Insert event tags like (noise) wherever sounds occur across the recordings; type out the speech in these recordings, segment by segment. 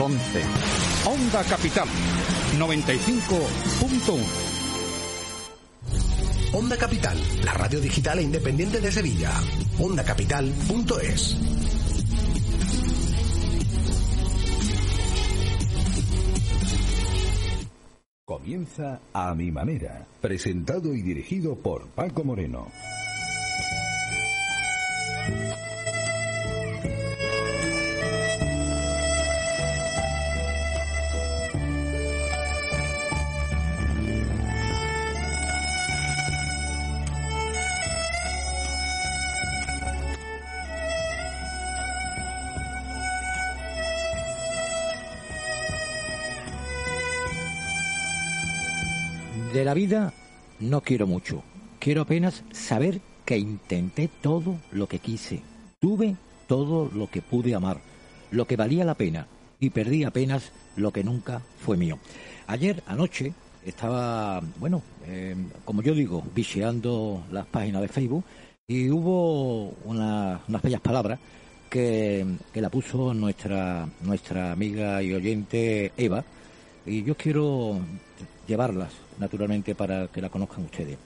Son las 11. Onda Capital 95.1. Onda Capital, la radio digital e independiente de Sevilla. OndaCapital.es. Comienza a mi manera, presentado y dirigido por Paco Moreno. No quiero mucho. Quiero apenas saber que intenté todo lo que quise. Tuve todo lo que pude amar, lo que valía la pena, y perdí apenas lo que nunca fue mío. Ayer, anoche, estaba, bueno, eh, como yo digo, viseando las páginas de Facebook y hubo una- unas bellas palabras que, que la puso nuestra, nuestra amiga y oyente Eva, y yo quiero llevarlas, naturalmente, para que la conozcan ustedes.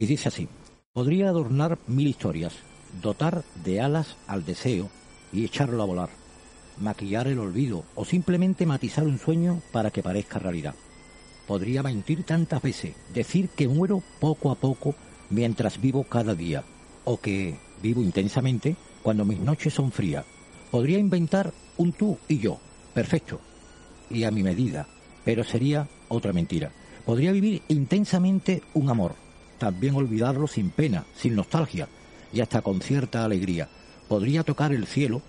Y dice así, podría adornar mil historias, dotar de alas al deseo y echarlo a volar, maquillar el olvido o simplemente matizar un sueño para que parezca realidad. Podría mentir tantas veces, decir que muero poco a poco mientras vivo cada día, o que vivo intensamente cuando mis noches son frías. Podría inventar un tú y yo, perfecto, y a mi medida, pero sería otra mentira. Podría vivir intensamente un amor, también olvidarlo sin pena, sin nostalgia y hasta con cierta alegría. Podría tocar el cielo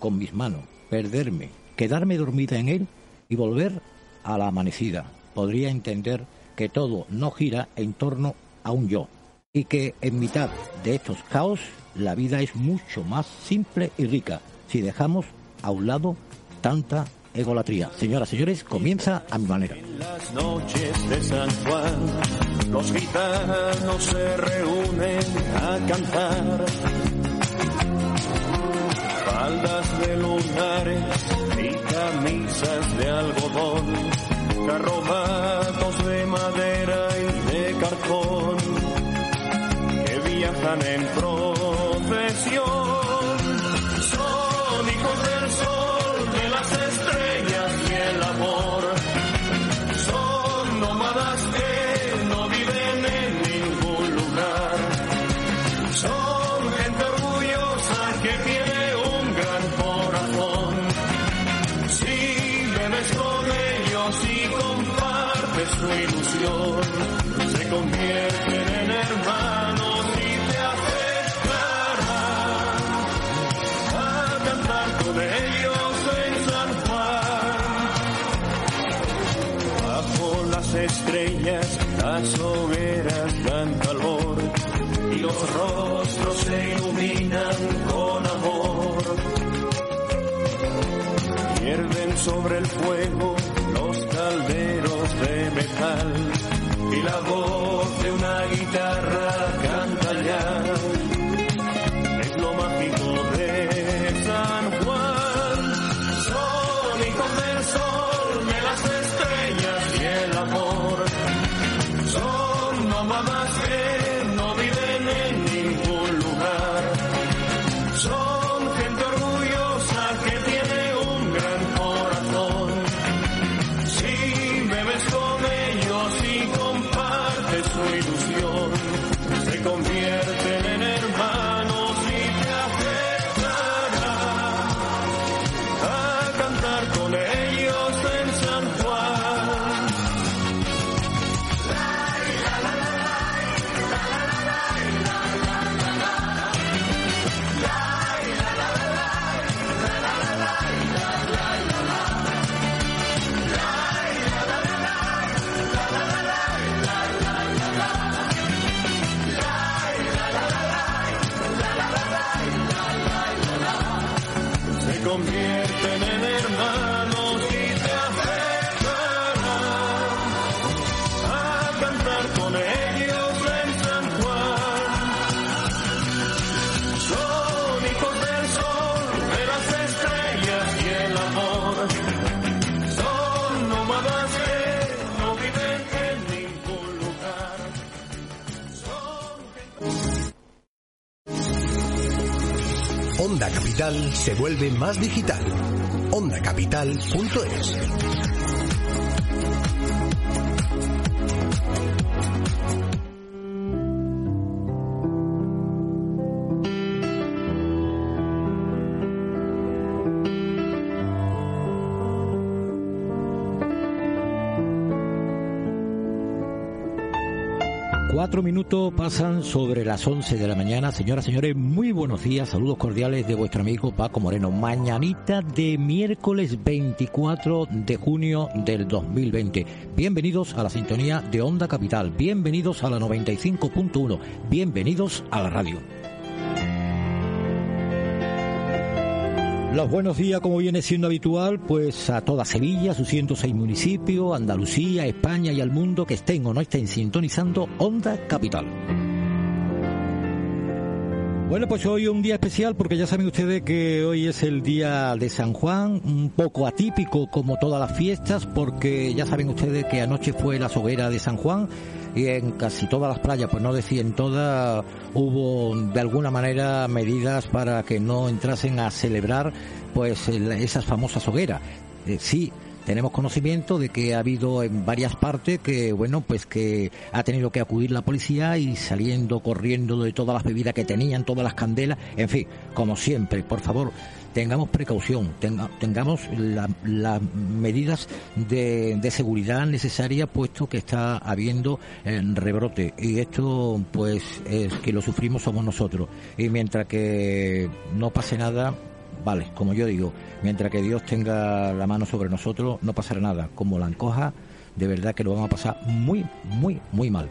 con mis manos, perderme, quedarme dormida en él y volver a la amanecida. Podría entender que todo no gira en torno a un yo y que en mitad de estos caos la vida es mucho más simple y rica si dejamos a un lado tanta egolatría. Señoras, señores, comienza a mi manera. Las noches de San Juan, los gitanos se reúnen a cantar. Faldas de lunares y camisas de algodón, carromatos de madera y de cartón, que viajan en procesión. Fuego Se vuelve más digital. OndaCapital.es Minutos pasan sobre las once de la mañana. Señoras, señores, muy buenos días. Saludos cordiales de vuestro amigo Paco Moreno. Mañanita de miércoles 24 de junio del 2020. Bienvenidos a la sintonía de Onda Capital. Bienvenidos a la 95.1. Bienvenidos a la radio. Los buenos días, como viene siendo habitual, pues a toda Sevilla, sus 106 municipios, Andalucía, España y al mundo que estén o no estén sintonizando Onda Capital. Bueno, pues hoy un día especial porque ya saben ustedes que hoy es el día de San Juan, un poco atípico como todas las fiestas porque ya saben ustedes que anoche fue la hoguera de San Juan y en casi todas las playas, pues no decía en todas, hubo de alguna manera medidas para que no entrasen a celebrar pues esas famosas hogueras. Eh, sí, tenemos conocimiento de que ha habido en varias partes que, bueno, pues que ha tenido que acudir la policía y saliendo corriendo de todas las bebidas que tenían, todas las candelas, en fin, como siempre, por favor, tengamos precaución, tengamos las medidas de, seguridad necesarias, puesto que está habiendo eh, rebrote. Y esto, pues, es que lo sufrimos somos nosotros. Y mientras que no pase nada, vale, como yo digo, mientras que Dios tenga la mano sobre nosotros, no pasará nada. Como la encoja, de verdad que lo vamos a pasar muy, muy, muy mal.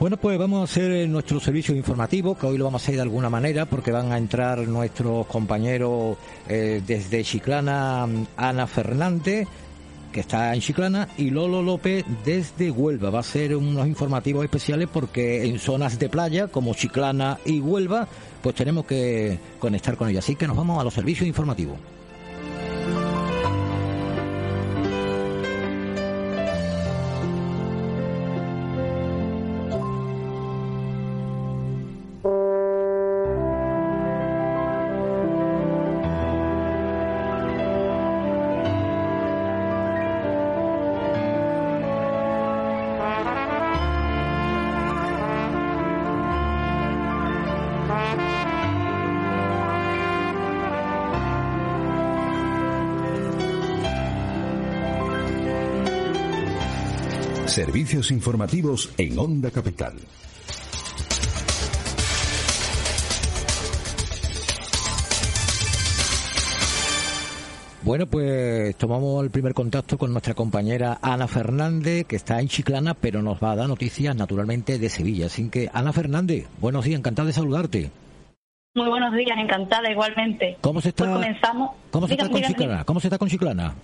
Bueno, pues vamos a hacer nuestro servicio informativo, que hoy lo vamos a hacer de alguna manera, porque van a entrar nuestros compañeros eh, desde Chiclana, Ana Fernández, que está en Chiclana, y Lolo López desde Huelva. Va a ser unos informativos especiales porque en zonas de playa, como Chiclana y Huelva, pues tenemos que conectar con ellos. Así que nos vamos a los servicios informativos. Servicios informativos en Onda Capital. Bueno, pues tomamos el primer contacto con nuestra compañera Ana Fernández, que está en Chiclana, pero nos va a dar noticias naturalmente de Sevilla. Así que, Ana Fernández, buenos días, encantada de saludarte. Muy buenos días, encantada igualmente. ¿Cómo se está, pues comenzamos. ¿cómo se está con Chiclana? ¿Cómo se está con Chiclana?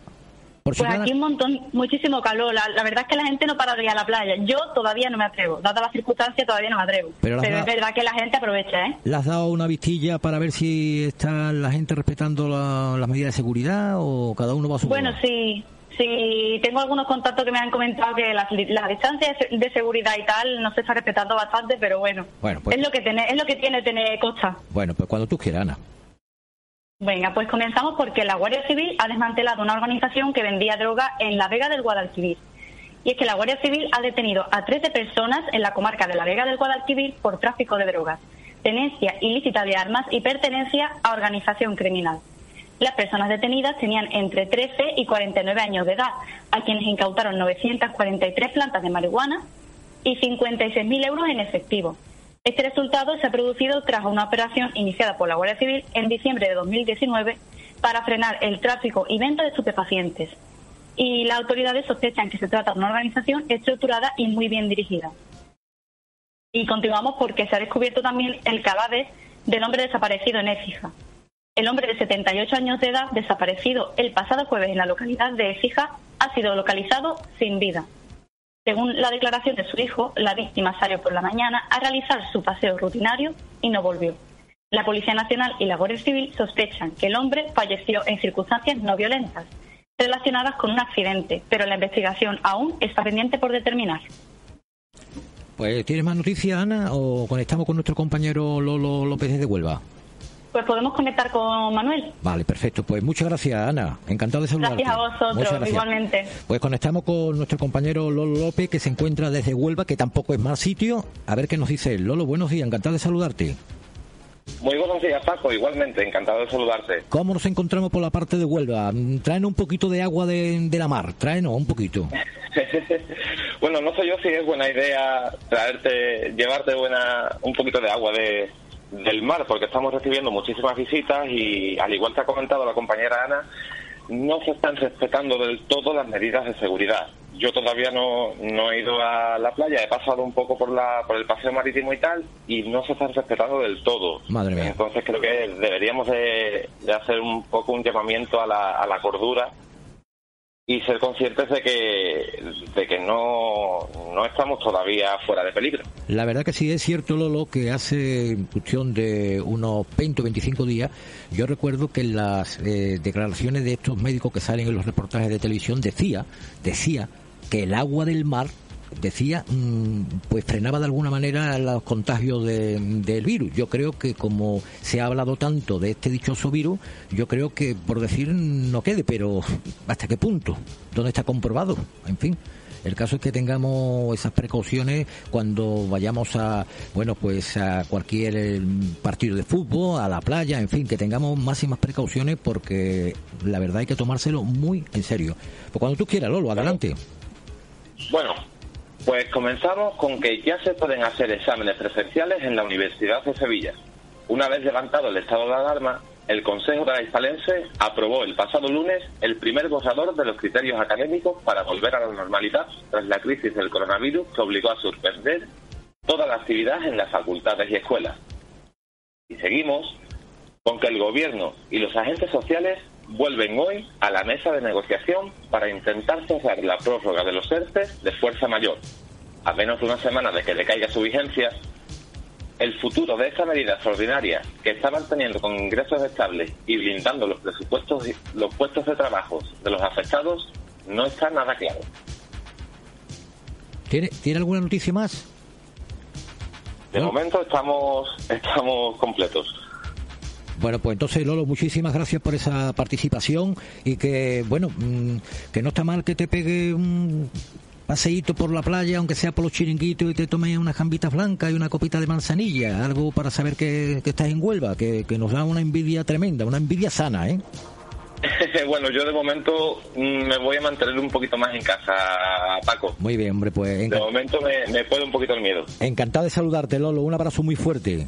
Pues aquí un montón, muchísimo calor. La, verdad es que la gente no para de ir a la playa. Yo todavía no me atrevo. Dada las circunstancias, todavía no me atrevo. Pero, es verdad que la gente aprovecha, ¿eh? ¿Le has dado una vistilla para ver si está la gente respetando las medidas de seguridad o cada uno va a su Bueno, sí. Sí, tengo algunos contactos que me han comentado que la, distancia de seguridad y tal no se está respetando bastante, pero bueno, bueno pues, es lo que tiene, es lo que tiene tener costa. Bueno, pues cuando tú quieras, Ana. Venga, pues comenzamos porque la Guardia Civil ha desmantelado una organización que vendía droga en la Vega del Guadalquivir. Y es que la Guardia Civil ha detenido a 13 personas en la comarca de la Vega del Guadalquivir por tráfico de drogas, tenencia ilícita de armas y pertenencia a organización criminal. Las personas detenidas tenían entre 13 y 49 años de edad, a quienes incautaron 943 plantas de marihuana y 56.000 euros en efectivo. Este resultado se ha producido tras una operación iniciada por la Guardia Civil en diciembre de 2019 para frenar el tráfico y venta de estupefacientes. Y las autoridades sospechan que se trata de una organización estructurada y muy bien dirigida. Y continuamos porque se ha descubierto también el cadáver del hombre desaparecido en Écija. El hombre de 78 años de edad, desaparecido el pasado jueves en la localidad de Écija, ha sido localizado sin vida. Según la declaración de su hijo, la víctima salió por la mañana a realizar su paseo rutinario y no volvió. La Policía Nacional y la Guardia Civil sospechan que el hombre falleció en circunstancias no violentas, relacionadas con un accidente, pero la investigación aún está pendiente por determinar. Pues, ¿tienes más noticias, Ana, o conectamos con nuestro compañero Lolo López de Huelva? Pues podemos conectar con Manuel. Vale, perfecto. Pues muchas gracias, Ana. Encantado de saludarte. Gracias a vosotros, Muchas gracias. igualmente. Pues conectamos con nuestro compañero Lolo López, que se encuentra desde Huelva, que tampoco es mal sitio. A ver qué nos dice él. Lolo, buenos días, encantado de saludarte. Muy buenos días, Paco. Igualmente, encantado de saludarte. ¿Cómo nos encontramos por la parte de Huelva? Traen un poquito de agua de, de la mar, traen un poquito. (laughs) bueno, no sé yo si es buena idea traerte, llevarte buena, un poquito de agua de, del mar, porque estamos recibiendo muchísimas visitas y, al igual que ha comentado la compañera Ana, no se están respetando del todo las medidas de seguridad. Yo todavía no, no he ido a la playa, he pasado un poco por, la, por el paseo marítimo y tal, y no se están respetando del todo. Madre mía. Entonces creo que deberíamos de, de hacer un poco un llamamiento a la, a la cordura y ser conscientes de que, de que no, no estamos todavía fuera de peligro. La verdad que sí es cierto, Lolo, que hace cuestión de unos 20 o 25 días, yo recuerdo que las eh, declaraciones de estos médicos que salen en los reportajes de televisión decía, decía que el agua del mar decía, mm, pues frenaba de alguna manera los contagios de- del virus. Yo creo que como se ha hablado tanto de este dichoso virus, yo creo que por decir no quede, pero ¿hasta qué punto? ¿Dónde está comprobado? En fin. El caso es que tengamos esas precauciones cuando vayamos a, bueno, pues a cualquier eh, partido de fútbol, a la playa, en fin, que tengamos máximas precauciones porque la verdad hay que tomárselo muy en serio. Pues cuando tú quieras, Lolo, adelante. Bueno, pues comenzamos con que ya se pueden hacer exámenes presenciales en la Universidad de Sevilla. Una vez levantado el estado de alarma, el Consejo de la Hispalense aprobó el pasado lunes el primer borrador de los criterios académicos para volver a la normalidad tras la crisis del coronavirus que obligó a suspender toda la actividad en las facultades y escuelas. Y seguimos con que el Gobierno y los agentes sociales vuelven hoy a la mesa de negociación para intentar cerrar la prórroga de los ERTE de fuerza mayor. A menos de una semana de que decaiga su vigencia, el futuro de esta medida extraordinaria que está manteniendo con ingresos estables y blindando los presupuestos y los puestos de trabajo de los afectados no está nada claro. ¿Tiene, ¿Tiene alguna noticia más? De momento estamos estamos completos. Bueno, pues entonces, Lolo, muchísimas gracias por esa participación y que, bueno, mm, que no está mal que te pegue un paseíto por la playa, aunque sea por los chiringuitos, y te tomes unas jambitas blancas y una copita de manzanilla, algo para saber que, que estás en Huelva, que, que nos da una envidia tremenda, una envidia sana, ¿eh? (laughs) bueno, yo de momento mm, me voy a mantener un poquito más en casa, Paco. Muy bien, hombre, pues De momento me, me puede un poquito el miedo. encantado de saludarte, Lolo, un abrazo muy fuerte.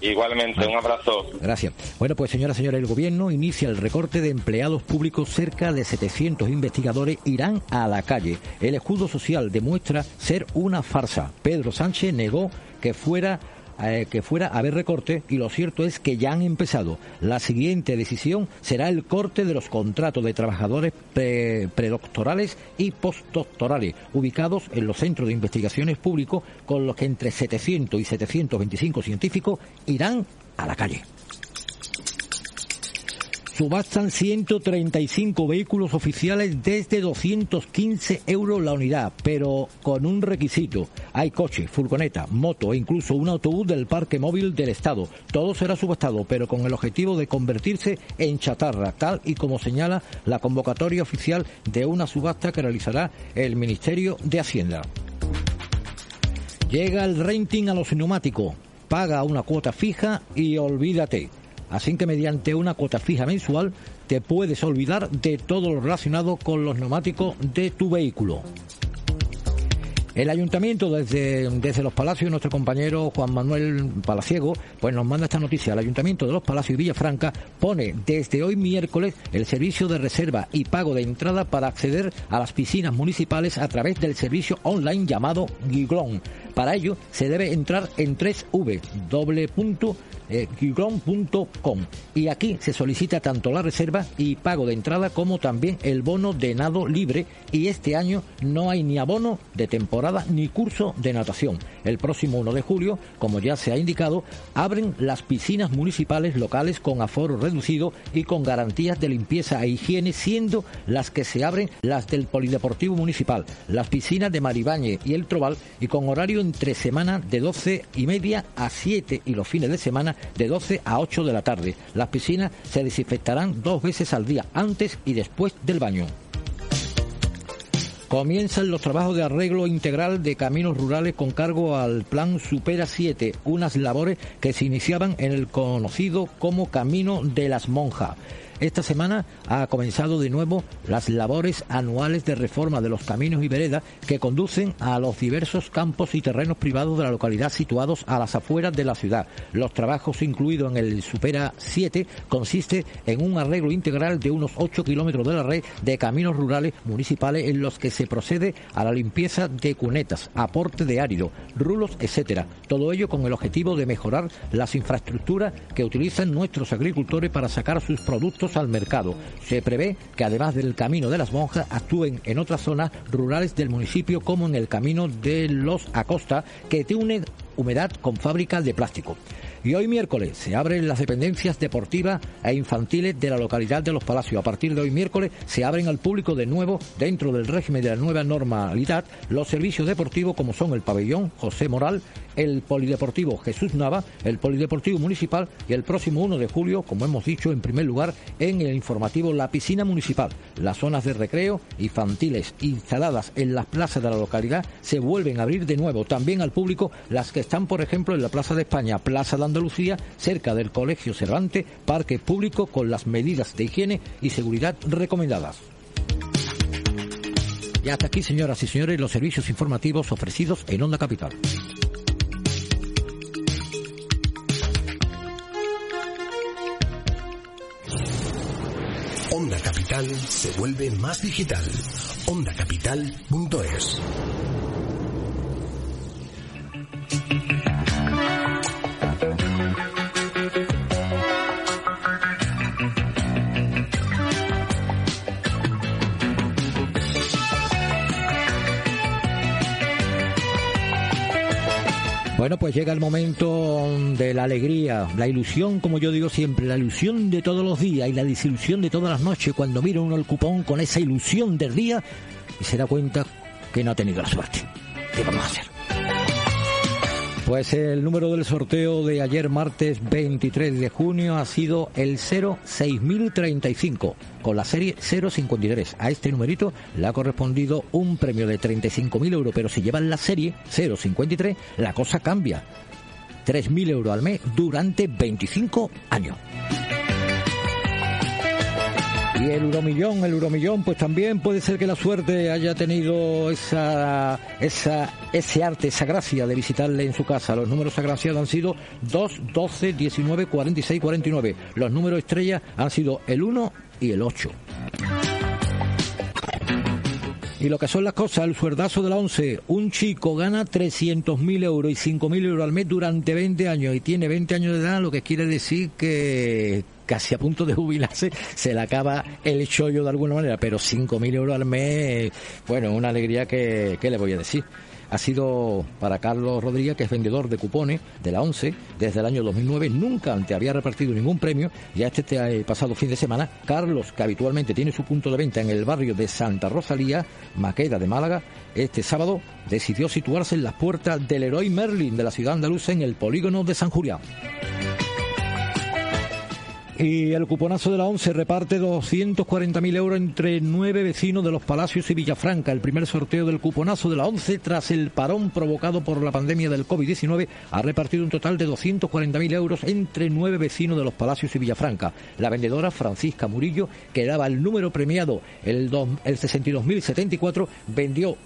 Igualmente, un abrazo. Gracias. Bueno, pues señora, señora, el gobierno inicia el recorte de empleados públicos. Cerca de 700 investigadores irán a la calle. El escudo social demuestra ser una farsa. Pedro Sánchez negó que fuera eh, que fuera a haber recorte y lo cierto es que ya han empezado. La siguiente decisión será el corte de los contratos de trabajadores pre- predoctorales y postdoctorales ubicados en los centros de investigaciones públicos con los que entre 700 y 725 científicos irán a la calle. Subastan 135 vehículos oficiales desde 215 euros la unidad, pero con un requisito. Hay coche, furgoneta, moto e incluso un autobús del parque móvil del Estado. Todo será subastado, pero con el objetivo de convertirse en chatarra, tal y como señala la convocatoria oficial de una subasta que realizará el Ministerio de Hacienda. Llega el renting a los neumáticos. Paga una cuota fija y olvídate. Así que mediante una cuota fija mensual te puedes olvidar de todo lo relacionado con los neumáticos de tu vehículo. El ayuntamiento, desde, desde los Palacios, nuestro compañero Juan Manuel Palaciego, pues nos manda esta noticia. El ayuntamiento de los Palacios y Villafranca pone desde hoy miércoles el servicio de reserva y pago de entrada para acceder a las piscinas municipales a través del servicio online llamado Giglón. Para ello se debe entrar en 3V, doble punto, eh. Y aquí se solicita tanto la reserva y pago de entrada como también el bono de nado libre. Y este año no hay ni abono de temporada ni curso de natación. El próximo 1 de julio, como ya se ha indicado, abren las piscinas municipales locales con aforo reducido y con garantías de limpieza e higiene, siendo las que se abren las del Polideportivo Municipal, las piscinas de Maribañe y el Trobal y con horario entre semana de 12 y media a 7 y los fines de semana de 12 a 8 de la tarde. Las piscinas se desinfectarán dos veces al día, antes y después del baño. Comienzan los trabajos de arreglo integral de caminos rurales con cargo al Plan Supera 7, unas labores que se iniciaban en el conocido como Camino de las Monjas. Esta semana ha comenzado de nuevo las labores anuales de reforma de los caminos y veredas que conducen a los diversos campos y terrenos privados de la localidad situados a las afueras de la ciudad. Los trabajos incluidos en el Supera 7 consiste en un arreglo integral de unos 8 kilómetros de la red de caminos rurales municipales en los que se procede a la limpieza de cunetas, aporte de árido, rulos, etcétera. Todo ello con el objetivo de mejorar las infraestructuras que utilizan nuestros agricultores para sacar sus productos al mercado. Se prevé que además del Camino de las Monjas actúen en otras zonas rurales del municipio como en el Camino de los Acosta que tiene humedad con fábrica de plástico. Y hoy miércoles se abren las dependencias deportivas e infantiles de la localidad de Los Palacios. A partir de hoy miércoles se abren al público de nuevo, dentro del régimen de la nueva normalidad, los servicios deportivos como son el pabellón José Moral, el Polideportivo Jesús Nava, el Polideportivo Municipal y el próximo 1 de julio, como hemos dicho, en primer lugar, en el informativo La Piscina Municipal. Las zonas de recreo infantiles instaladas en las plazas de la localidad se vuelven a abrir de nuevo también al público las que están, por ejemplo, en la Plaza de España, Plaza de Andalucía, cerca del Colegio Cervantes, parque público con las medidas de higiene y seguridad recomendadas. Y hasta aquí, señoras y señores, los servicios informativos ofrecidos en Onda Capital. Onda Capital se vuelve más digital. OndaCapital.es Bueno, pues llega el momento de la alegría, la ilusión, como yo digo siempre, la ilusión de todos los días y la desilusión de todas las noches cuando mira uno el cupón con esa ilusión del día y se da cuenta que no ha tenido la suerte. ¿Qué vamos a hacer? Pues el número del sorteo de ayer martes 23 de junio ha sido el 06035 con la serie 053. A este numerito le ha correspondido un premio de 35.000 euros, pero si llevan la serie 053 la cosa cambia. 3.000 euros al mes durante 25 años. Y el euromillón, el euromillón, pues también puede ser que la suerte haya tenido esa, esa, ese arte, esa gracia de visitarle en su casa. Los números agraciados han sido 2, 12, 19, 46, 49. Los números estrellas han sido el 1 y el 8. Y lo que son las cosas, el suerdazo de la 11, un chico gana 300.000 euros y 5.000 euros al mes durante 20 años y tiene 20 años de edad, lo que quiere decir que casi a punto de jubilarse, se le acaba el chollo de alguna manera, pero 5.000 euros al mes, bueno, una alegría que, ¿qué le voy a decir? ha sido para Carlos Rodríguez, que es vendedor de cupones de la 11 desde el año 2009. Nunca antes había repartido ningún premio. Ya este pasado fin de semana, Carlos, que habitualmente tiene su punto de venta en el barrio de Santa Rosalía, Maqueda de Málaga, este sábado decidió situarse en las puertas del Heroi Merlin de la ciudad andaluza en el polígono de San Julián. Y el cuponazo de la ONCE reparte 240.000 euros entre nueve vecinos de los Palacios y Villafranca. El primer sorteo del cuponazo de la ONCE tras el parón provocado por la pandemia del COVID-19 ha repartido un total de 240.000 euros entre nueve vecinos de los Palacios y Villafranca. La vendedora Francisca Murillo, que daba el número premiado el, el 62.074, vendió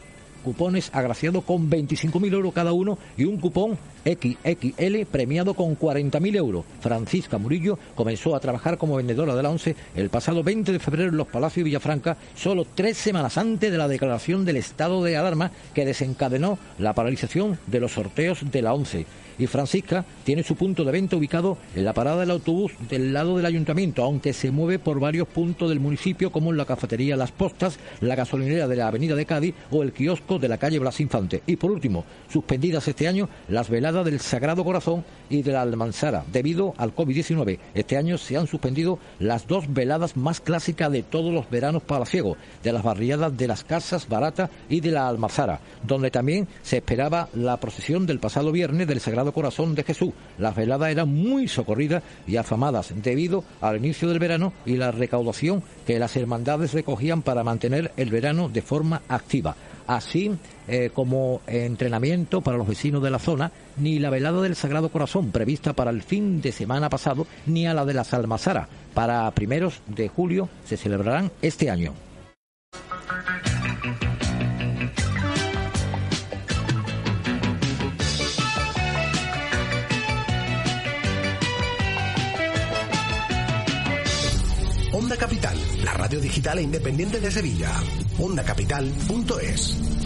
cupones agraciados con 25.000 euros cada uno y un cupón XXL premiado con 40.000 euros. Francisca Murillo comenzó a trabajar como vendedora de la ONCE el pasado 20 de febrero en los Palacios de Villafranca, solo tres semanas antes de la declaración del estado de alarma que desencadenó la paralización de los sorteos de la ONCE y Francisca tiene su punto de venta ubicado en la parada del autobús del lado del ayuntamiento, aunque se mueve por varios puntos del municipio como en la cafetería Las Postas, la gasolinera de la avenida de Cádiz o el kiosco de la calle Blas Infante. Y por último, suspendidas este año las veladas del Sagrado Corazón y de la Almanzara debido al COVID-19. Este año se han suspendido las dos veladas más clásicas de todos los veranos palaciegos, de las barriadas de las Casas Barata y de la Almazara, donde también se esperaba la procesión del pasado viernes del Sagrado Corazón de Jesús. Las veladas eran muy socorridas y afamadas debido al inicio del verano y la recaudación que las hermandades recogían para mantener el verano de forma activa. Así eh, como entrenamiento para los vecinos de la zona, ni la velada del Sagrado Corazón prevista para el fin de semana pasado, ni a la de las Almazaras para primeros de julio se celebrarán este año. Onda Capital, la radio digital e independiente de Sevilla. OndaCapital.es.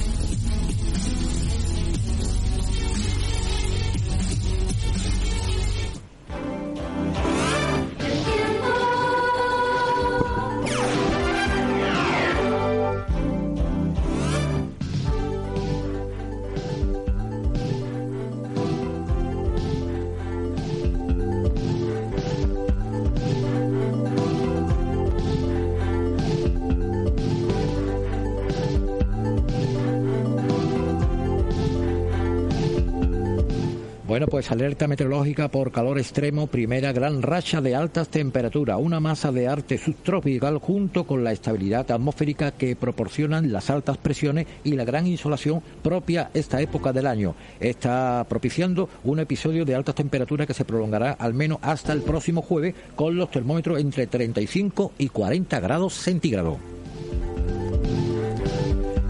Bueno, pues alerta meteorológica por calor extremo, primera gran racha de altas temperaturas, una masa de arte subtropical junto con la estabilidad atmosférica que proporcionan las altas presiones y la gran insolación propia esta época del año. Está propiciando un episodio de altas temperaturas que se prolongará al menos hasta el próximo jueves con los termómetros entre 35 y 40 grados centígrados.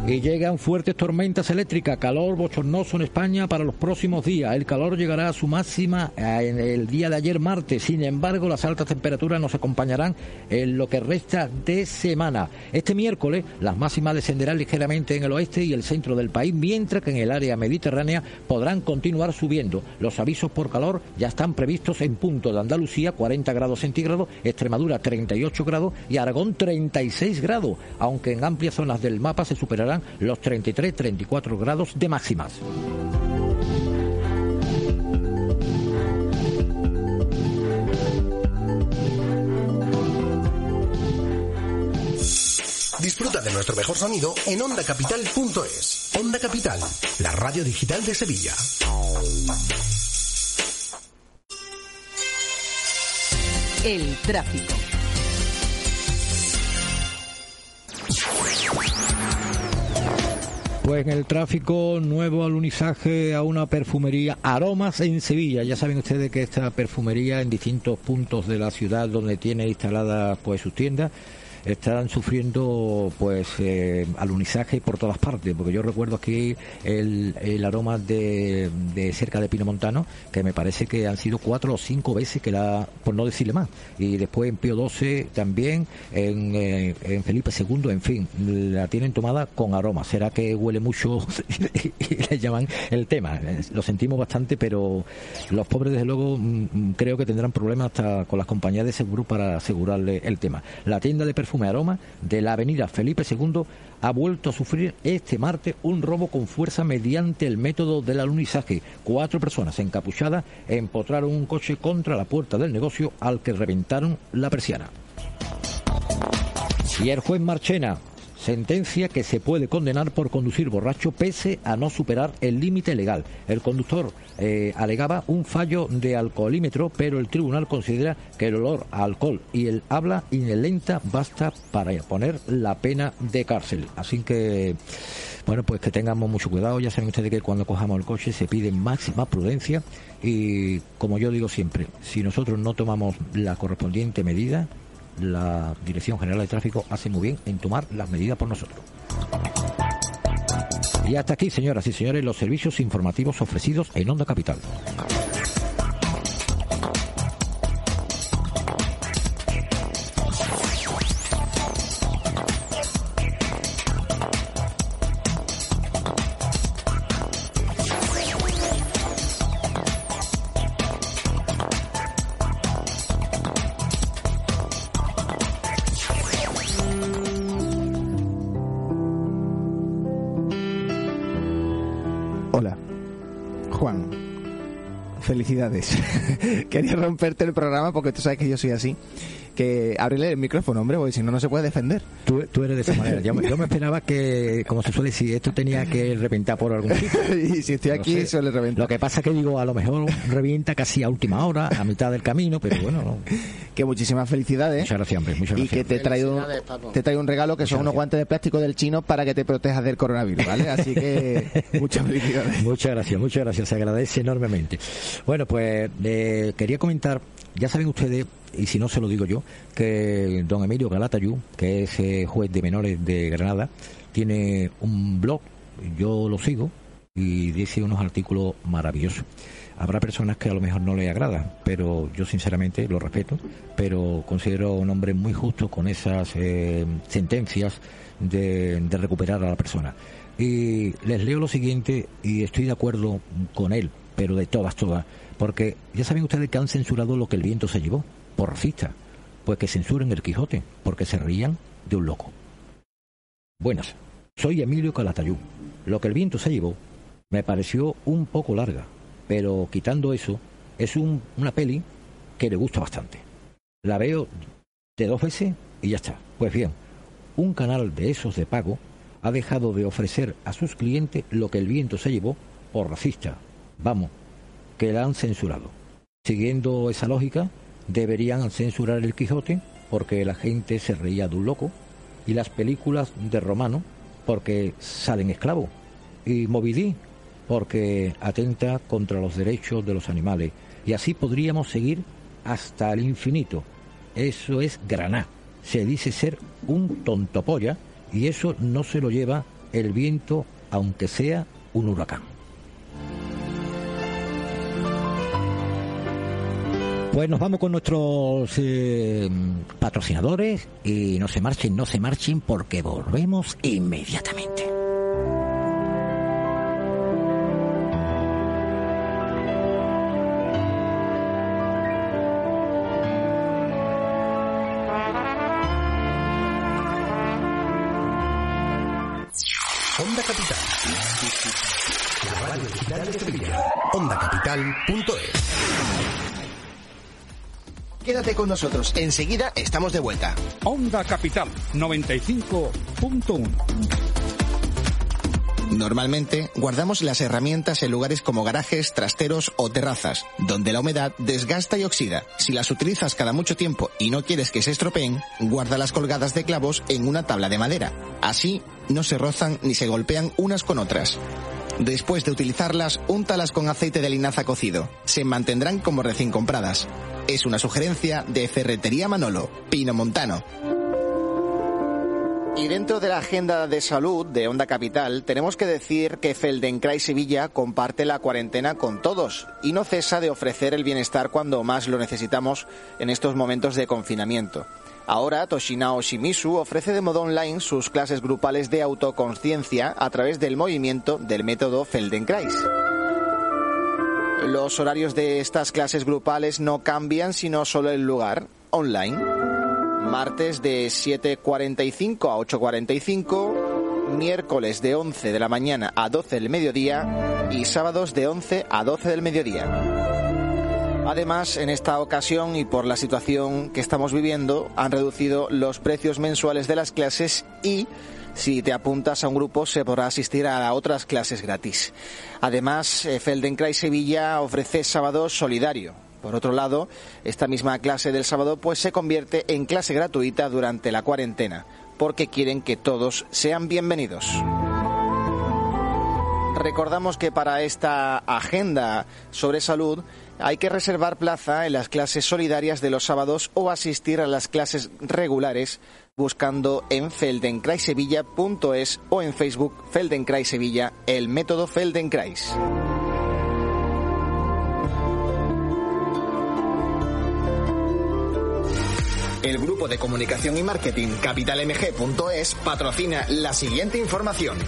Y llegan fuertes tormentas eléctricas, calor bochornoso en España para los próximos días. El calor llegará a su máxima eh, en el día de ayer martes. Sin embargo, las altas temperaturas nos acompañarán en lo que resta de semana. Este miércoles las máximas descenderán ligeramente en el oeste y el centro del país, mientras que en el área mediterránea podrán continuar subiendo. Los avisos por calor ya están previstos en punto de Andalucía 40 grados centígrados, Extremadura 38 grados y Aragón 36 grados, aunque en amplias zonas del mapa se superarán los 33-34 grados de máximas. Disfruta de nuestro mejor sonido en ondacapital.es. Onda Capital, la radio digital de Sevilla. El tráfico. Pues en el tráfico, nuevo alunizaje a una perfumería Aromas en Sevilla. Ya saben ustedes que esta perfumería en distintos puntos de la ciudad donde tiene instaladas pues sus tiendas están sufriendo pues eh, alunizaje por todas partes, porque yo recuerdo aquí el, aroma de, de cerca de Pino Montano, que me parece que han sido cuatro o cinco veces que la, por no decirle más, y después en Pío 12 también, en, eh, Felipe II, en fin, la tienen tomada con aroma. ¿Será que huele mucho (laughs) y le llaman el tema? Eh, Lo sentimos bastante, pero los pobres desde luego mm, mm, creo que tendrán problemas hasta con las compañías de seguro para asegurarle el tema. La tienda de Aroma de la avenida Felipe II ha vuelto a sufrir este martes un robo con fuerza mediante el método del alunizaje. Cuatro personas encapuchadas empotraron un coche contra la puerta del negocio al que reventaron la persiana. Y el Marchena sentencia que se puede condenar por conducir borracho pese a no superar el límite legal. El conductor eh, alegaba un fallo de alcoholímetro, pero el tribunal considera que el olor a alcohol y el habla inelenta basta para poner la pena de cárcel. Así que, bueno, pues que tengamos mucho cuidado. Ya saben ustedes que cuando cojamos el coche se pide máxima prudencia y, como yo digo siempre, si nosotros no tomamos la correspondiente medida, la Dirección General de Tráfico hace muy bien en tomar las medidas por nosotros. Y hasta aquí, señoras y señores, los servicios informativos ofrecidos en Onda Capital. (laughs) Quería romperte el programa porque tú sabes que yo soy así. Que ábrele el micrófono, hombre, porque si no, no se puede defender. Tú, tú eres de esa manera. Yo, me- yo me esperaba que, como se suele decir, esto tenía que reventar por algún sitio. (laughs) y si estoy aquí, No sé. suele reventar. Lo que pasa que digo, a lo mejor revienta casi a última hora, a mitad del camino, pero bueno, no. (laughs) Que muchísimas felicidades. Muchas gracias, hombre. Muchas Y gracias. que te traigo, te traigo un regalo que son unos guantes de plástico del chino para que te protejas del coronavirus, ¿vale? Así que (laughs) muchas felicidades. Muchas gracias, muchas gracias, se agradece enormemente. Bueno, pues eh, quería comentar, ya saben ustedes, y si no se lo digo yo, que don Emilio Galatayú, que es eh, juez de menores de Granada, tiene un blog, yo lo sigo, y dice unos artículos maravillosos. Habrá personas que a lo mejor no le agradan, pero yo sinceramente lo respeto, pero considero un hombre muy justo con esas eh, sentencias de, de recuperar a la persona. Y les leo lo siguiente y estoy de acuerdo con él, pero de todas, todas, porque ya saben ustedes que han censurado lo que el viento se llevó, por racista, pues que censuren el Quijote, porque se rían de un loco. Buenas, soy Emilio Calatayú. Lo que el viento se llevó me pareció un poco larga, pero quitando eso, es un- una peli que le gusta bastante. La veo de dos veces y ya está. Pues bien, un canal de esos de pago ha dejado de ofrecer a sus clientes lo que el viento se llevó por racista. Vamos, que la han censurado. Siguiendo esa lógica, deberían censurar el Quijote porque la gente se reía de un loco y las películas de Romano porque salen esclavos y Moby Dick porque atenta contra los derechos de los animales y así podríamos seguir hasta el infinito. Eso es graná. Se dice ser un tontopolla y eso no se lo lleva el viento aunque sea un huracán. Pues nos vamos con nuestros eh, patrocinadores y no se marchen, no se marchen porque volvemos inmediatamente. Onda Capital. La radio digital de Sevilla. OndaCapital.es. Quédate con nosotros, enseguida estamos de vuelta. Onda Capital 95.1. Normalmente guardamos las herramientas en lugares como garajes, trasteros o terrazas, donde la humedad desgasta y oxida. Si las utilizas cada mucho tiempo y no quieres que se estropeen, guárdalas colgadas de clavos en una tabla de madera. Así no se rozan ni se golpean unas con otras. Después de utilizarlas, úntalas con aceite de linaza cocido. Se mantendrán como recién compradas. Es una sugerencia de Ferretería Manolo, Pino Montano. Y dentro de la agenda de salud de Onda Capital, tenemos que decir que Feldenkrais Sevilla comparte la cuarentena con todos y no cesa de ofrecer el bienestar cuando más lo necesitamos en estos momentos de confinamiento. Ahora, Toshinao Shimizu ofrece de modo online sus clases grupales de autoconciencia a través del movimiento del método Feldenkrais. Los horarios de estas clases grupales no cambian, sino solo el lugar, online. Martes de 7.45 a 8.45, miércoles de 11 de la mañana a 12 del mediodía y sábados de 11 a 12 del mediodía. Además, en esta ocasión y por la situación que estamos viviendo, han reducido los precios mensuales de las clases y si te apuntas a un grupo se podrá asistir a otras clases gratis. Además, eh, Feldenkrais Sevilla ofrece sábado solidario. Por otro lado, esta misma clase del sábado pues se convierte en clase gratuita durante la cuarentena, porque quieren que todos sean bienvenidos. Recordamos que para esta agenda sobre salud hay que reservar plaza en las clases solidarias de los sábados o asistir a las clases regulares buscando en feldenkraisevilla.es o en Facebook Feldenkrais Sevilla, el método Feldenkrais. El grupo de comunicación y marketing capitalmg.es patrocina la siguiente información.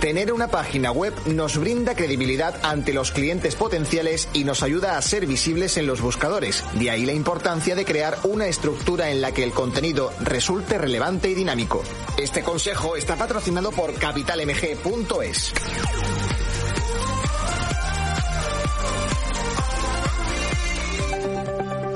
Tener una página web nos brinda credibilidad ante los clientes potenciales y nos ayuda a ser visibles en los buscadores. De ahí la importancia de crear una estructura en la que el contenido resulte relevante y dinámico. Este consejo está patrocinado por capitalmg.es.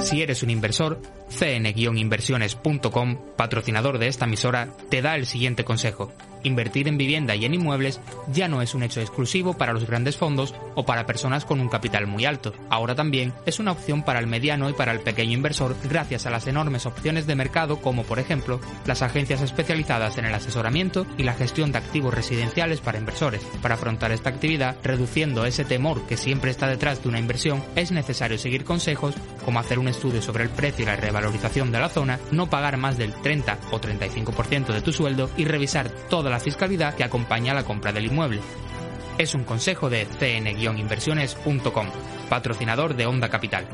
Si eres un inversor, cn-inversiones.com, patrocinador de esta emisora, te da el siguiente consejo. Invertir en vivienda y en inmuebles ya no es un hecho exclusivo para los grandes fondos o para personas con un capital muy alto. Ahora también es una opción para el mediano y para el pequeño inversor gracias a las enormes opciones de mercado como por ejemplo las agencias especializadas en el asesoramiento y la gestión de activos residenciales para inversores. Para afrontar esta actividad, reduciendo ese temor que siempre está detrás de una inversión, es necesario seguir consejos como hacer un estudio sobre el precio y la revalorización de la zona, no pagar más del 30 o 35% de tu sueldo y revisar toda la fiscalidad que acompaña la compra del inmueble. Es un consejo de cn-inversiones.com, patrocinador de Onda Capital.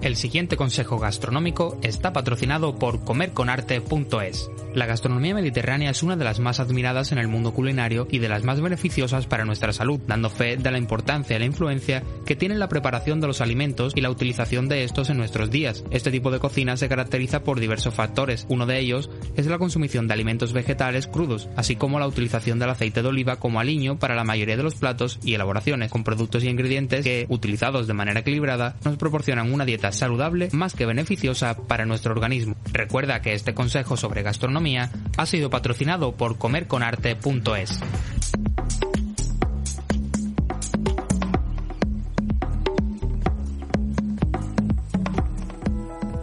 El siguiente consejo gastronómico está patrocinado por comerconarte.es. La gastronomía mediterránea es una de las más admiradas en el mundo culinario y de las más beneficiosas para nuestra salud, dando fe de la importancia y la influencia que tiene la preparación de los alimentos y la utilización de estos en nuestros días. Este tipo de cocina se caracteriza por diversos factores. Uno de ellos es la consumición de alimentos vegetales crudos, así como la utilización del aceite de oliva como aliño para la mayoría de los platos y elaboraciones, con productos y ingredientes que, utilizados de manera equilibrada, nos proporcionan una dieta saludable más que beneficiosa para nuestro organismo. Recuerda que este consejo sobre gastronomía ha sido patrocinado por comerconarte.es.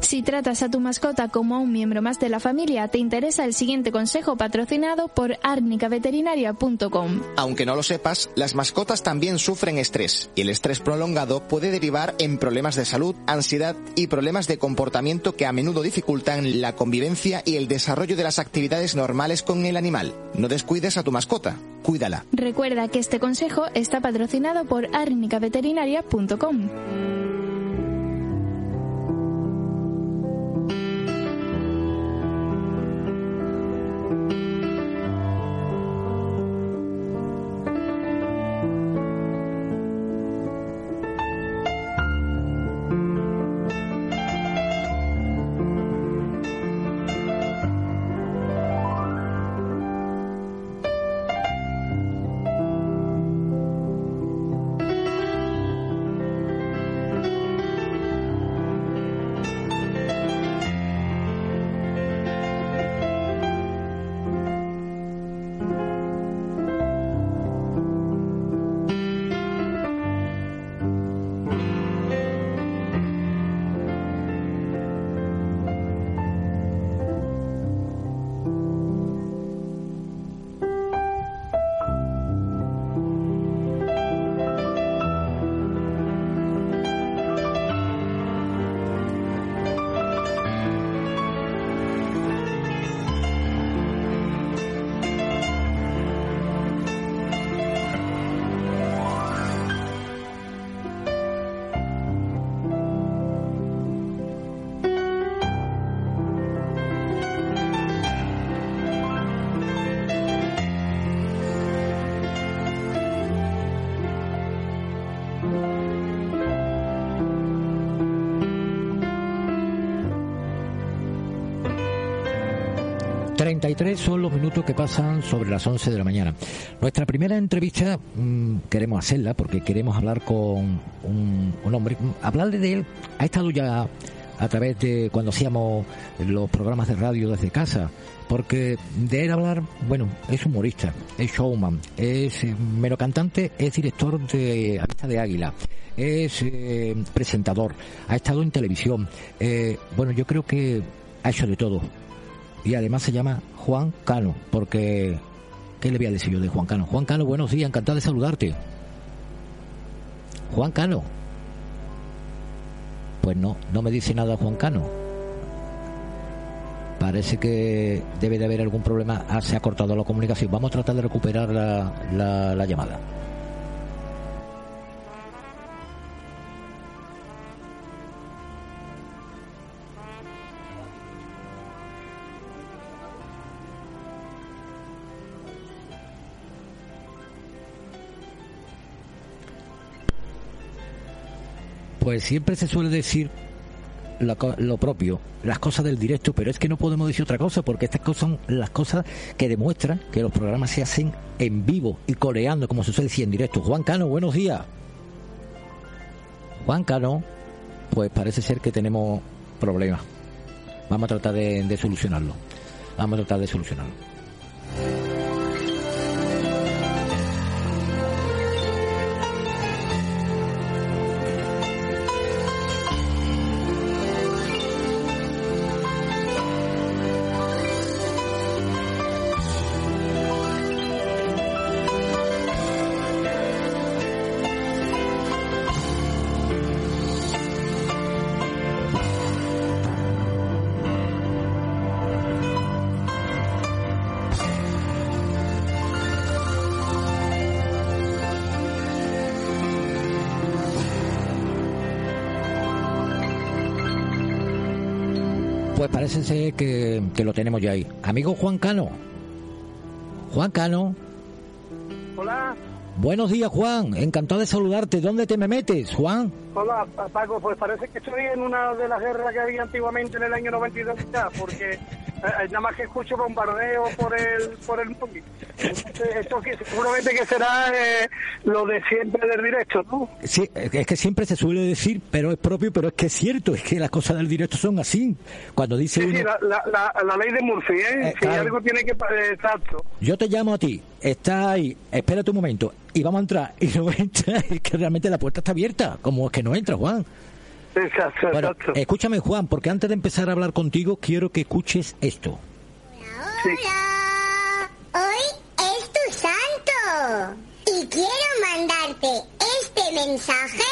Si tratas a tu mascota como a un miembro más de la familia, te interesa el siguiente consejo patrocinado por arnicaveterinaria.com. Aunque no lo sepas, las mascotas también sufren estrés y el estrés prolongado puede derivar en problemas de salud, ansiedad y problemas de comportamiento que a menudo dificultan la convivencia y el desarrollo de las actividades normales con el animal. No descuides a tu mascota, cuídala. Recuerda que este consejo está patrocinado por arnicaveterinaria.com. ...33 son los minutos que pasan sobre las 11 de la mañana. Nuestra primera entrevista mm, queremos hacerla porque queremos hablar con un, hombre. Hablarle de él ha estado ya a través de cuando hacíamos los programas de radio desde casa. Porque de él hablar, bueno, es humorista, es showman, es eh, mero cantante, es director de Amistad de Águila, es eh, presentador, ha estado en televisión. Eh, bueno, yo creo que ha hecho de todo. Y además se llama Juan Cano, porque... ¿Qué le voy a decir yo de Juan Cano? Juan Cano, buenos días, encantado de saludarte. Juan Cano. Pues no, no me dice nada Juan Cano. Parece que debe de haber algún problema. Ah, se ha cortado la comunicación. Vamos a tratar de recuperar la, la, la llamada. Pues siempre se suele decir lo, propio, las cosas del directo, pero es que no podemos decir otra cosa porque estas cosas son las cosas que demuestran que los programas se hacen en vivo y coreando, como se suele decir en directo. Juan Cano, buenos días. Juan Cano, pues parece ser que tenemos problemas. Vamos a tratar de solucionarlo. Vamos a tratar de solucionarlo. Que, lo tenemos ya ahí. Amigo Juan Cano. Juan Cano. Hola, Buenos días, Juan. Encantado de saludarte. ¿Dónde te me metes, Juan? hola Paco, pues parece que estoy en una de las guerras que había antiguamente en el año 92 ya, porque nada más que escucho bombardeo por el por el esto que seguramente que será eh, lo de siempre del directo, ¿no? Sí, es que siempre se suele decir, pero es propio, pero es que es cierto, es que las cosas del directo son así. Cuando dice Sí, uno, sí, la, la, la, la ley de Murphy, ¿eh? Eh, si claro. algo tiene que... eh, Exacto. yo te llamo a ti, está ahí, espérate un momento, y vamos a entrar, y (laughs) no entra, es que realmente la puerta está abierta, como es que no entra, Juan. Exacto, Bueno, exacto. escúchame, Juan, porque antes de empezar a hablar contigo, quiero que escuches esto. Hoy es tu santo y quiero mandarte este mensaje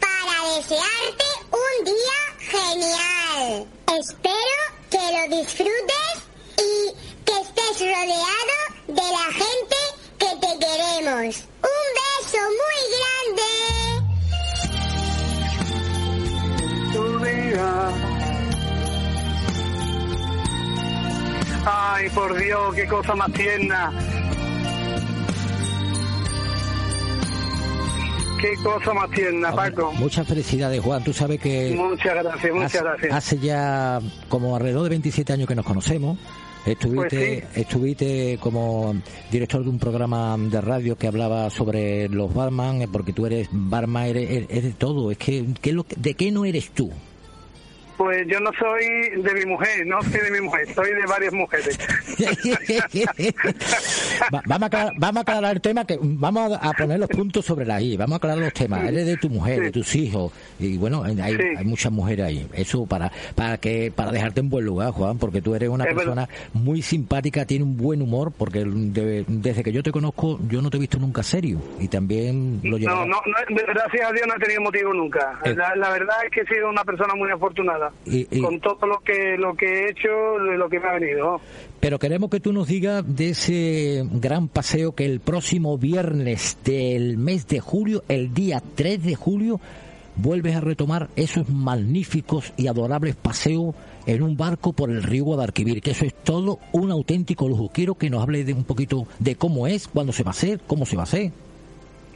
para desearte un día genial. Espero que lo disfrutes y que estés rodeado de la gente que te queremos. Un beso muy grande. Día. Ay, por Dios, qué cosa más tierna. Qué cosa más tierna, Paco. Muchas felicidades, Juan. Tú sabes que Muchas gracias, muchas hace, gracias. hace ya como alrededor de 27 años que nos conocemos. Estuviste, Pues estuviste como director de un programa de radio que hablaba sobre los barman, eh, porque tú eres barman, eres, eres- eres de todo. Es que, ¿qué es lo que- ¿de qué no eres tú? Pues yo no soy de mi mujer, no soy de mi mujer, soy de varias mujeres. (laughs) Va- vamos, a aclarar, vamos a aclarar el tema, que vamos a, poner los puntos sobre la I, vamos a aclarar los temas. Eres de tu mujer, de tus hijos, y bueno, hay, hay muchas mujeres ahí. Eso para para que para dejarte en buen lugar, Juan, porque tú eres una Es persona muy simpática, tiene un buen humor, porque de- desde que yo te conozco, yo no te he visto nunca serio, y también lo No, llevas. no, no, gracias a Dios no he tenido motivo nunca. Eh. La, la verdad es que he sido una persona muy afortunada Y- y- con todo lo que lo que he hecho, de lo que me ha venido. Pero queremos que tú nos digas de ese gran paseo que el próximo viernes del mes de julio, el día 3 de julio, vuelves a retomar esos magníficos y adorables paseos en un barco por el río Guadalquivir, que eso es todo un auténtico lujo. Quiero que nos hable de un poquito de cómo es, cuándo se va a hacer, cómo se va a hacer.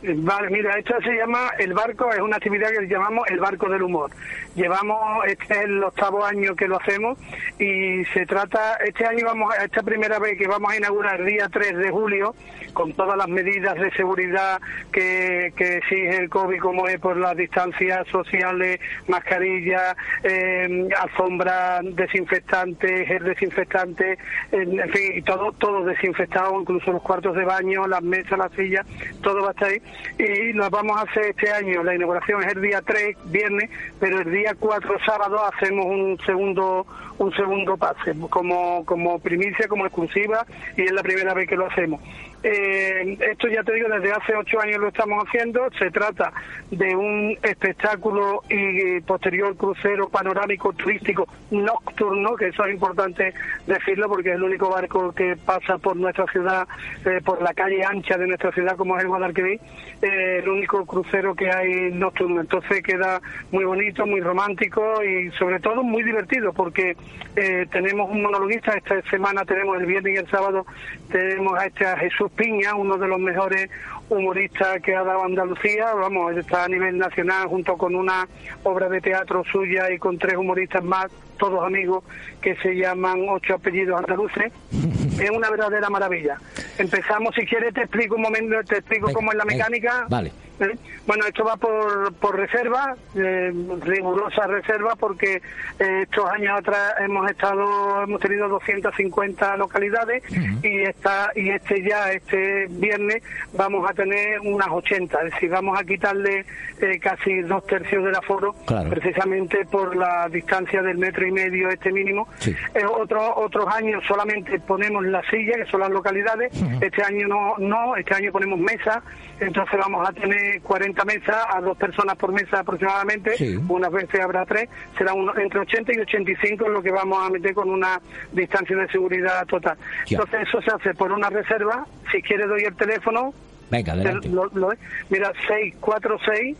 Vale, mira, esto se llama el barco, es una actividad que llamamos el barco del humor. Llevamos, este es el octavo año que lo hacemos y se trata, este año vamos, esta primera vez que vamos a inaugurar el día 3 de julio, con todas las medidas de seguridad que, que exige el COVID, como es por las distancias sociales, mascarillas, eh, alfombra desinfectante, gel desinfectante, en, en fin, todo, todo desinfectado, incluso los cuartos de baño, las mesas, las sillas, todo va a estar ahí. Y nos vamos a hacer este año, la inauguración es el día 3, viernes, pero el día 4, sábado, hacemos un segundo un segundo pase, como, como primicia, como exclusiva, y es la primera vez que lo hacemos. Eh, esto ya te digo, desde hace ocho años lo estamos haciendo. Se trata de un espectáculo y posterior crucero panorámico turístico nocturno, que eso es importante decirlo porque es el único barco que pasa por nuestra ciudad, eh, por la calle ancha de nuestra ciudad, como es el Guadalquivir, eh, el único crucero que hay nocturno. Entonces queda muy bonito, muy romántico y sobre todo muy divertido porque eh, tenemos un monologuista, esta semana tenemos el viernes y el sábado, tenemos a este a Jesús Piña, uno de los mejores humoristas que ha dado Andalucía, vamos, está a nivel nacional junto con una obra de teatro suya y con tres humoristas más, todos amigos, que se llaman Ocho Apellidos Andaluces. (laughs) es una verdadera maravilla. Empezamos, si quieres te explico un momento, te explico Venga, cómo es la mecánica. vale. ¿Eh? Bueno, esto va por, por reserva, eh, rigurosa reserva, porque eh, estos años atrás hemos estado, hemos tenido 250 localidades y esta y este ya, este viernes, vamos a tener unas 80, es decir, vamos a quitarle eh, casi dos tercios del aforo, Claro. precisamente por la distancia del metro y medio este mínimo. Eh, otros otros años solamente ponemos la silla, que son las localidades. Este año no, no, este año ponemos mesa. Entonces vamos a tener 40 mesas a dos personas por mesa aproximadamente. Sí. Unas veces habrá tres. Será uno, entre 80 y 85 lo que vamos a meter con una distancia de seguridad total. Ya. Entonces eso se hace por una reserva. Si quiere doy el teléfono. Venga, adelante. Lo- lo- mira, 646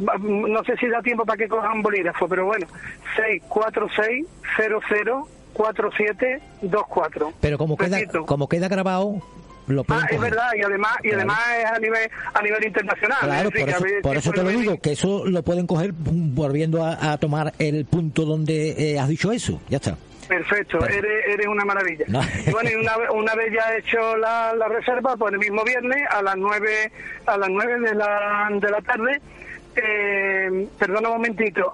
Va- no sé si da tiempo para que cojan bolígrafo, pero bueno, 646-00-4724. Pero como queda, como queda grabado, lo pueden Ah, es verdad, y además, y Claro. además es a nivel, a nivel internacional. Claro, es por eso, veces por eso te lo digo, que eso lo pueden coger volviendo a, a tomar el punto donde eh, has dicho eso. Ya está. Perfecto, eres, eres una maravilla. No. Y Bueno, y una, vez- una vez ya hecho la, la reserva, pues el mismo viernes a las nueve a las nueve de la, de la tarde, eh, perdona un momentito,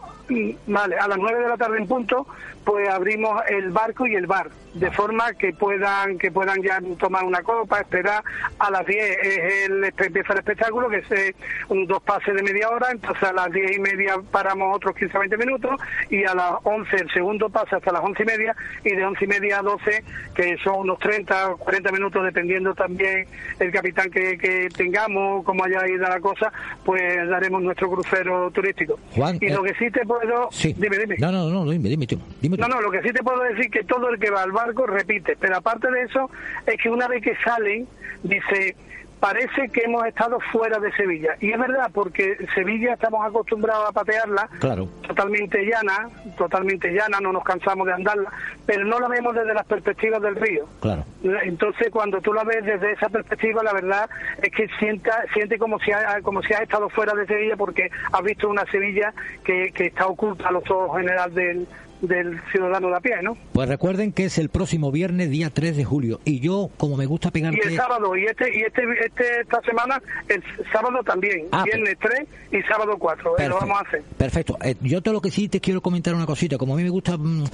vale, a las nueve de la tarde en punto, pues abrimos el barco y el bar, de forma que puedan que puedan ya tomar una copa, esperar a las 10 es el, empieza el espectáculo, que es eh, un dos pases de media hora, entonces a las diez y media paramos otros 15 a 20 minutos y a las 11 el segundo pase hasta las once y media y de once y media a 12, que son unos 30 o 40 minutos, dependiendo también el capitán que, que tengamos, cómo haya ido la cosa, pues daremos nuestro crucero turístico. Juan, y eh, lo que sí te puedo... Sí. Dime, dime. No, no, no, dime, dime tú. Dime tú. No, no, lo que sí te puedo decir que todo el que va al barco repite, pero aparte de eso es que una vez que salen, dice, parece que hemos estado fuera de Sevilla. Y es verdad, porque Sevilla estamos acostumbrados a patearla, Claro. totalmente llana, totalmente llana, no nos cansamos de andarla, pero no la vemos desde las perspectivas del río. Claro. Entonces, cuando tú la ves desde esa perspectiva, la verdad es que sienta, siente como si, ha, como si has estado fuera de Sevilla porque has visto una Sevilla que, que está oculta a los ojos general del, del ciudadano de a pie, ¿no? Pues recuerden que es el próximo viernes, día 3 de julio. Y yo, como me gusta Y pegarte... el sábado, y este, y este, este esta semana, el sábado también, Ah, viernes 3 y sábado 4, lo Perfecto. vamos a hacer. Perfecto. Eh, yo te lo que sí te quiero comentar una cosita. Como a mí me gusta, mm,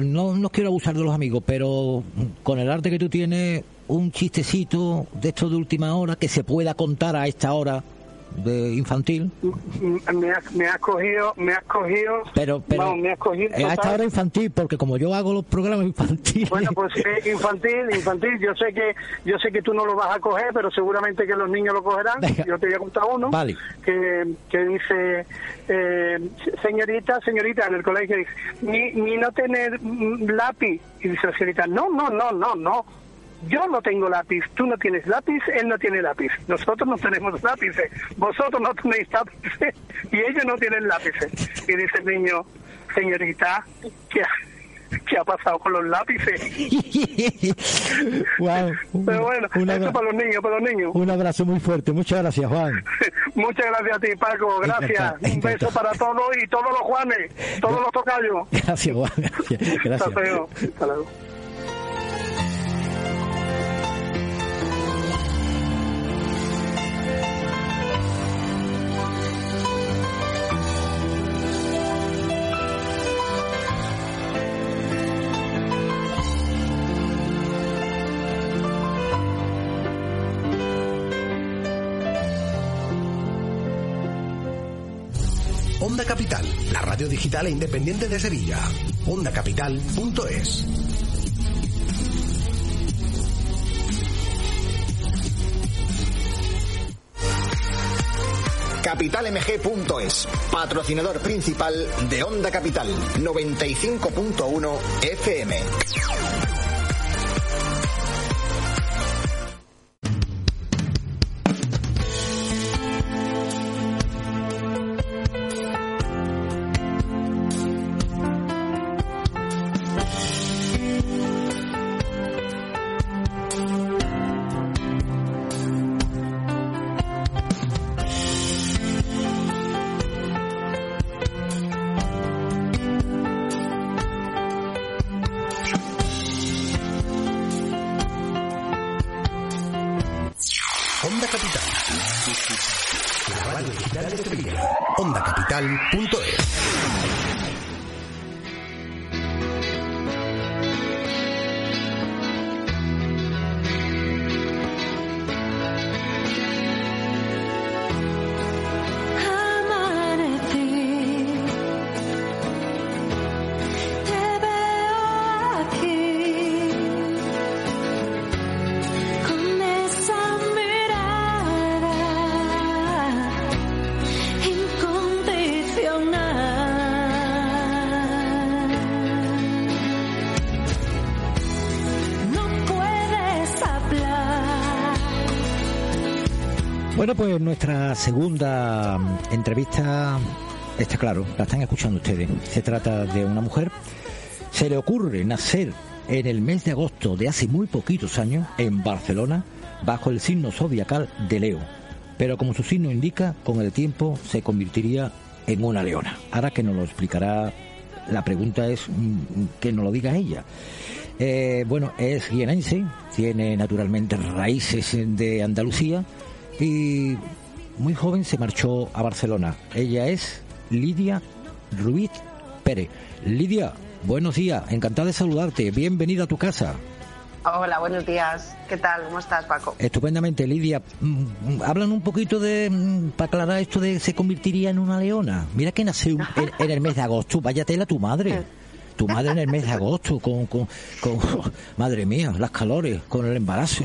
no, no quiero abusar de los amigos, pero mm, con el arte que tú tienes, un chistecito de esto de última hora que se pueda contar a esta hora de infantil. Me has, me has cogido, me has cogido, Pero, pero me has cogido eh, a esta hora infantil, porque como yo hago los programas infantiles. Bueno, pues eh, (laughs) infantil, infantil. Yo sé que yo sé que tú no lo vas a coger, pero seguramente que los niños lo cogerán. Yo te voy a contar uno Vale. que, que dice, eh, señorita, señorita, en el colegio dice, ni, ni no tener mm, lápiz. Y dice la señorita, no, no, no, no, no. Yo no tengo lápiz, tú no tienes lápiz, él no tiene lápiz. Nosotros no tenemos lápices, vosotros no tenéis lápices (laughs) y ellos no tienen lápices. Y dice el niño, señorita, ¿qué ha, qué ha pasado con los lápices? (laughs) Guau, un- Pero bueno, esto para los niños, para los niños. un abrazo muy fuerte. Muchas gracias, Juan. (laughs) Muchas gracias a ti, Paco. Gracias. Encantado, Un beso encantado. para todos y todos los Juanes, todos los tocayos. Gracias, Juan. Gracias. gracias. Hasta luego. Hasta luego. Digital e independiente de Sevilla. OndaCapital.es. CapitalMG.es, patrocinador principal de Onda Capital 95.1 FM. Pues nuestra segunda mm, entrevista está claro, la están escuchando ustedes. Se trata de una mujer. Se le ocurre nacer en el mes de agosto de hace muy poquitos años en Barcelona bajo el signo zodiacal de Leo. Pero como su signo indica, con el tiempo se convertiría en una leona. Ahora que nos lo explicará, la pregunta es mm, que nos lo diga ella. Eh, bueno, es jienense, tiene naturalmente raíces de Andalucía y muy joven se marchó a Barcelona. Ella es Lidia Ruiz Pérez. Lidia, buenos días, encantada de saludarte, bienvenida a tu casa. Hola, buenos días. ¿Qué tal? ¿Cómo estás, Paco? Estupendamente, Lidia. Mm, mm, Hablan un poquito de, mm, para aclarar esto de se convertiría en una leona. Mira que nació en, en el mes de agosto, vaya tela tu madre. Tu madre en el mes de agosto, con, con, con- (laughs) madre mía, las calores, con el embarazo.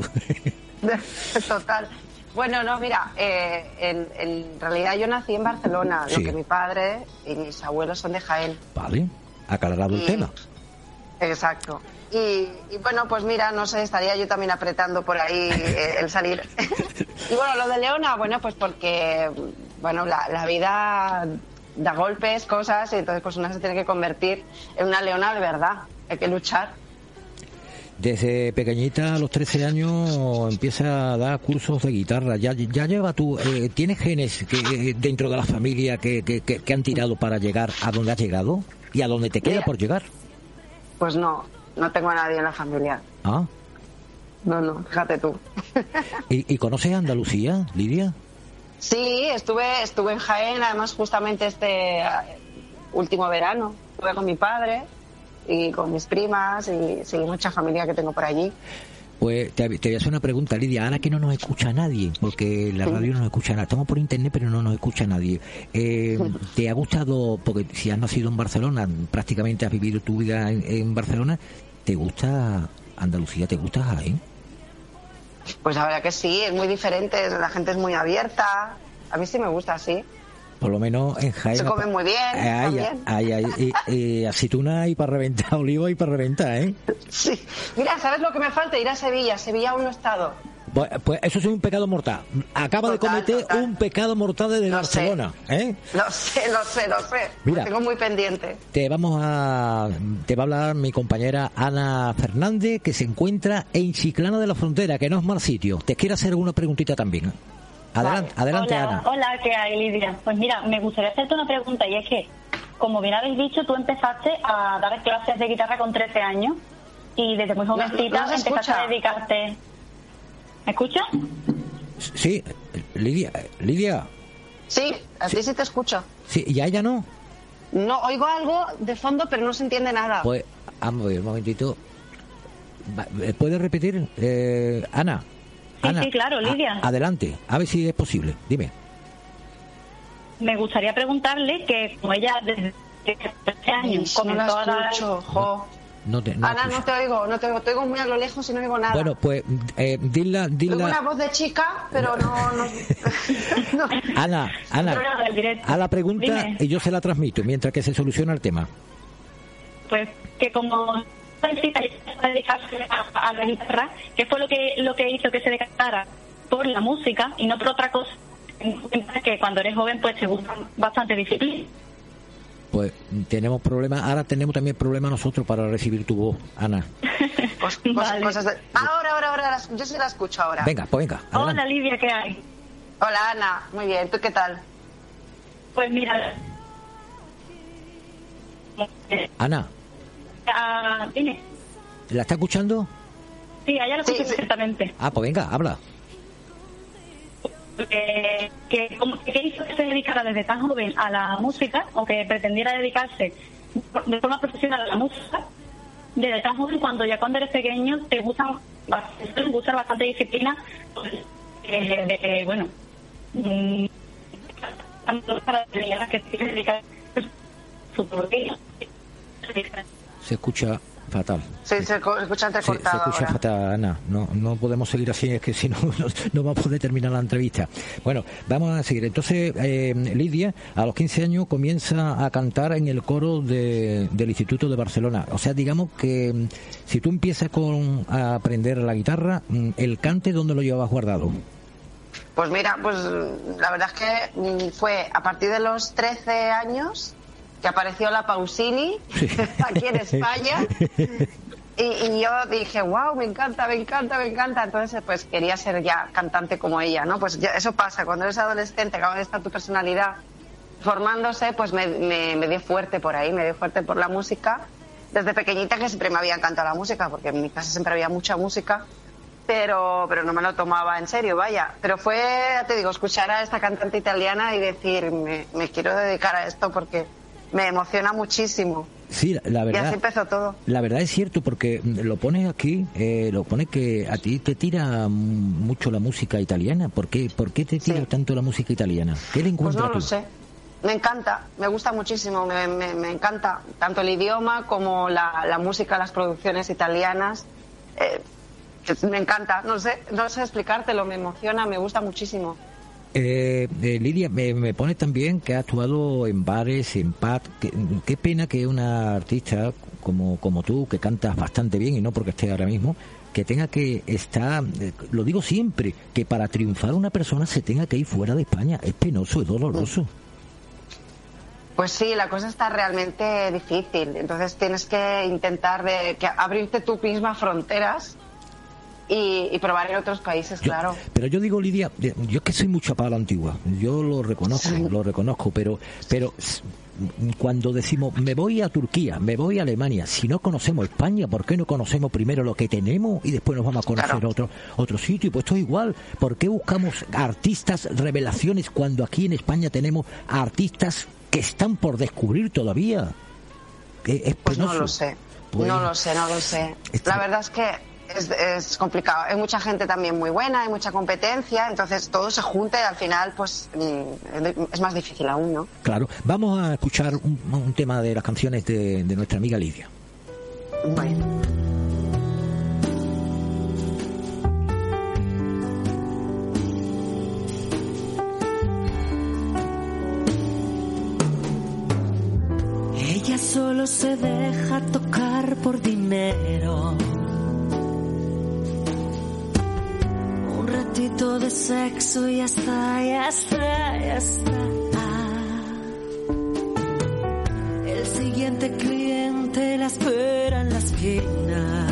(laughs) Total. Bueno, no, mira, eh, en, en realidad yo nací en Barcelona, Sí. lo que mi padre y mis abuelos son de Jaén. Vale, aclarado el Y- tema. Exacto. Y, y bueno, pues mira, no sé, estaría yo también apretando por ahí eh, el salir. (laughs) y bueno, lo de Leona, bueno, pues porque, bueno, la, la vida da golpes, cosas, y entonces pues una se tiene que convertir en una leona de verdad. Hay que luchar. Desde pequeñita, a los 13 años, empieza a dar cursos de guitarra. Ya, ya lleva tú, eh, ¿tienes genes que, eh, dentro de la familia que, que, han tirado para llegar a donde has llegado? ¿Y a donde te queda Mira. por llegar? Pues no, no tengo a nadie en la familia. ¿Ah? No, no, fíjate tú. (laughs) ¿Y, y conoces Andalucía, Lidia? Sí, estuve, estuve en Jaén, además justamente este eh, último verano. Estuve con mi padre y con mis primas y sí, mucha familia que tengo por allí. Pues te, te voy a hacer una pregunta, Lidia. Ahora que no nos escucha nadie, porque la radio no nos escucha nada. Estamos por internet, pero no nos escucha nadie. Eh, ¿Te ha gustado, porque si has nacido en Barcelona, prácticamente has vivido tu vida en, en Barcelona, ¿te gusta Andalucía? ¿Te gusta Jaén? Pues la verdad que sí, es muy diferente, la gente es muy abierta. A mí sí me gusta así. Por lo menos en Jaén. Se come muy bien, Ay, también. ay, ay, y, y aceituna y para reventar, (laughs) oliva y para reventar, ¿eh? Sí. Mira, ¿sabes lo que me falta? Ir a Sevilla. Sevilla aún no he estado. Pues, pues eso es un pecado mortal. Acaba de cometer total. un pecado mortal desde Lo sé. Barcelona, ¿eh? Lo sé, lo sé, lo sé. Mira. Lo tengo muy pendiente. Te vamos a te va a hablar mi compañera Ana Fernández que se encuentra en Chiclana de la Frontera, que no es mal sitio. Te quiero hacer una preguntita también. Adelante, adelante hola, Ana. Hola, ¿qué hay, Lidia? Pues mira, me gustaría hacerte una pregunta y es que, como bien habéis dicho, tú empezaste a dar clases de guitarra con 13 años y desde muy jovencita empezaste escucha. a dedicarte... ¿Me escuchas? Sí, Lidia, Lidia, Sí, a ti sí te escucho. sí, y a ella no. No, oigo algo de fondo, pero no se entiende nada. Pues vamos a ver, un momentito. Va, ¿Puedes repetir, eh, Ana? Sí, Ana, sí, claro, a- Lidia. adelante, a ver si es posible. Dime. Me gustaría preguntarle que, como ella desde 13 años Ay, no la comenzó a dar... escucho, jo. No te, no Ana, escucho. no te oigo, no te oigo. Te oigo muy a lo lejos y no oigo nada. Bueno, pues eh, dila, dila. una voz de chica, pero no... no... (laughs) Ana, Ana, a la pregunta Dime. y yo se la transmito mientras que se soluciona el tema. pues que como a dedicarse a, a la guitarra, que fue lo que lo que hizo que se decantara por la música y no por otra cosa. Ten en cuenta que cuando eres joven pues te gusta bastante disciplina. Pues tenemos problemas, ahora tenemos también problemas nosotros para recibir tu voz, Ana. (laughs) Cos- cos- cosas de- Ahora, ahora, ahora, la- yo sí la escucho ahora. Venga, pues venga, adelante. Hola Lidia, ¿qué hay? Hola, Ana. Muy bien, ¿tú qué tal? Pues mira, Ana, ah, dime. ¿La está escuchando? Sí, allá lo escucho perfectamente. Ah, pues venga, habla. que, que, hizo que se dedicara desde tan joven a la música o que pretendiera dedicarse de forma profesional a la música desde tan joven cuando ya cuando eres pequeño te gusta bastante, te gusta bastante disciplina pues, eh, de que bueno mm, para que se dedica su. Se escucha fatal. Sí, se escucha Se, se entrecortado escucha ahora. fatal, Ana. No, no podemos seguir así, es que si no, no, no vamos a poder terminar la entrevista. Bueno, vamos a seguir. Entonces, eh, Lidia, a los 15 años comienza a cantar en el coro de- del Instituto de Barcelona. O sea, digamos que mm, si tú empiezas con a aprender la guitarra, mm, el cante, ¿dónde lo llevabas guardado? Pues mira, pues la verdad es que mm, fue a partir de los 13 años que apareció la Pausini (laughs) aquí en España y, y yo dije, wow, me encanta, me encanta, me encanta. Entonces, pues quería ser ya cantante como ella, ¿no? Pues ya, eso pasa, cuando eres adolescente, acaba de estar tu personalidad formándose, pues me, me, me dio fuerte por ahí, me dio fuerte por la música. Desde pequeñita que siempre me había encantado la música, porque en mi casa siempre había mucha música pero, pero no me lo tomaba en serio, vaya. Pero fue, te digo, escuchar a esta cantante italiana y decir, me, me quiero dedicar a esto porque me emociona muchísimo. Sí, la, la Y así verdad. empezó todo. La verdad es cierto porque mm, lo pones aquí, eh, lo pone que a ti te tira mm, mucho la música italiana. ¿Por qué, ¿Por qué te tira tanto la música italiana? ¿Qué le Pues encuentras no lo sé. Me encanta, me gusta muchísimo, me, me- me encanta tanto el idioma como la, la música, las producciones italianas. Eh, me encanta, no sé, no sé explicártelo, me emociona, me gusta muchísimo. Eh, eh, Lidia, me, me pone también que ha actuado en bares, en pub. Qué, pena que una artista como, como tú, que cantas bastante bien y no porque esté ahora mismo, que tenga que estar, eh, lo digo siempre, que para triunfar una persona se tenga que ir fuera de España. Es penoso, es doloroso. Pues sí, la cosa está realmente difícil. Entonces tienes que intentar de, que abrirte tú misma fronteras y, y probar en otros países, claro. Pero yo digo, Lidia, yo es que soy mucha para la antigua, yo lo reconozco, lo reconozco, pero, pero cuando decimos me voy a Turquía, me voy a Alemania, si no conocemos España, ¿por qué no conocemos primero lo que tenemos y después nos vamos a conocer otro, otro sitio? Pues esto es igual, ¿por qué buscamos artistas revelaciones cuando aquí en España tenemos artistas que están por descubrir todavía? Es Pues no penoso. lo sé, Pues- no lo sé, no lo sé. La verdad es que es, es complicado. Hay mucha gente también muy buena, hay mucha competencia, entonces todo se junta y al final pues mm, es más difícil aún, ¿no? Claro, vamos a escuchar un, un tema de las canciones de, de nuestra amiga Lidia. Bueno. Ella solo se deja tocar por dinero. Ratito de sexo y ya está, ya está, ya está. El siguiente cliente la espera en la esquina.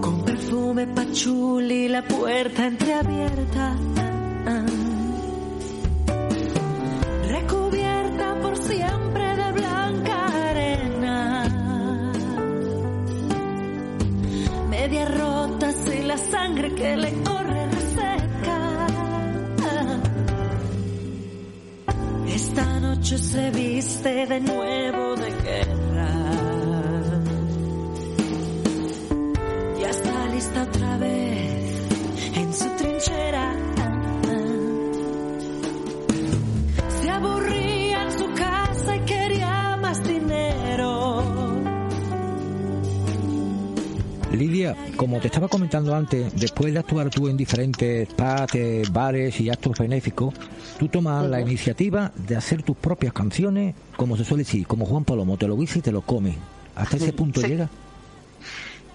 Con perfume pachuli, la puerta entreabierta. Que le corre reseca. Esta noche se viste de nuevo como te estaba comentando antes, después de actuar tú en diferentes eh, bares y actos benéficos, tú tomas la iniciativa de hacer tus propias canciones, como se suele decir, como Juan Palomo, te lo dice y te lo come. ¿Hasta ese (laughs) punto Sí. llega?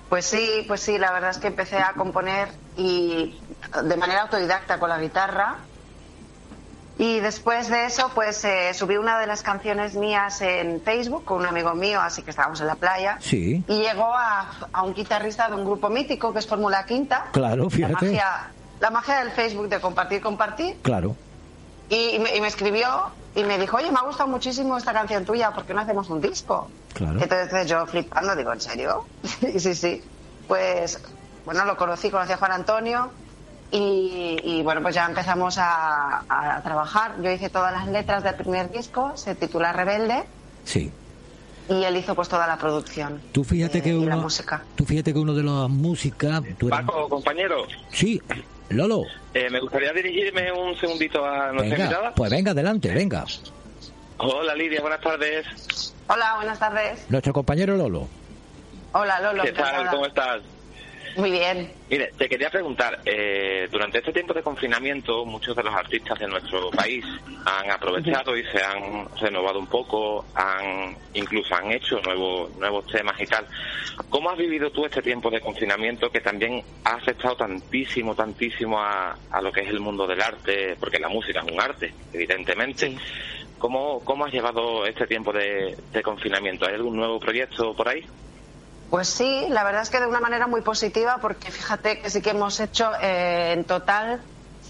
Pues sí, pues sí, la verdad es que empecé a componer y de manera autodidacta con la guitarra. Y después de eso, pues eh, subí una de las canciones mías en Facebook con un amigo mío, así que estábamos en la playa. Sí, Y llegó a, a un guitarrista de un grupo mítico que es Fórmula Quinta. claro, La fíjate. magia, la magia del Facebook de compartir, compartir. Claro. Y, y me, y me escribió y me dijo, oye, me ha gustado muchísimo esta canción tuya, ¿por qué no hacemos un disco? Claro. Entonces yo flipando digo, ¿en serio? (laughs) y sí, sí. Pues, bueno, lo conocí, conocí a Juan Antonio Y, y, bueno, pues ya empezamos a, a trabajar. Yo hice todas las letras del primer disco, se titula Rebelde, Sí. y él hizo pues toda la producción. Tú fíjate eh, que y la uno, música. tú fíjate que uno de las músicas, eres- Paco, compañero, sí, Lolo, eh, me gustaría dirigirme un segundito a nuestra venga, invitada. pues venga adelante, venga. Hola Lidia, buenas tardes. Hola, buenas tardes. Nuestro compañero Lolo. Hola, Lolo. ¿Qué tal? encantada. ¿Cómo estás? Muy bien. Mire, te quería preguntar, eh, durante este tiempo de confinamiento muchos de los artistas de nuestro país han aprovechado y se han renovado un poco, han incluso han hecho nuevos nuevos temas y tal. ¿Cómo has vivido tú este tiempo de confinamiento que también ha afectado tantísimo, tantísimo a, a lo que es el mundo del arte? Porque la música es un arte, evidentemente. ¿Cómo, ¿Cómo has llevado este tiempo de, de confinamiento? ¿Hay algún nuevo proyecto por ahí? Pues sí, la verdad es que de una manera muy positiva, porque fíjate que sí que hemos hecho eh, en total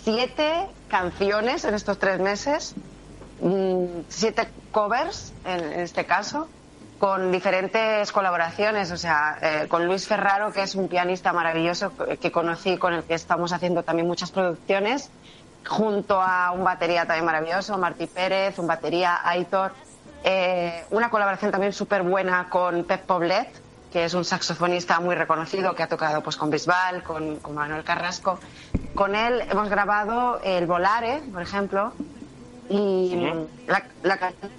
siete canciones en estos tres meses, mm, siete covers en, este caso, con diferentes colaboraciones, o sea, eh, con Luis Ferraro, que es un pianista maravilloso que- que conocí, con el que estamos haciendo también muchas producciones, junto a un batería también maravilloso, Martí Pérez, un batería, Aitor, eh, una colaboración también súper buena con Pep Poblet, que es un saxofonista muy reconocido que ha tocado pues con Bisbal, con, con Manuel Carrasco. Con él hemos grabado el Volare, por ejemplo, y la, la canción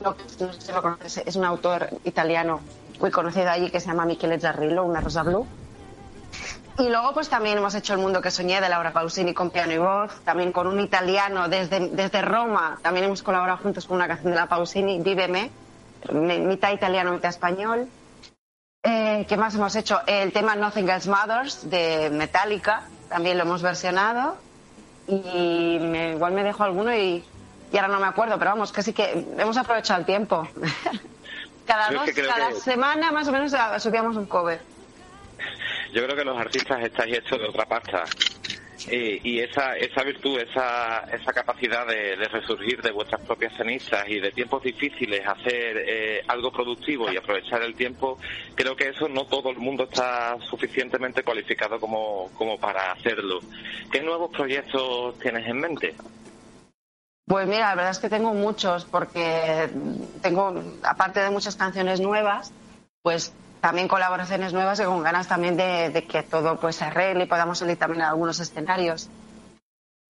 no sé si lo conoces, es un autor italiano muy conocido allí que se llama Michele Zarrillo, una rosa blu. Y luego pues también hemos hecho El mundo que soñé de Laura Pausini con piano y voz, también con un italiano desde, desde Roma, también hemos colaborado juntos con una canción de la Pausini, Víveme, mi- mitad italiano, mitad español. Eh, ¿Qué más hemos hecho? El tema Nothing Else Matters de Metallica, también lo hemos versionado. Y me- igual me dejo alguno y, y ahora no me acuerdo, pero vamos, sí que hemos aprovechado el tiempo. (laughs) cada Yo es dos, que cada que- semana más o menos subíamos un cover. Yo creo que los artistas estáis hechos de otra pasta. Y, y esa, esa virtud, esa, esa capacidad de, de resurgir de vuestras propias cenizas y de tiempos difíciles, hacer eh, algo productivo y aprovechar el tiempo, creo que eso no todo el mundo está suficientemente cualificado como, como para hacerlo. ¿Qué nuevos proyectos tienes en mente? Pues mira, la verdad es que tengo muchos, porque tengo, aparte de muchas canciones nuevas, pues también colaboraciones nuevas y con ganas también de, de que todo pues se arregle y podamos salir también a algunos escenarios.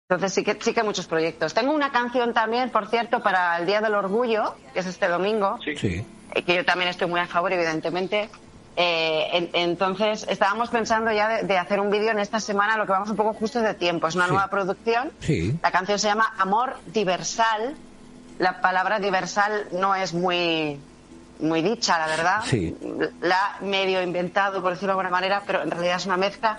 Entonces sí que, sí que hay muchos proyectos. Tengo una canción también, por cierto, para el Día del Orgullo, que es este domingo, Sí. eh, que yo también estoy muy a favor, evidentemente. Eh, en- entonces, estábamos pensando ya de, de hacer un vídeo en esta semana, lo que vamos un poco justo de tiempo. Es una nueva producción. Sí. La canción se llama Amor Diversal. La palabra diversal no es muy, muy dicha, la verdad. Sí. La medio inventado, por decirlo de alguna manera, pero en realidad es una mezcla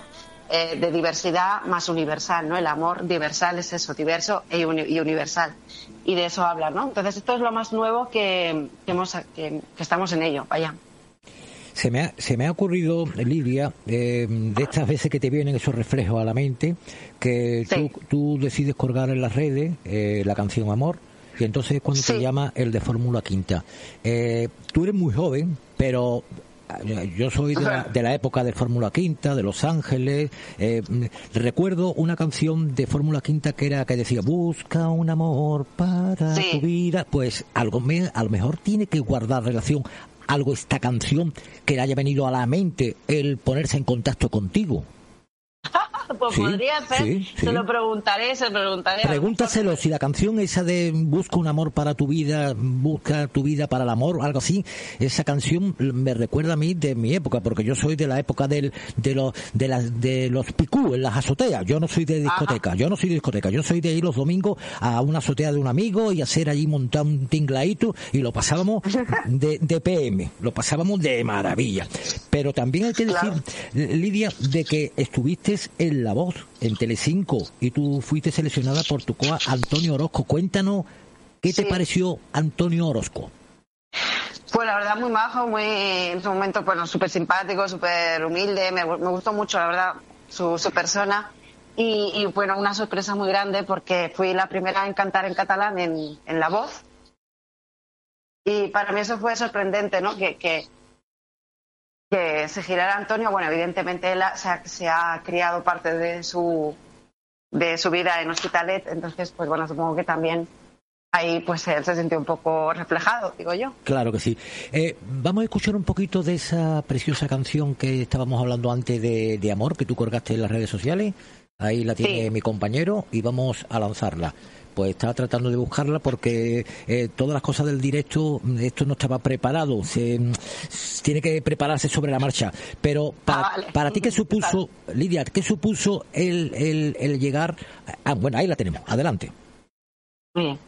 eh, de diversidad más universal, ¿no? El amor diversal es eso, diverso e uni- y universal. Y de eso habla, ¿no? Entonces, esto es lo más nuevo que, que hemos, que, que estamos en ello, vaya. Se me ha, se me ha ocurrido, Lidia, eh, de estas veces que te vienen esos reflejos a la mente, que tú, tú decides colgar en las redes eh, la canción Amor, y entonces es cuando te llama el de Fórmula Quinta. Eh, tú eres muy joven, pero eh, yo soy de la, de la época de Fórmula Quinta, de Los Ángeles. eh, recuerdo una canción de Fórmula Quinta que era que decía busca un amor para Sí. tu vida. Pues algo me, a lo mejor tiene que guardar relación algo esta canción que le haya venido a la mente el ponerse en contacto contigo. (laughs) Pues Sí, podría ser, sí, sí. se lo preguntaré, se lo preguntaré. Pregúntaselo si la canción esa de Busca un amor para tu vida, busca tu vida para el amor, algo así, esa canción me recuerda a mí de mi época, porque yo soy de la época del, de, los de, las de los picú en las azoteas. Yo no soy de discoteca, yo no soy de discoteca, yo soy de ir los domingos a una azotea de un amigo y hacer allí montar un tingladito y lo pasábamos (laughs) de, de PM, lo pasábamos de maravilla. Pero también hay que decir, Lidia, de que estuviste en La Voz, en Telecinco, y tú fuiste seleccionada por tu coa Antonio Orozco. Cuéntanos, ¿qué te pareció Antonio Orozco? Pues la verdad muy majo, muy en su momento bueno súper simpático, súper humilde, me, gu- me gustó mucho la verdad su, su persona y, y, bueno una sorpresa muy grande porque fui la primera en cantar en catalán en, en La Voz y para mí eso fue sorprendente, ¿no? Que, que, que se girara Antonio, bueno evidentemente él ha- se ha, se ha criado parte de su de su vida en Hospitalet, entonces, pues bueno, supongo que también ahí pues él se sintió un poco reflejado, digo yo. Claro que sí. Eh, vamos a escuchar un poquito de esa preciosa canción que estábamos hablando antes de, de amor que tú colgaste en las redes sociales. Ahí la tiene Sí. mi compañero y vamos a lanzarla. Pues estaba tratando de buscarla porque eh, todas las cosas del directo, esto no estaba preparado. Se, tiene que prepararse sobre la marcha. Pero para, vale. para ti, ¿qué supuso, Lidia, qué supuso el, el, el llegar? Ah, bueno, ahí la tenemos. Adelante. Bien.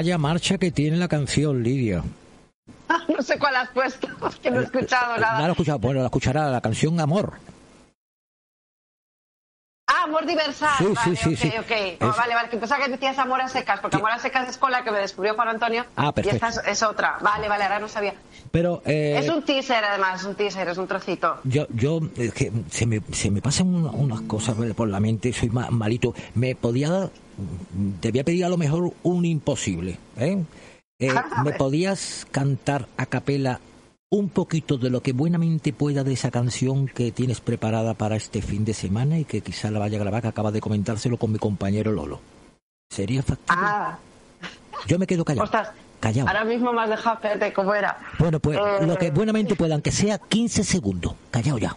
Vaya, marcha que tiene la canción, Lidia. (laughs) No sé cuál has puesto, que no he escuchado No nada. la he escuchado. Bueno, la escuchará la canción Amor. Ah, amor diversal. Sí, vale, sí, sí, ok, sí. ok. Oh, vale, vale, que pensaba que decías amor a secas, porque amor a secas es con la que me descubrió Juan Antonio. Ah, Y perfecto. esta es, es otra. Vale, vale, ahora no sabía. Pero eh, Es un teaser, además, es un teaser, es un trocito. yo, yo es que se me, se me pasan una- unas cosas por la mente, soy ma- malito. Me podía dar, te voy a pedir a lo mejor un imposible. ¿eh? Eh, (laughs) ¿Me podías cantar a capela un poquito de lo que buenamente pueda de esa canción que tienes preparada para este fin de semana y que quizá la vaya a grabar, que acaba de comentárselo con mi compañero Lolo? ¿Sería factible? Ah, Yo me quedo callado. ostras. Callado. Ahora mismo me has dejado, espérate, ¿cómo era? Bueno, pues Eh, lo que buenamente pueda, aunque sea 15 segundos. Callado ya.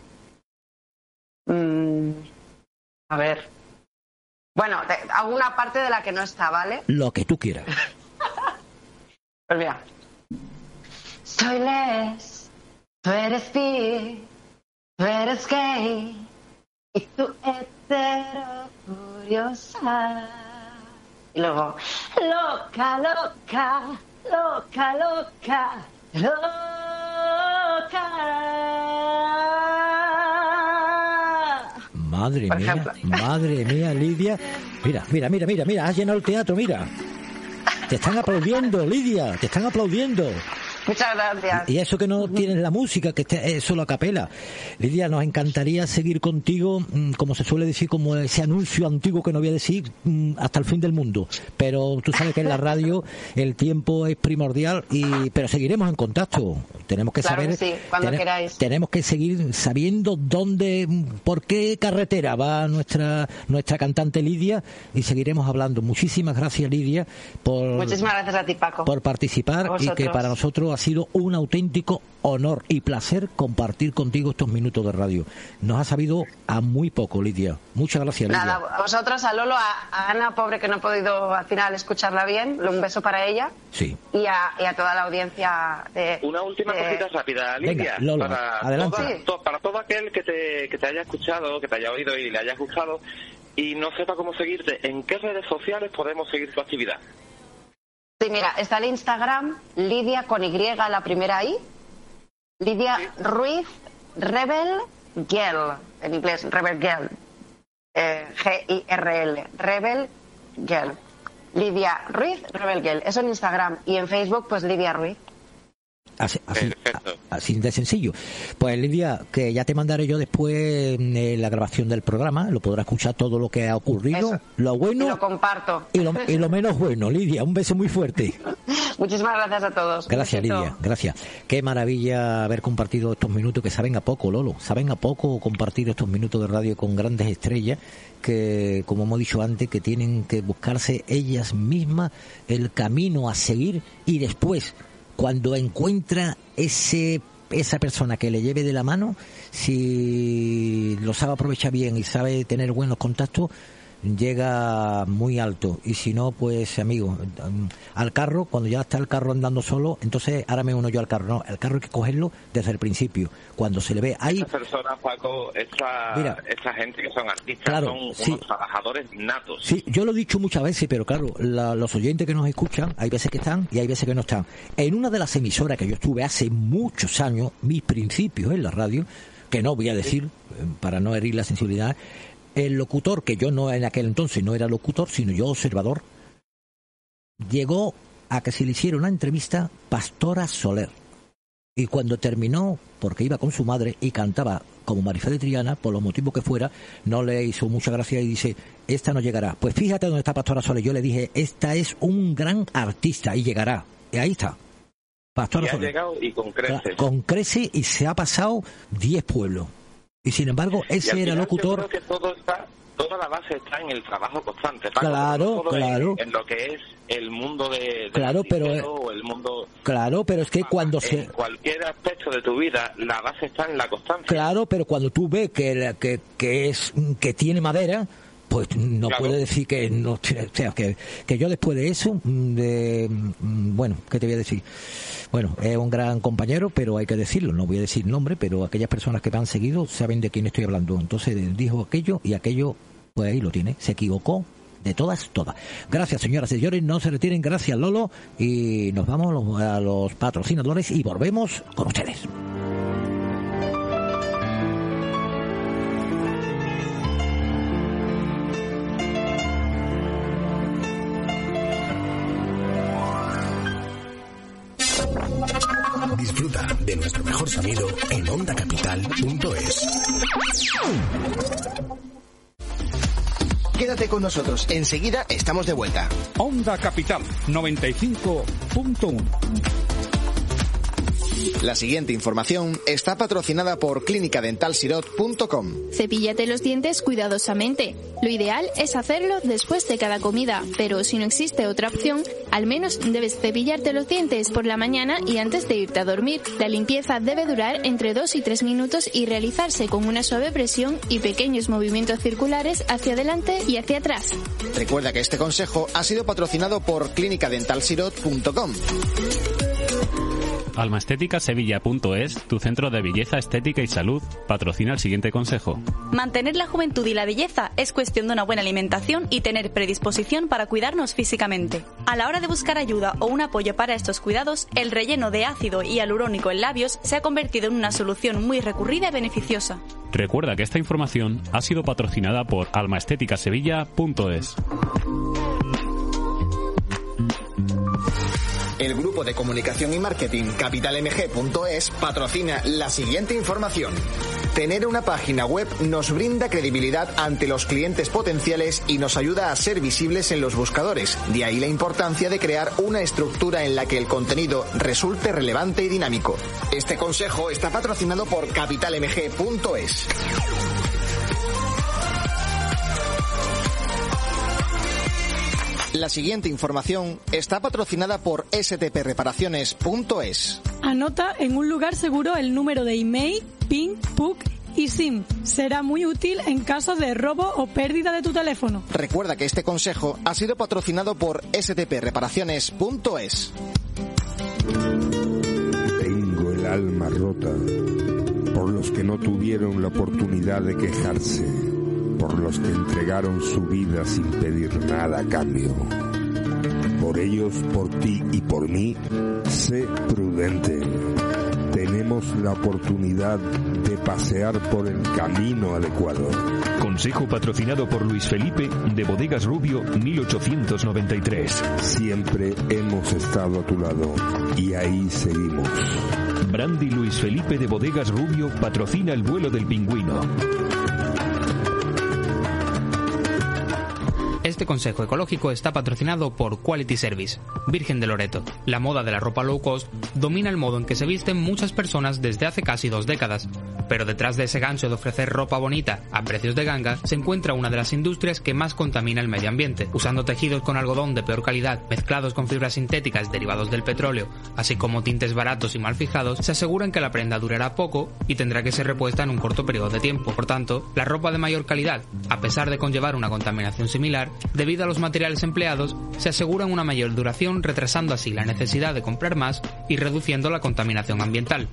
Mm, a ver. Bueno, te- hago una parte de la que no está, ¿vale? Lo que tú quieras. (laughs) Pues mira. Soy Les, tú eres bi, tú eres gay, y tú hetero curiosa. Y luego, loca, loca, loca, loca, loca. Madre Por mía, ejemplo. madre mía, Lidia. Mira, mira, mira, mira, mira, has llenado el teatro, mira. Te están aplaudiendo, Lidia, te están aplaudiendo. Muchas gracias. Y eso que no (laughs) tienes la música, que esté- es solo a capela. Lidia, nos encantaría seguir contigo, mm, como se suele decir, como ese anuncio antiguo que no voy a decir, mm, hasta el fin del mundo. Pero tú sabes que en la (laughs) radio el tiempo es primordial, y pero seguiremos en contacto. Tenemos que Claro saber. que sí, cuando queráis. Tenemos que seguir sabiendo dónde, mm, por qué carretera va nuestra, nuestra cantante Lidia, y seguiremos hablando. Muchísimas gracias, Lidia, por Muchísimas gracias a ti, Paco. por participar y que para nosotros ha sido un auténtico honor y placer compartir contigo estos minutos de radio. Nos ha sabido a muy poco, Lidia. Muchas gracias, Lidia. Nada, a vosotros, a Lolo, a, a Ana, pobre que no he podido al final escucharla bien, un beso para ella Sí. y a, y a toda la audiencia de... Una última de- cosita rápida, Venga, Lidia. Lola, para, adelante. toda- Sí. to- para todo aquel que te, que te haya escuchado, que te haya oído y le haya gustado y no sepa cómo seguirte, ¿en qué redes sociales podemos seguir tu actividad? Sí, mira, está el Instagram, Lidia con Y, la primera I, Lidia Ruiz Rebel Girl, en inglés, Rebel Girl, eh, G-I-R-L, Rebel Girl. Lidia Ruiz Rebel Girl, eso en Instagram y en Facebook, pues Lidia Ruiz. Así, así, a- así de sencillo. Pues Lidia, que ya te mandaré yo después eh, la grabación del programa, lo podrás escuchar todo lo que ha ocurrido, lo Y bueno lo comparto. y lo, y lo menos bueno. Lidia, un beso muy fuerte. (laughs) Muchísimas gracias a todos. Gracias, besito. Lidia, gracias. Qué maravilla haber compartido estos minutos que saben a poco, Lolo. Saben a poco compartir estos minutos de radio con grandes estrellas que, como hemos dicho antes, que tienen que buscarse ellas mismas el camino a seguir y después, cuando encuentra ese esa persona que le lleve de la mano, si lo sabe aprovechar bien y sabe tener buenos contactos, llega muy alto y si no pues amigo al carro cuando ya está el carro andando solo entonces ahora me uno yo al carro no el carro hay que cogerlo desde el principio cuando se le ve ahí Estas personas, Paco, esta, Mira. esta gente que son artistas, Claro, son sí. unos trabajadores natos. Sí, yo lo he dicho muchas veces, pero claro, la- los oyentes que nos escuchan, hay veces que están y hay veces que no están. En una de las emisoras que yo estuve hace muchos años, mis principios en la radio, que no voy a decir eh, para no herir la sensibilidad, el locutor, que yo no en aquel entonces no era locutor, sino yo observador, llegó a que se le hiciera una entrevista Pastora Soler. Y cuando terminó, porque iba con su madre y cantaba como Marifé de Triana, por los motivos que fuera, no le hizo mucha gracia y dice, esta no llegará. Pues fíjate dónde está Pastora Soler. Yo le dije, esta es un gran artista y llegará. Y ahí está. Pastora Y ha Soler. llegado y. Con crece y se ha pasado 10 pueblos. Y sin embargo, ese era final yo locutor. creo que todo está, toda la base está en el trabajo constante. Paco, Claro, no solo en- claro. En, lo que es el mundo de, de Claro, pero, eh, o el mundo Claro, pero es que cuando se. en cualquier aspecto de tu vida, la base está en la constancia. Claro, pero cuando tú ves que, que es que tiene madera, pues no Claro. puede decir que no o sea, que, que yo después de eso, mm, de, mm, bueno, ¿qué te voy a decir? Bueno, es un gran compañero, pero hay que decirlo, no voy a decir nombre, pero aquellas personas que me han seguido saben de quién estoy hablando. Entonces dijo aquello y aquello, pues ahí lo tiene, se equivocó de todas, todas. Gracias, señoras y señores, no se retiren, gracias Lolo, y nos vamos a los, a los patrocinadores y volvemos con ustedes. Mejor sonido en ondacapital.es. Quédate con nosotros, enseguida estamos de vuelta. Onda Capital 95.1. La siguiente información está patrocinada por clínicadentalsirot.com. Cepíllate los dientes cuidadosamente. Lo ideal es hacerlo después de cada comida, pero si no existe otra opción, al menos debes cepillarte los dientes por la mañana y antes de irte a dormir. La limpieza debe durar entre 2 y 3 minutos y realizarse con una suave presión y pequeños movimientos circulares hacia adelante y hacia atrás. Recuerda que este consejo ha sido patrocinado por clínicadentalsirot.com. Almaestéticasevilla.es, tu centro de belleza, estética y salud, patrocina el siguiente consejo. Mantener la juventud y la belleza es cuestión de una buena alimentación y tener predisposición para cuidarnos físicamente. A la hora de buscar ayuda o un apoyo para estos cuidados, el relleno de ácido y hialurónico en labios se ha convertido en una solución muy recurrida y beneficiosa. Recuerda que esta información ha sido patrocinada por almaestéticasevilla.es. El grupo de comunicación y marketing capitalmg.es patrocina la siguiente información. Tener una página web nos brinda credibilidad ante los clientes potenciales y nos ayuda a ser visibles en los buscadores. De ahí la importancia de crear una estructura en la que el contenido resulte relevante y dinámico. Este consejo está patrocinado por capitalmg.es. La siguiente información está patrocinada por stpreparaciones.es. Anota en un lugar seguro el número de email, PIN, PUC y SIM. Será muy útil en caso de robo o pérdida de tu teléfono. Recuerda que este consejo ha sido patrocinado por stpreparaciones.es. Tengo el alma rota por los que no tuvieron la oportunidad de quejarse, por los que entregaron su vida sin pedir nada a cambio. Por ellos, por ti y por mí, sé prudente. Tenemos la oportunidad de pasear por el camino adecuado. Consejo patrocinado por Luis Felipe de Bodegas Rubio 1893. Siempre hemos estado a tu lado y ahí seguimos. Brandy Luis Felipe de Bodegas Rubio patrocina el vuelo del pingüino. Este consejo ecológico está patrocinado por Quality Service, Virgen de Loreto. La moda de la ropa low cost domina el modo en que se visten muchas personas desde hace casi dos décadas. Pero detrás de ese gancho de ofrecer ropa bonita a precios de ganga se encuentra una de las industrias que más contamina el medio ambiente. Usando tejidos con algodón de peor calidad mezclados con fibras sintéticas derivados del petróleo, así como tintes baratos y mal fijados, se aseguran que la prenda durará poco y tendrá que ser repuesta en un corto periodo de tiempo. Por tanto, la ropa de mayor calidad, a pesar de conllevar una contaminación similar, debido a los materiales empleados, se aseguran una mayor duración retrasando así la necesidad de comprar más y reduciendo la contaminación ambiental.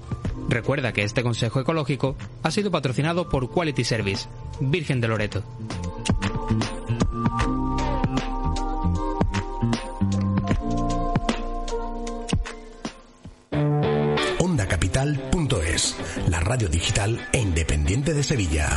Recuerda que este consejo ecológico ha sido patrocinado por Quality Service, Virgen de Loreto. La radio digital e independiente de Sevilla.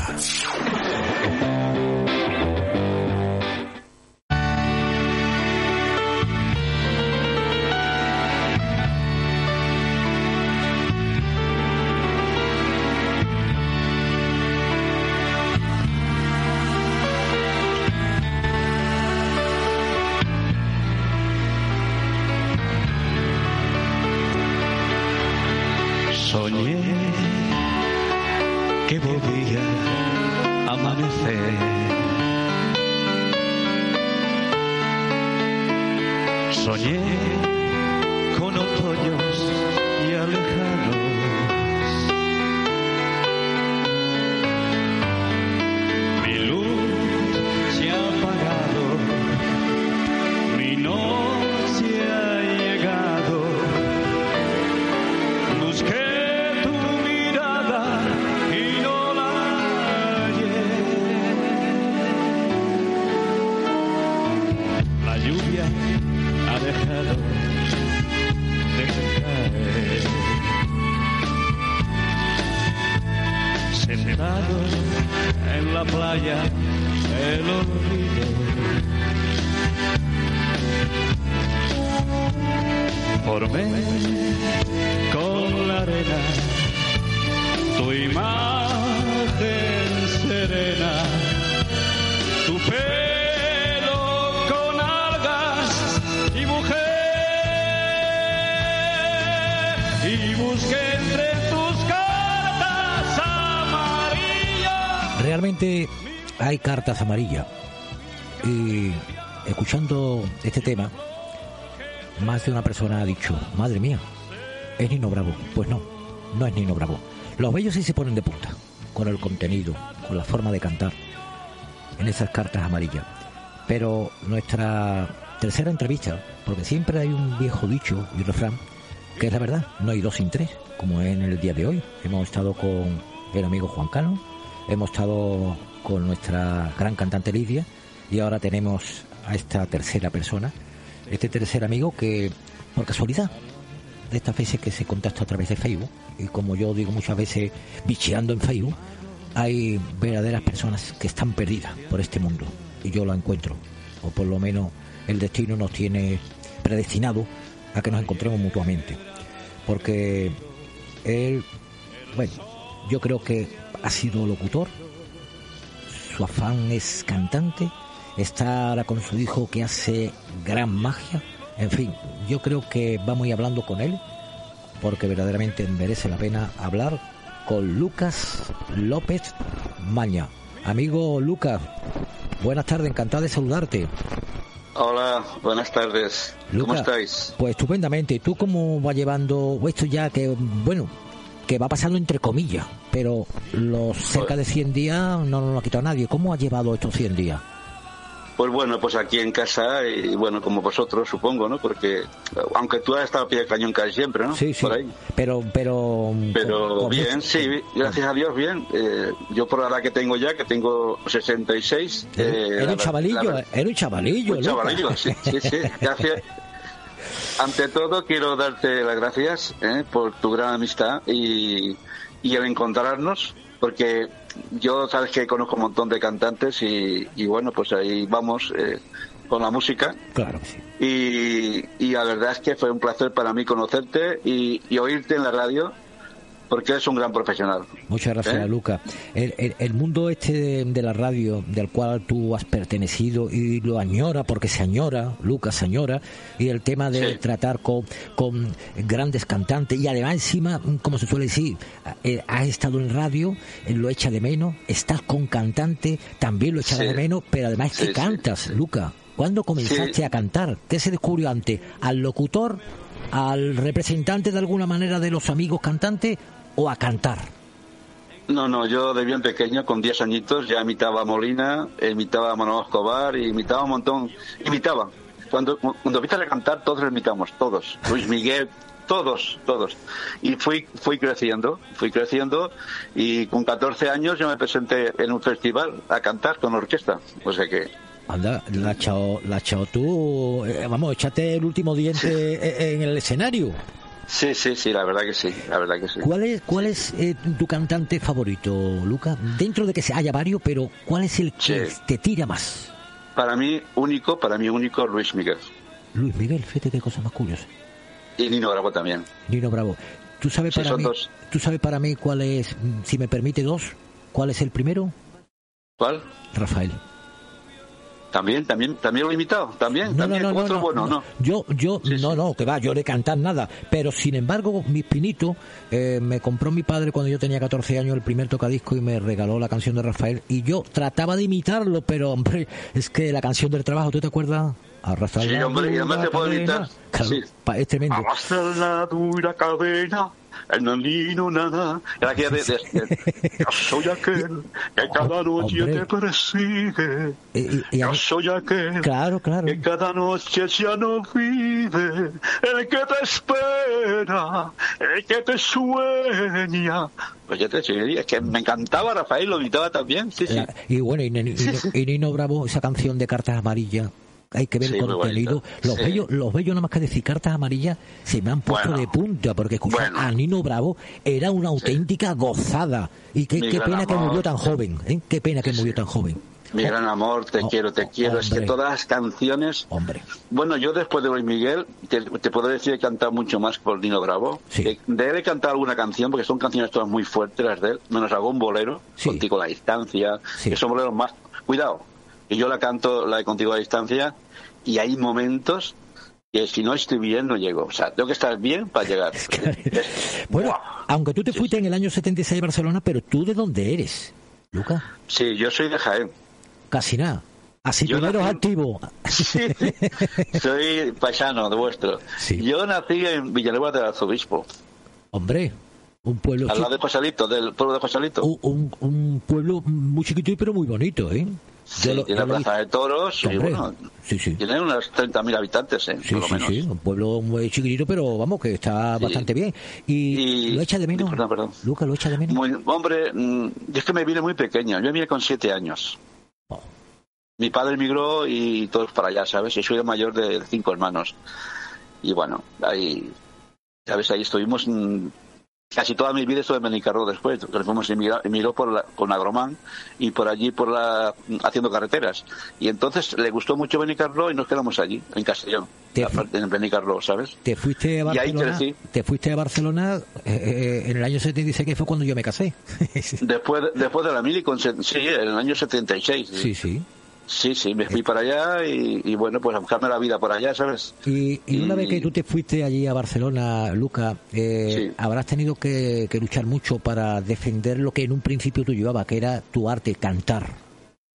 Madre mía, es Nino Bravo. Pues no, no es Nino Bravo. Los bellos sí se ponen de punta, con el contenido, con la forma de cantar, en esas cartas amarillas. Pero nuestra tercera entrevista, porque siempre hay un viejo dicho y refrán, que es la verdad, no hay dos sin tres, como en el día de hoy. Hemos estado con el amigo Juan Cano, hemos estado con nuestra gran cantante Lidia, y ahora tenemos a esta tercera persona, este tercer amigo que, por casualidad, de estas veces que se contacta a través de Facebook, y como yo digo muchas veces, bicheando en Facebook, hay verdaderas personas que están perdidas por este mundo, y yo lo encuentro, o por lo menos el destino nos tiene predestinado a que nos encontremos mutuamente, porque él, bueno, yo creo que ha sido locutor, su afán es cantante, está ahora con su hijo que hace gran magia. En fin, yo creo que vamos a ir hablando con él porque verdaderamente merece la pena hablar con Lucas López Maña. Amigo Lucas, buenas tardes, encantado de saludarte. Hola, buenas tardes. ¿Cómo Lucas, estáis? Pues estupendamente. ¿Tú cómo va llevando esto ya que, bueno, que va pasando entre comillas, pero los cerca de 100 días no nos lo ha quitado nadie. ¿Cómo ha llevado estos 100 días? Pues bueno, pues aquí en casa y bueno, como vosotros supongo, ¿no? Porque aunque tú has estado a pie de cañón casi siempre, ¿no? Sí, sí. Por ahí. Pero, pero... Pero con- bien, sí, gracias a Dios, bien. Eh, yo por la edad que tengo ya, que tengo 66... eh, Era un chavalillo, la- era un chavalillo, Un chavalillo, sí, sí, sí, gracias. (laughs) Ante todo, quiero darte las gracias ¿eh? por tu gran amistad y, y el encontrarnos, porque yo sabes que conozco un montón de cantantes y, y bueno, pues ahí vamos eh, con la música. Claro. Y, y la verdad es que fue un placer para mí conocerte y, y oírte en la radio porque es un gran profesional. Muchas gracias, ¿Eh? Luca. El, el- el mundo este de, de la radio, del cual tú has pertenecido y lo añora, porque se añora, Luca se añora, y el tema de tratar con, con grandes cantantes, y además encima, como se suele decir, eh, has estado en radio, eh, lo echa de menos, estás con cantante, también lo echará Sí. de menos, pero además es que Sí, sí. cantas, Luca. ¿Cuándo comenzaste Sí. a cantar? ¿Qué se descubrió antes? ¿Al locutor? ¿Al representante de alguna manera de los amigos cantantes? ¿O a cantar? No, no, yo de bien pequeño, con 10 añitos, ya imitaba a Molina, imitaba a Manuel Escobar, imitaba un montón, imitaba. Cuando, cuando empiezas a cantar, todos lo imitamos, todos. Luis Miguel, todos, todos. Y fui, fui creciendo, fui creciendo, y con 14 años yo me presenté en un festival a cantar con orquesta. O sea que, Anda, la has echado, la echado tú. eh, vamos, échate el último diente eh, en el escenario. sí, sí, sí, la verdad que sí, la verdad que sí. ¿Cuál es, cuál es eh, tu cantante favorito, Luca? Dentro de que se haya varios, pero ¿cuál es el que Sí. te tira más? Para mí, único, para mí único, Luis Miguel. Luis Miguel, fíjate qué cosa más curiosa. Y Nino Bravo también. Nino Bravo. ¿Tú sabes Sí, para mí, dos. tú sabes para mí cuál es, mm, si me permite dos, cuál es el primero? ¿Cuál? Rafael. También, también, también lo he imitado, también, No, también, no, no, otro no, bueno, no. ¿no? Yo, yo, no, no, que va, yo de cantar nada. Pero sin embargo, mis pinitos, eh, me compró mi padre cuando yo tenía 14 años el primer tocadisco y me regaló la canción de Rafael. Y yo trataba de imitarlo, pero hombre, es que la canción del trabajo, ¿tú te acuerdas? A Rafael. Sí, la hombre, y además dura te puedo cadena. imitar. Claro, Sí. es tremendo. Arrastra la dura cadena, el nana. Era aquella de, de- de- Yo soy aquel que cada noche Hombre. te persigue. Y- y a Yo soy aquel Claro, claro. que cada noche ya no vive. El que te espera, el que te sueña. Pues ya te decía, es que me encantaba Rafael, lo imitaba también. Sí, sí. Y bueno, y, Nino- y y Nino Bravo, esa canción de cartas amarillas. Hay que ver Sí, el contenido. Los Sí. bellos, los bellos nada más que decir cartas amarillas se me han puesto Bueno. de punta porque escuchar Bueno. a Nino Bravo era una auténtica gozada. Y qué, pena que murió tan joven. ¿eh? Qué pena que murió tan joven. Mi gran amor, te Oh, quiero, te quiero. Es que hombre. todas las canciones. Hombre. Bueno, yo después de Luis Miguel, te, te puedo decir que he cantado mucho más por Nino Bravo. De, de él he cantado alguna canción, porque son canciones todas muy fuertes las de él, menos algún bolero, Contigo a la distancia, que son boleros más. Cuidado, que yo la canto, la de Contigo a distancia, y hay momentos que si no estoy bien no llego. O sea, tengo que estar bien para llegar. (laughs) Bueno, aunque tú te fuiste en el año 76 a Barcelona, pero tú de dónde eres, Luca? Sí, yo soy de Jaén. Casi nada. Así Yo nací- activos. (laughs) Soy paisano de vuestro. Yo nací en Villanueva del Arzobispo, Hombre, un pueblo al lado de Josalito, del pueblo de Josalito. un, un- un pueblo muy chiquitito pero muy bonito, ¿eh? Sí, Yo lo- tiene yo lo plaza de toros y bueno, sí, sí. tiene unos 30.000 habitantes, ¿eh? Sí, por lo sí, menos. sí, un pueblo muy chiquitito, pero vamos, que está bastante bien. ¿Y, lo echa de menos? Perdón, perdón. Luca, ¿lo echa de menos? Muy- hombre, mm, es que me vine muy pequeño. Yo vine con siete años. Oh. Mi padre emigró y todos para allá, ¿sabes? Y soy el mayor de cinco hermanos. Y bueno, ahí, ¿sabes? Ahí estuvimos. Casi toda mi vida estuve en Benicarro después. Que fuimos emigró, por la, con Agromán y por allí por la, haciendo carreteras. Y entonces le gustó mucho Benicarro y nos quedamos allí, en Castellón, en Benicarro, ¿sabes? Te fuiste a Y ahí Barcelona, te fuiste a Barcelona eh, eh, en el año 76, que fue cuando yo me casé. (laughs) Después, después de la mili, con, se- sí, en el año 76. Sí, sí. Sí, sí, me fui para allá y, y bueno, pues a buscarme la vida por allá, ¿sabes? Y, y una vez que tú te fuiste allí a Barcelona, Luca, eh, habrás tenido que, que luchar mucho para defender lo que en un principio tú llevabas, que era tu arte, cantar.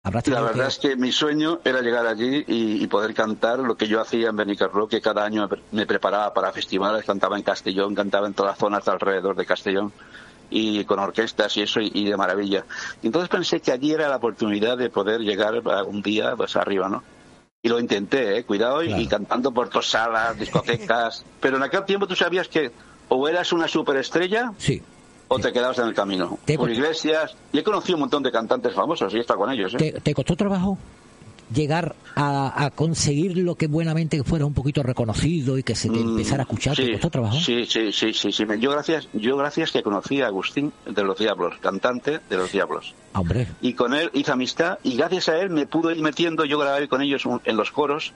Habrás La verdad es que mi sueño era llegar allí y, poder cantar lo que yo hacía en Benicarló, que cada año me, pre- me preparaba para festivales, cantaba en Castellón, cantaba en todas las zonas de alrededor de Castellón y con orquestas y eso y, de maravilla. Entonces pensé que allí era la oportunidad de poder llegar algún día pues arriba, ¿no? Y lo intenté, ¿eh? cuidado, y- y cantando por todas salas, discotecas. (laughs) Pero en aquel tiempo tú sabías que o eras una superestrella sí. o te quedabas en el camino. Por iglesias. Y he conocido un montón de cantantes famosos y he estado con ellos. ¿eh? ¿Te, te costó trabajo? Llegar a, a conseguir lo que buenamente fuera un poquito reconocido y que se te Mm, empezara a escuchar? ¿Te sí, costó trabajo? Sí, sí, sí, sí, sí. Yo gracias, yo gracias que conocí a Agustín de los Diablos, cantante de los Diablos. Hombre, Y con él hice amistad y gracias a él me pudo ir metiendo, yo grabé con ellos un- en los coros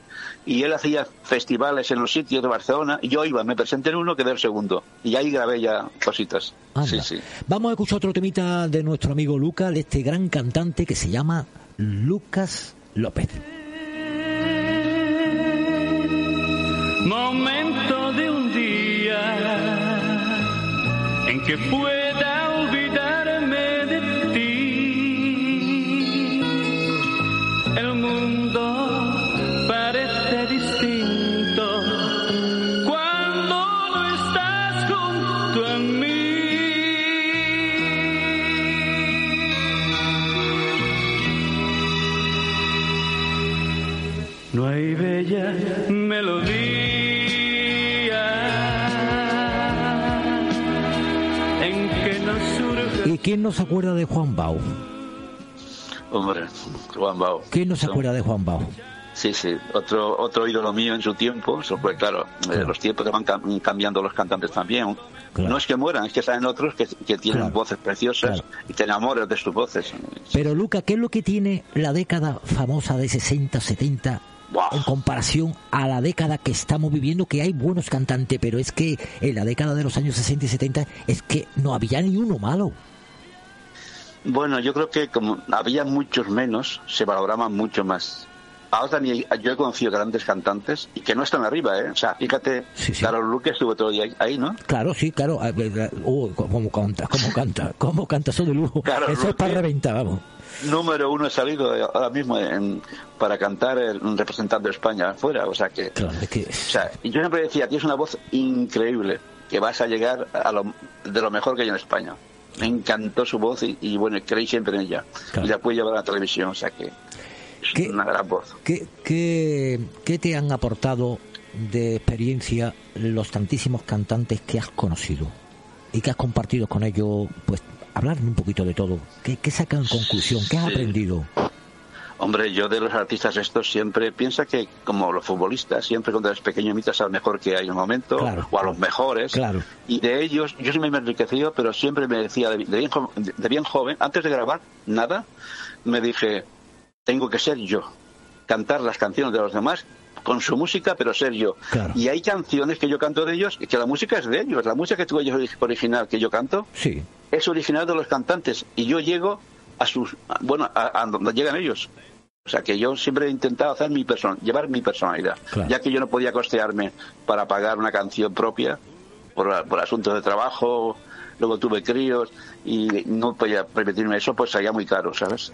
y él hacía festivales en los sitios de Barcelona y yo iba, me presenté en uno, quedé el segundo y ahí grabé ya cositas. Sí, sí. Vamos a escuchar otro temita de nuestro amigo Lucas, de este gran cantante que se llama Lucas López. Momento de un día en que pueda ¿Y quién no se acuerda de Juan Bau? Hombre, Juan Bao. ¿Quién no se acuerda de Juan Bau? Sí, sí, otro otro ídolo mío en su tiempo, fue claro, eh, los tiempos que van cam- cambiando los cantantes también. No es que mueran, es que salen otros que, que tienen Claro. voces preciosas y te enamoras de sus voces. Pero Luca, ¿qué es lo que tiene la década famosa de 60, 70 en comparación a la década que estamos viviendo? Que hay buenos cantantes, pero es que en la década de los años 60 y 70 es que no había ni uno malo. Bueno, yo creo que como había muchos menos, se valoraban mucho más. Ahora también yo he conocido grandes cantantes y que no están arriba, ¿eh? O sea, fíjate, Carol Luque estuvo todo el día ahí, ¿no? Claro, sí, claro. Oh, ¿Cómo canta? ¿Cómo canta? ¿Cómo canta? Eso de lujo. Eso es para Luque. reventar, vamos. Número uno he salido ahora mismo en- para cantar el, un representante de España afuera, o sea que... O sea, yo siempre decía, tienes una voz increíble, que vas a llegar a lo, de lo mejor que hay en España. Me encantó su voz y, y, bueno, creí siempre en ella. Y la pude llevar a la televisión, o sea que es una gran voz. ¿Qué, qué, qué te han aportado de experiencia los tantísimos cantantes que has conocido y que has compartido con ellos? Pues hablarme un poquito de todo. ¿Qué, qué sacan en conclusión? ¿Qué has Sí. aprendido? Hombre, yo de los artistas estos siempre piensa que, como los futbolistas, siempre cuando eres pequeño imitas al mejor que hay en un momento, Claro. o a los mejores. Claro. Y de ellos, yo siempre me he enriquecido, pero siempre me decía, de, bien, de bien joven, antes de grabar nada, me dije, tengo que ser yo. Cantar las canciones de los demás con su música, pero ser yo. Y hay canciones que yo canto de ellos, y que la música es de ellos. La música que tuve yo original que yo canto Sí. es original de los cantantes. Y yo llego a sus, bueno, a, a donde llegan ellos. O sea que yo siempre he intentado hacer mi persona, llevar mi personalidad, Claro. ya que yo no podía costearme para pagar una canción propia por, por asuntos de trabajo, luego tuve críos y no podía permitirme eso, pues salía muy caro, ¿sabes?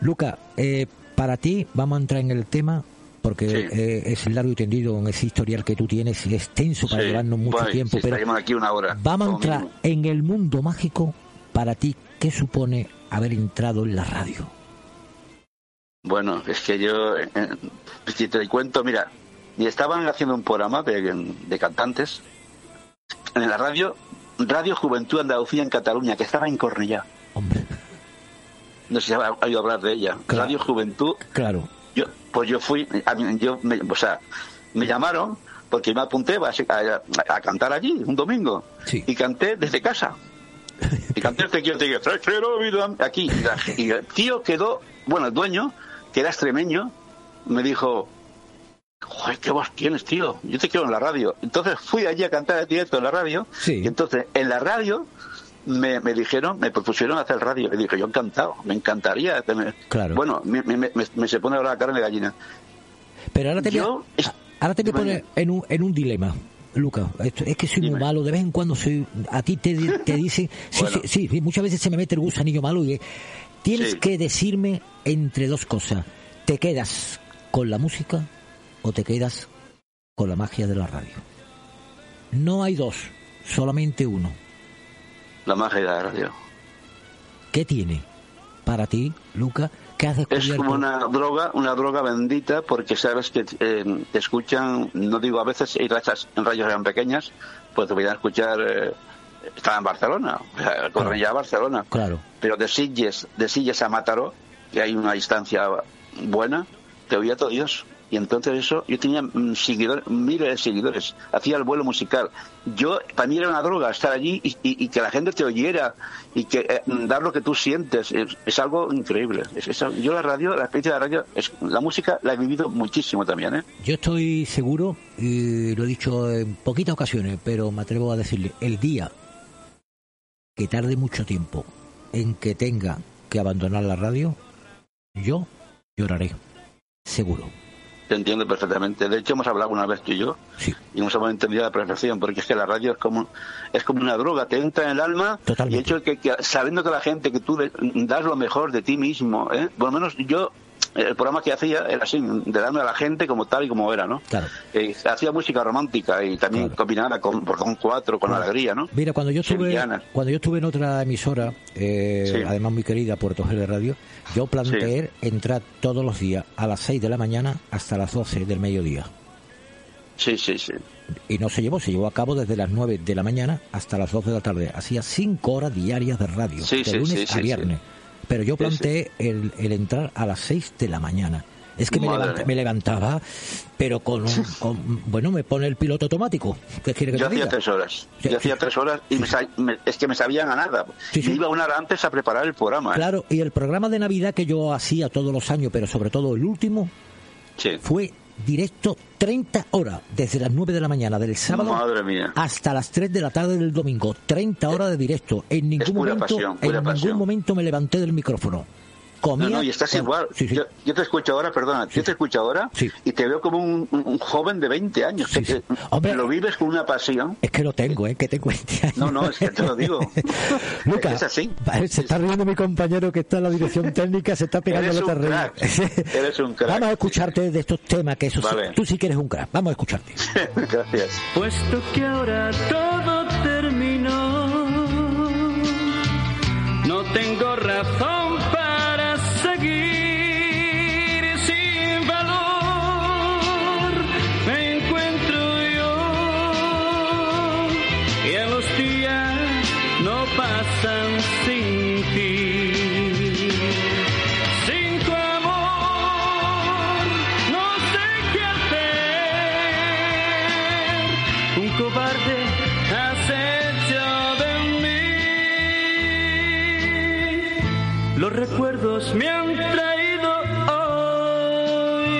Luca, eh, para ti, vamos a entrar en el tema, porque eh, es largo y tendido en ese historial que tú tienes, y extenso para Sí, llevarnos mucho tiempo, sí, pero estaríamos aquí una hora. vamos a entrar en el mundo mágico. Para ti, ¿qué supone haber entrado en la radio? Bueno, es que yo, eh, eh, si te cuento, mira, y estaban haciendo un programa de, de cantantes en la radio, Radio Juventud Andalucía en Cataluña, que estaba en Cornellá. No sé si ha ha oído hablar de ella. Radio Juventud. Claro. Yo, pues yo fui, a mí- yo, me, o sea, me llamaron porque me apunté a, a- a cantar allí un domingo y canté desde casa. Y canté este quiero te "Te quiero, vida", aquí. Y el tío quedó, bueno, el dueño, que era extremeño, me dijo, Joder, qué voz tienes, tío. Yo te quiero en la radio. Entonces fui allí a cantar directo en la radio. Y entonces en la radio me, me dijeron, me propusieron hacer radio. Y dije, yo encantado, me encantaría tener. Claro. Bueno, me, me- se pone ahora la carne de gallina. Pero ahora te voy a- Yo, ahora te voy a poner en un, en un dilema. Luca, esto- es que soy muy malo, de vez en cuando soy, a ti te, te dice, (laughs) sí, Bueno. sí, sí, muchas veces se me mete el gusanillo malo y tienes Sí. que decirme entre dos cosas, ¿te quedas con la música o te quedas con la magia de la radio? No hay dos, solamente uno. La magia de la radio. ¿Qué tiene para ti, Luca, que has Es descubierto? como una droga, una droga bendita, porque sabes que eh, te escuchan, no digo a veces, y rachas en rayos eran pequeñas, pues te voy a escuchar, eh, estaba en Barcelona, o sea, Cornellá a Barcelona, Claro. pero de Sitges, de Sitges a Mataró, que hay una distancia buena, te oía todo Dios. Y entonces eso, yo tenía mm, seguidores, miles de seguidores, hacía el vuelo musical. Yo, para mí era una droga estar allí y, que la gente te oyera y que eh, dar lo que tú sientes, es, algo increíble. Es- es- yo la radio, la experiencia de la radio, la música la he vivido muchísimo también, ¿eh? Yo estoy seguro, y lo he dicho en poquitas ocasiones, pero me atrevo a decirle, el día que tarde mucho tiempo en que tenga que abandonar la radio, yo lloraré. Seguro. Te entiendo perfectamente. De hecho, hemos hablado una vez tú y yo y nos hemos entendido a la perfección, porque es que la radio es como es como una droga, te entra en el alma y el hecho de que, que sabiendo que la gente que tú das lo mejor de ti mismo, ¿eh? por lo menos yo el programa que hacía era así, de darme a la gente como tal y como era, ¿no? Claro. Eh, hacía música romántica y también combinada con con cuatro, con alegría, ¿no? Mira, cuando yo estuve, cuando yo estuve en otra emisora, eh, Sí. además muy querida, Puerto G de Radio, yo planteé entrar todos los días a las 6 de la mañana hasta las 12 del mediodía. Sí, sí, sí. Y no se llevó, se llevó a cabo desde las 9 de la mañana hasta las 12 de la tarde. Hacía 5 horas diarias de radio, Sí, de lunes sí, a sí, viernes. Pero yo planteé El, el entrar a las 6 de la mañana. Es que me, levanta- me levantaba, pero (laughs) con, Bueno, me pone el piloto automático. ¿Qué quiere que Yo te hacía diga? tres horas. Yo hacía tres horas y me es que me sabían a nada. Yo iba una hora antes a preparar el programa. ¿eh? Claro, y el programa de Navidad que yo hacía todos los años, pero sobre todo el último, Sí. fue directo 30 horas, desde las 9 de la mañana del sábado hasta las 3 de la tarde del domingo. 30 horas de directo. En ningún momento, pasión, en ningún pasión. momento me levanté del micrófono. Comía, No, no, y estás igual. Yo, yo te escucho ahora, perdona, yo te escucho ahora y te veo como un, joven de 20 años. que- lo vives con una pasión. Es que lo tengo, ¿eh? Que te cuente. No, no, es que te lo digo. (laughs) Lucas, es así. se está riendo mi compañero que está en la dirección (laughs) técnica, se está pegando Eres la crack. (laughs) Eres un crack. Vamos a escucharte de estos temas, que eso sí, Vale. tú sí que eres un crack. Vamos a escucharte. Gracias. Puesto que ahora todo terminó, no tengo razón Los recuerdos me han traído hoy.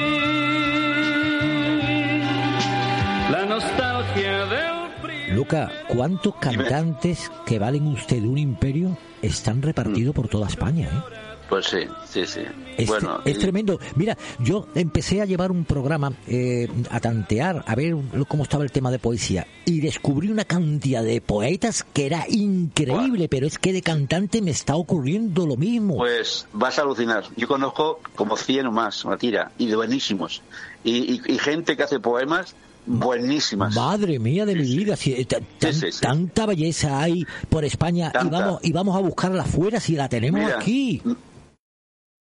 La nostalgia del Luca, ¿cuántos cantantes que valen usted un imperio están repartidos por toda España? eh? Pues sí, sí, sí. Es, bueno, es y- tremendo. Mira, yo empecé a llevar un programa, eh, a tantear, a ver cómo estaba el tema de poesía, y descubrí una cantidad de poetas que era increíble, pero es que de cantante me está ocurriendo lo mismo. Pues vas a alucinar. Yo conozco como 100 o más, una tira, y de buenísimos. Y, y- y gente que hace poemas buenísimas. Madre mía de mi vida, si, eh, ta- tan- tanta belleza hay por España y vamos, y vamos a buscarla afuera si la tenemos Mira, aquí.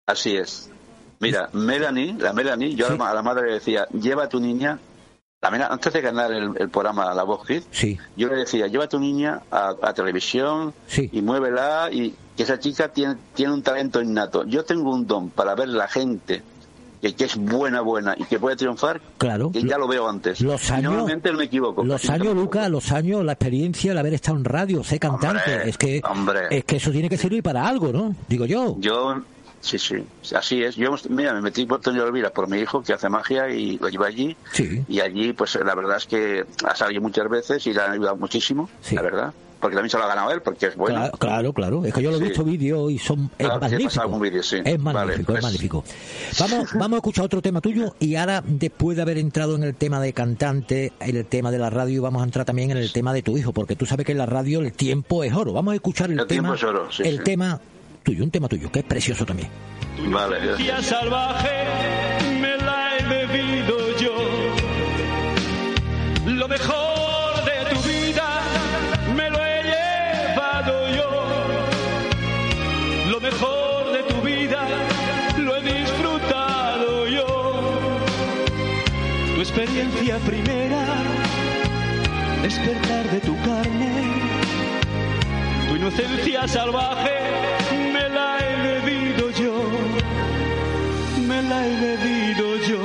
Así es. Mira, Melanie, la Melanie, yo a la ma- a la madre le decía, lleva a tu niña, la antes de ganar el, el programa La Voz Kids, Sí. yo le decía, lleva a tu niña a, a televisión y muévela y que esa chica tiene, tiene un talento innato. Yo tengo un don para ver la gente que, que es buena, buena y que puede triunfar, Claro. que ya lo veo antes. Los Y años- normalmente no me equivoco. Los años, Luca, los años, la experiencia, el haber estado en radio, ser cantante, Hombre, es que hombre. es que eso tiene que servir para algo, ¿no? Digo yo. Yo, sí, sí, así es. Yo, mira, me metí por Antonio Elvira por mi hijo que hace magia y lo lleva allí. Y allí, pues la verdad es que ha salido muchas veces y le han ayudado muchísimo, la verdad. Porque también se lo ha ganado él, porque es bueno. Claro, claro, claro. Es que yo lo he Sí. visto vídeos y son es Claro, sí, he magnífico. sí. Es magnífico, pues- es magnífico. Vamos, (laughs) vamos a escuchar otro tema tuyo y ahora, después de haber entrado en el tema de cantante, en el tema de la radio, vamos a entrar también en el tema de tu hijo, porque tú sabes que en la radio el tiempo es oro. Vamos a escuchar el, El tema, tiempo es oro, sí, el sí. tema tuyo, un tema tuyo, que es precioso también. Vale, gracias. Salvaje me la he bebido yo. Lo mejor de tu vida me lo he llevado yo. Lo mejor de tu vida lo he disfrutado yo. Tu experiencia primera, despertar de tu carne. Tu inocencia salvaje la he bebido yo.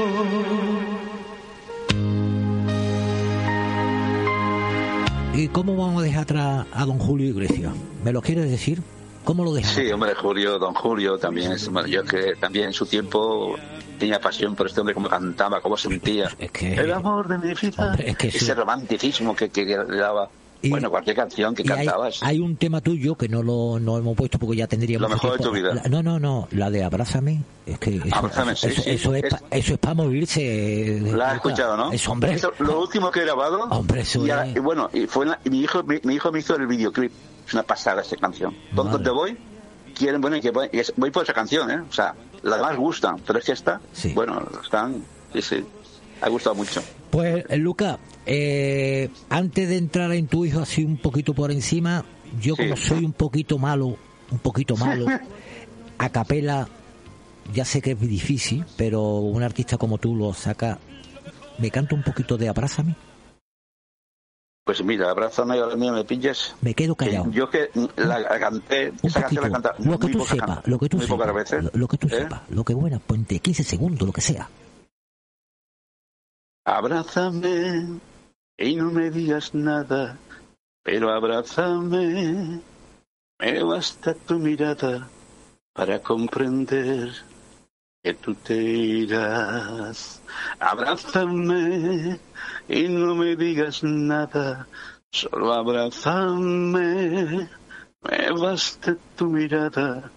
¿Y cómo vamos a dejar atrás a don Julio Iglesias? ¿Me lo quieres decir? ¿Cómo lo dejamos? Sí, hombre, Julio, don Julio también es yo que también en su tiempo tenía pasión por este hombre, cómo cantaba, cómo sentía. El amor de mi vida. Ese romanticismo que, le daba bueno, cualquier canción que hay, cantabas. hay un tema tuyo que no lo no hemos puesto porque ya tendríamos Lo mejor de tu vida. La- no, no, no, la de Abrázame. Es que eso, Abrázame, sí, eso, sí. eso es, Es- eso es para morirse. La has escuchado, ¿no? Eso, hombre. Eso, lo último que he grabado. Hombre, eso y, ahora- es- y bueno, y fue la- y mi hijo mi, mi hijo me hizo el videoclip. Es una pasada esa canción. ¿Dónde te voy? Quieren, bueno, y que es- voy por esa canción, ¿eh? O sea, las demás gustan, pero es que esta, bueno, están, sí, sí, ha gustado mucho. Pues, Luca, eh, antes de entrar en tu hijo así un poquito por encima, yo como soy un poquito malo, un poquito malo, (laughs) a capela, ya sé que es difícil, pero un artista como tú lo saca. ¿Me canta un poquito de Abrázame? Pues mira, abrázame ahora mío, me pillas. Me quedo callado. Yo que la, la canté, esa canción la canta Lo que muy tú can- lo que tú muy sepas, veces. lo que tú ¿eh? sepas, lo que buena, ponte 15 segundos, lo que sea. Abrázame y no me digas nada, pero abrázame. Me basta tu mirada para comprender que tú te irás. Abrázame y no me digas nada, solo abrázame. Me basta tu mirada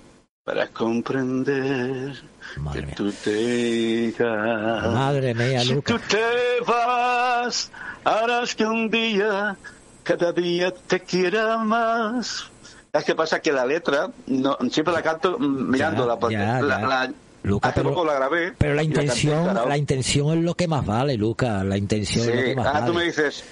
para comprender que tú te irás. Madre mía, Si Luca. tú te vas, harás que un día, cada día te quiera más. Es que pasa que la letra, no, siempre la canto mirándola, porque ya, la, ya. la- Luca, hace pero- poco la grabé. Pero la intención, karaoke. la intención es lo que más vale, Luca. La intención es lo Sí, que más ah, vale. tú me dices,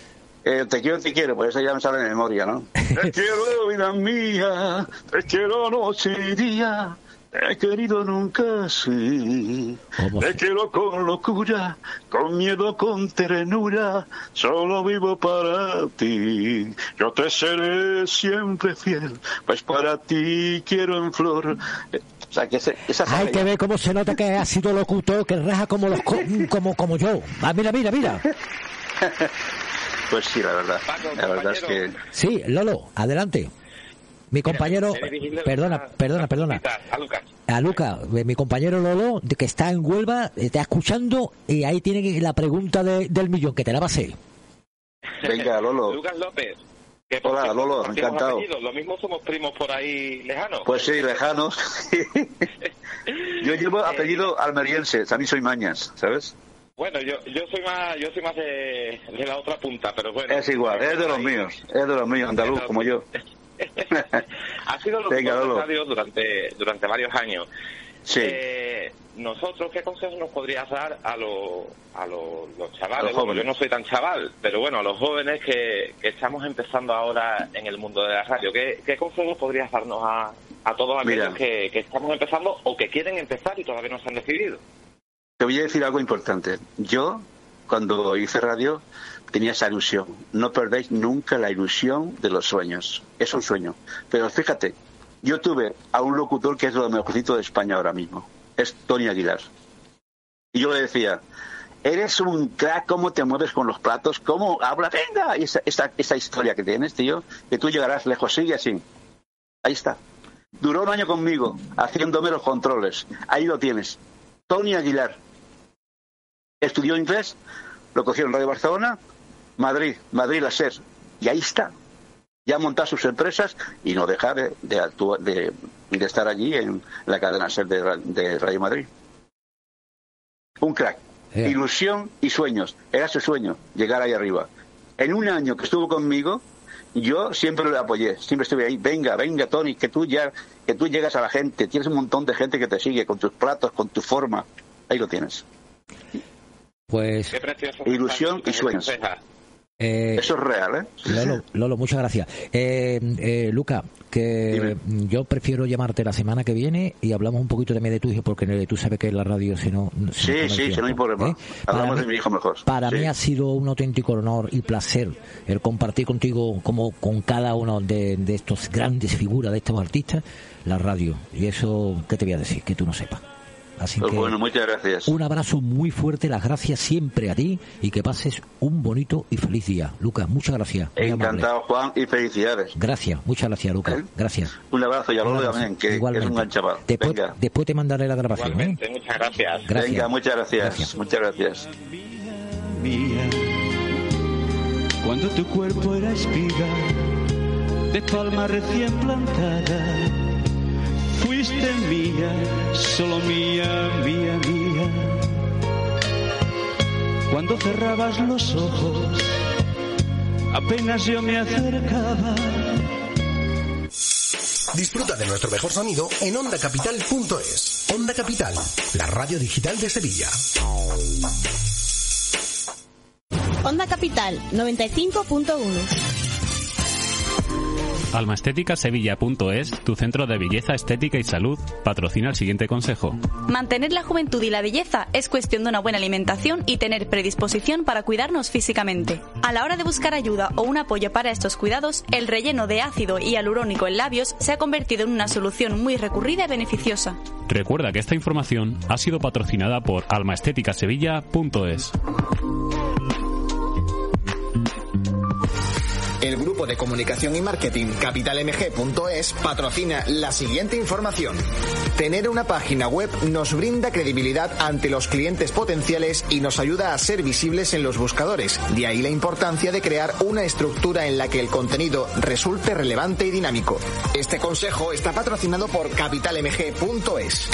eh, te quiero, te quiero, pues eso ya me sale de memoria, ¿no? (laughs) te quiero, vida mía, te quiero noche y día, te he querido nunca así. Te quiero con locura, con miedo, con ternura, solo vivo para ti. Yo te seré siempre fiel, pues para ti quiero en flor. Eh, O sea, que ese- esa Hay que ver cómo se nota que ha sido locutor, que raja como los co- como como yo. Ah, mira, mira, mira. (laughs) Pues sí, la verdad. La verdad es que... Sí, Lolo, adelante. Mi compañero, perdona, perdona, perdona. A Lucas. A Luca, eh, mi compañero Lolo, de que está en Huelva, eh, está escuchando y ahí tiene la pregunta de- del millón, que te la va a hacer. Venga, Lolo. (laughs) Lucas López. Que Hola, cierto, Lolo, encantado. apellidos, Lo mismo somos primos por ahí lejanos. Pues sí, lejanos. (laughs) (laughs) Yo llevo apellido almeriense, también soy Mañas, ¿sabes? Bueno, yo, yo soy más yo soy más de, de la otra punta, pero bueno. Es igual, es de los míos, es de los míos, andaluz, como yo. (laughs) (laughs) Ha sido lo radio durante durante varios años. Sí. Eh, nosotros, ¿qué consejos nos podrías dar a, los a los, los chavales? Los Bueno, yo no soy tan chaval, pero bueno, a los jóvenes que, que estamos empezando ahora en el mundo de la radio, ¿qué, qué consejos podrías darnos a, a todos aquellos que, que estamos empezando o que quieren empezar y todavía no se han decidido? Te voy a decir algo importante. Yo, cuando hice radio, tenía esa ilusión. No perdéis nunca la ilusión de los sueños. Es un sueño. Pero fíjate, yo tuve a un locutor que es lo mejorcito de España ahora mismo. Es Tony Aguilar. Y yo le decía, eres un crack, cómo te mueves con los platos, cómo habla, venga, y esa, esa, esa historia que tienes, tío, que tú llegarás lejos, sigue así. Ahí está. Duró un año conmigo, haciéndome los controles. Ahí lo tienes. Tony Aguilar. Estudió inglés, lo cogió en Radio Barcelona, Madrid, Madrid la SER. Y ahí está. Ya ha montado sus empresas y no deja de, de, actua- de- de estar allí en la cadena SER de, Ra- de Radio Madrid. Un crack. Ilusión y sueños. Era su sueño, llegar ahí arriba. En un año que estuvo conmigo, yo siempre le apoyé, siempre estuve ahí. Venga, venga, Tony, que tú ya, que tú llegas a la gente. Tienes un montón de gente que te sigue con tus platos, con tu forma. Ahí lo tienes. Pues. Ilusión y sueños. eh, Eso es real, ¿eh? Lolo, Lolo, muchas gracias. Eh, eh, Luca, que yo prefiero llamarte la semana que viene y hablamos un poquito también de tu hijo, porque tú sabes que en la radio si no... Sí, sí, si no hay problema. ¿eh? Hablamos Para de mí- mi hijo mejor. Para Sí. mí ha sido un auténtico honor y placer el compartir contigo, como con cada uno de, de estos grandes figuras, de estos artistas, la radio. Y eso, ¿qué te voy a decir? Que tú no sepas. Así Pues que bueno, muchas gracias. un abrazo muy fuerte, las gracias siempre a ti y que pases un bonito y feliz día. Lucas, muchas gracias. Encantado, Juan, y felicidades. Gracias, muchas gracias, Lucas. Gracias. Un abrazo y a abrazo. también, que, que es un gran chaval. Después, Venga, después te mandaré la grabación. ¿eh? muchas gracias. Gracias. venga, muchas gracias. Gracias. Muchas gracias. mía, cuando tu cuerpo era espiga de palma recién plantada, fuiste mía, solo mía, mía, mía. Cuando cerrabas los ojos, apenas yo me acercaba. Disfruta de nuestro mejor sonido en ondacapital.es. Onda Capital, la radio digital de Sevilla. Onda Capital 95.1. Almaestéticasevilla.es, tu centro de belleza, estética y salud, patrocina el siguiente consejo. Mantener la juventud y la belleza es cuestión de una buena alimentación y tener predisposición para cuidarnos físicamente. A la hora de buscar ayuda o un apoyo para estos cuidados, el relleno de ácido y alurónico en labios se ha convertido en una solución muy recurrida y beneficiosa. Recuerda que esta información ha sido patrocinada por almaestéticasevilla.es. El grupo de comunicación y marketing capitalmg.es patrocina la siguiente información. Tener una página web nos brinda credibilidad ante los clientes potenciales y nos ayuda a ser visibles en los buscadores. De ahí la importancia de crear una estructura en la que el contenido resulte relevante y dinámico. Este consejo está patrocinado por capitalmg.es.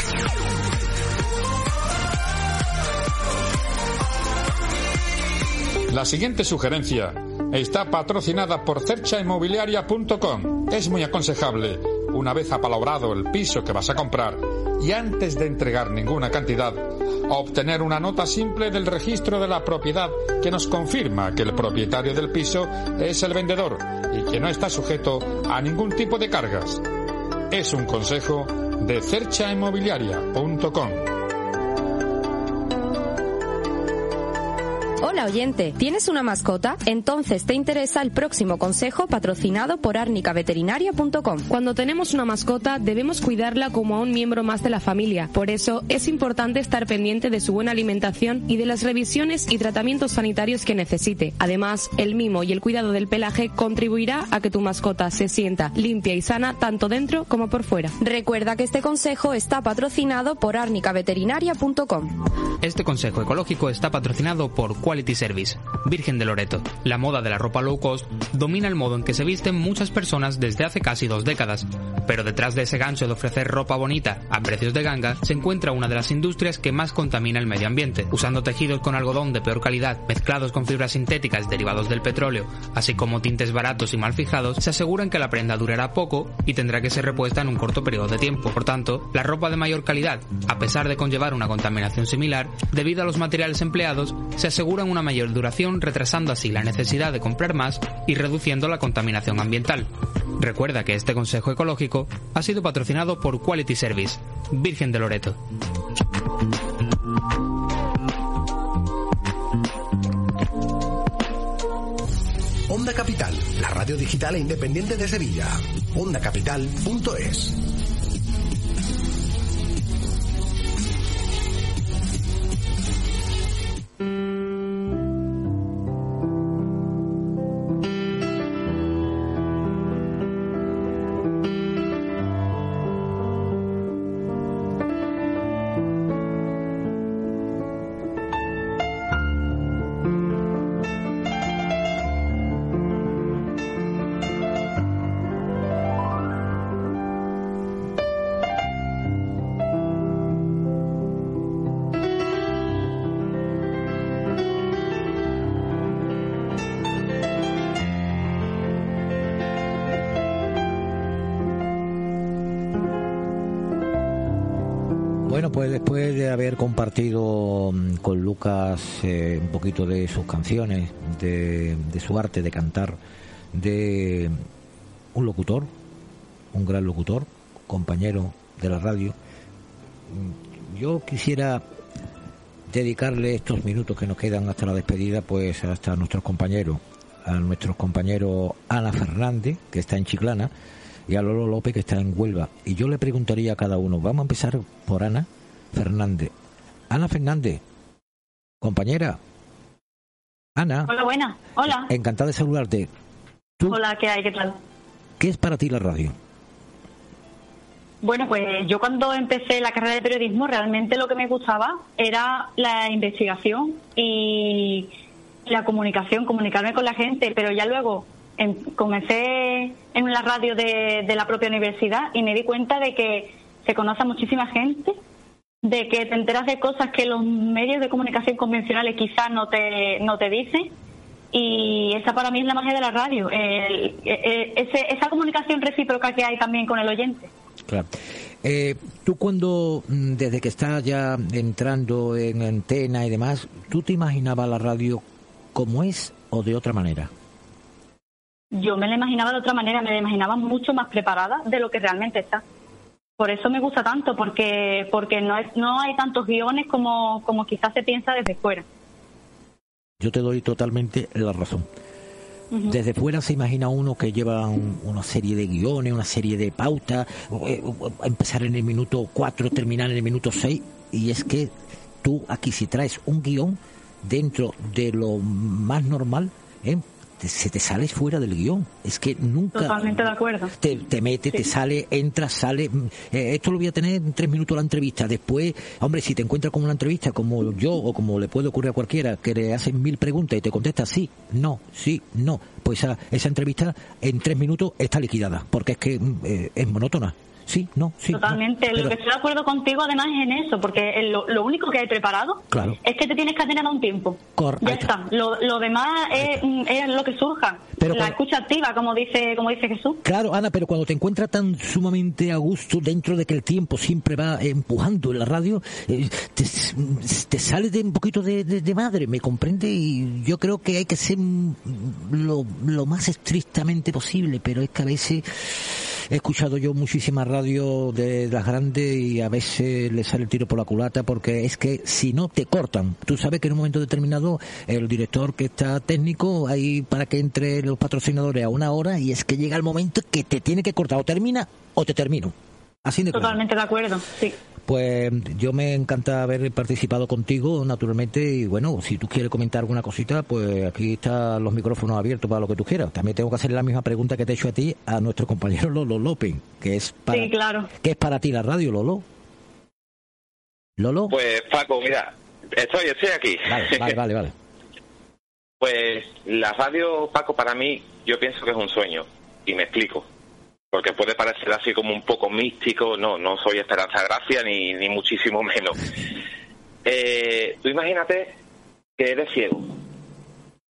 La siguiente sugerencia está patrocinada por cerchainmobiliaria.com. Es muy aconsejable, una vez apalabrado el piso que vas a comprar y antes de entregar ninguna cantidad, obtener una nota simple del registro de la propiedad que nos confirma que el propietario del piso es el vendedor y que no está sujeto a ningún tipo de cargas. Es un consejo de cerchainmobiliaria.com. Hola oyente, ¿tienes una mascota? Entonces te interesa el próximo consejo patrocinado por arnicaveterinaria.com. Cuando tenemos una mascota debemos cuidarla como a un miembro más de la familia. Por eso es importante estar pendiente de su buena alimentación y de las revisiones y tratamientos sanitarios que necesite. Además, el mimo y el cuidado del pelaje contribuirá a que tu mascota se sienta limpia y sana tanto dentro como por fuera. Recuerda que este consejo está patrocinado por arnicaveterinaria.com. Este consejo ecológico está patrocinado por Quality Service, Virgen de Loreto. La moda de la ropa low cost domina el modo en que se visten muchas personas desde hace casi dos décadas. Pero detrás de ese gancho de ofrecer ropa bonita a precios de ganga se encuentra una de las industrias que más contamina el medio ambiente. Usando tejidos con algodón de peor calidad, mezclados con fibras sintéticas derivados del petróleo, así como tintes baratos y mal fijados, se aseguran que la prenda durará poco y tendrá que ser repuesta en un corto periodo de tiempo. Por tanto, la ropa de mayor calidad, a pesar de conllevar una contaminación similar, debido a los materiales empleados, se aseguran una mayor duración, retrasando así la necesidad de comprar más y reduciendo la contaminación ambiental. Recuerda que este consejo ecológico ha sido patrocinado por Quality Service, Virgen de Loreto. Onda Capital, la radio digital e independiente de Sevilla. Ondacapital.es. compartido mm, con Lucas eh, un poquito de sus canciones, de, su arte de cantar, de un locutor, un gran locutor, compañero de la radio, mm, yo quisiera dedicarle estos minutos que nos quedan hasta la despedida, pues hasta nuestros compañeros, a nuestros compañeros Ana Fernández, que está en Chiclana, y a Lolo López, que está en Huelva. Y yo le preguntaría a cada uno, vamos a empezar por Ana, Fernández. Ana Fernández, compañera. Ana. Hola, buena. Hola. Encantada de saludarte. Hola, ¿qué hay? ¿Qué tal? ¿Qué es para ti la radio? Bueno, pues yo cuando empecé la carrera de periodismo realmente lo que me gustaba era la investigación y la comunicación, comunicarme con la gente, pero ya luego em, comencé en la radio de, de la propia universidad y me di cuenta de que se conoce a muchísima gente, de que te enteras de cosas que los medios de comunicación convencionales quizás no te, no te dicen y esa para mí es la magia de la radio, el- e- e- ese- esa comunicación recíproca que hay también con el oyente. Claro. Eh, tú cuando, mm, desde que estás ya entrando en antena y demás, ¿tú te imaginabas la radio como es o de otra manera? Yo me la imaginaba de otra manera, me la imaginaba mucho más preparada de lo que realmente está. Por eso me gusta tanto, porque porque no es, no hay tantos guiones como, como quizás se piensa desde fuera. Yo te doy totalmente la razón. Desde fuera se imagina uno que lleva un- una serie de guiones, una serie de pautas, eh, empezar en el minuto 4, terminar en el minuto 6, y es que tú aquí si traes un guion dentro de lo más normal, ¿eh? Te- se te sales fuera del guion. Es que nunca Totalmente de acuerdo. te, te mete, te sale, entra, sale. mm, eh, esto lo voy a tener en tres minutos la entrevista. Después, hombre, si te encuentras con una entrevista como yo o como le puede ocurrir a cualquiera, que le hacen mil preguntas y te contesta sí, no, sí, no, pues esa, esa entrevista en tres minutos está liquidada, porque es que mm, eh, es monótona. Sí, no, sí. no. Totalmente. Pero- Lo que estoy de acuerdo contigo además es en eso, porque lo, lo único que hay preparado Claro. es que te tienes que atener a un tiempo. Cor- Ya está. está. Lo, lo demás es, mm, es lo que surja. Pero la cuando- escucha activa, como dice como dice Jesús. Claro, Ana, pero cuando te encuentras tan sumamente a gusto dentro de que el tiempo siempre va empujando en la radio, eh, te, te sale de un poquito de, de- de madre, ¿me comprende? Y yo creo que hay que ser lo, lo más estrictamente posible, pero es que a veces he escuchado yo muchísimas radio de las grandes y a veces le sale el tiro por la culata porque es que si no te cortan. Tú sabes que en un momento determinado el director que está técnico ahí para que entre los patrocinadores a una hora y es que llega el momento que te tiene que cortar o termina o te termino. Así de. Totalmente de acuerdo. Sí. Pues yo me encanta haber participado contigo, naturalmente, y bueno, si tú quieres comentar alguna cosita, pues aquí están los micrófonos abiertos para lo que tú quieras. También tengo que hacer la misma pregunta que te he hecho a ti, a nuestro compañero Lolo López, que es para, Sí, claro. ¿qué es para ti la radio, Lolo? Lolo. Pues Paco, mira, estoy, estoy aquí. Vale, vale, vale, vale. (laughs) Pues la radio, Paco, para mí, yo pienso que es un sueño. Y me explico. Porque puede parecer así como un poco místico. No, no soy Esperanza Gracia ni, ni muchísimo menos. (laughs) Eh, tú imagínate que eres ciego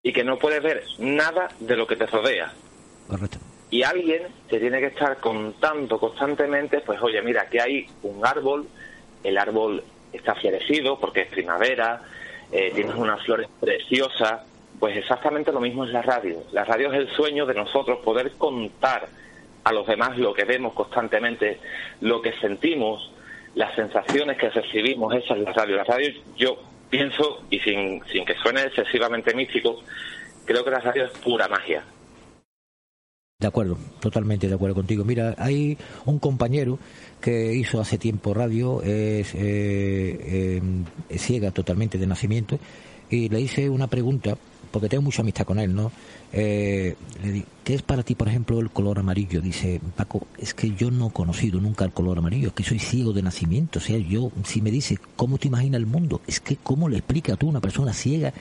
y que no puedes ver nada de lo que te rodea. Correcto. Y alguien te tiene que estar contando constantemente, pues oye, mira, que hay un árbol, el árbol está florecido porque es primavera, eh, tienes unas flores preciosas, pues exactamente lo mismo es la radio. La radio es el sueño de nosotros poder contar a los demás lo que vemos constantemente, lo que sentimos, las sensaciones que recibimos, esa es la radio. La radio, yo pienso, y sin, sin que suene excesivamente místico, creo que la radio es pura magia. De acuerdo, totalmente de acuerdo contigo. Mira, hay un compañero que hizo hace tiempo radio, eh, eh, es ciega totalmente de nacimiento, y le hice una pregunta, porque tengo mucha amistad con él, ¿no? Eh, le di, ¿qué es para ti, por ejemplo, el color amarillo? Dice, Paco, es que yo no he conocido nunca el color amarillo, es que soy ciego de nacimiento. O sea, yo, si me dice, ¿cómo te imaginas el mundo? Es que, ¿cómo le explica tú una persona ciega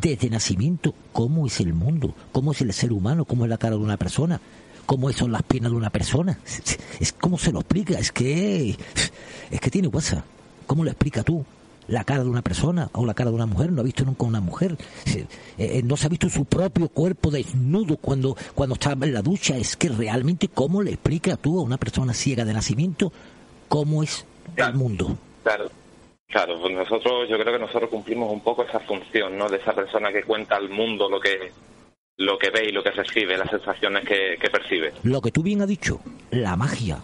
desde nacimiento cómo es el mundo, cómo es el ser humano, cómo es la cara de una persona, cómo son las piernas de una persona. (laughs) Es cómo se lo explica, es que es que tiene WhatsApp. ¿Cómo lo explica tú? La cara de una persona o la cara de una mujer, no ha visto nunca una mujer, eh, eh, no se ha visto su propio cuerpo desnudo cuando, cuando está en la ducha. Es que realmente, ¿cómo le explica tú a una persona ciega de nacimiento cómo es el mundo? Claro, claro, pues nosotros, yo creo que nosotros cumplimos un poco esa función, ¿no? De esa persona que cuenta al mundo lo que lo que ve y lo que recibe, las sensaciones que, que percibe. Lo que tú bien has dicho, la magia.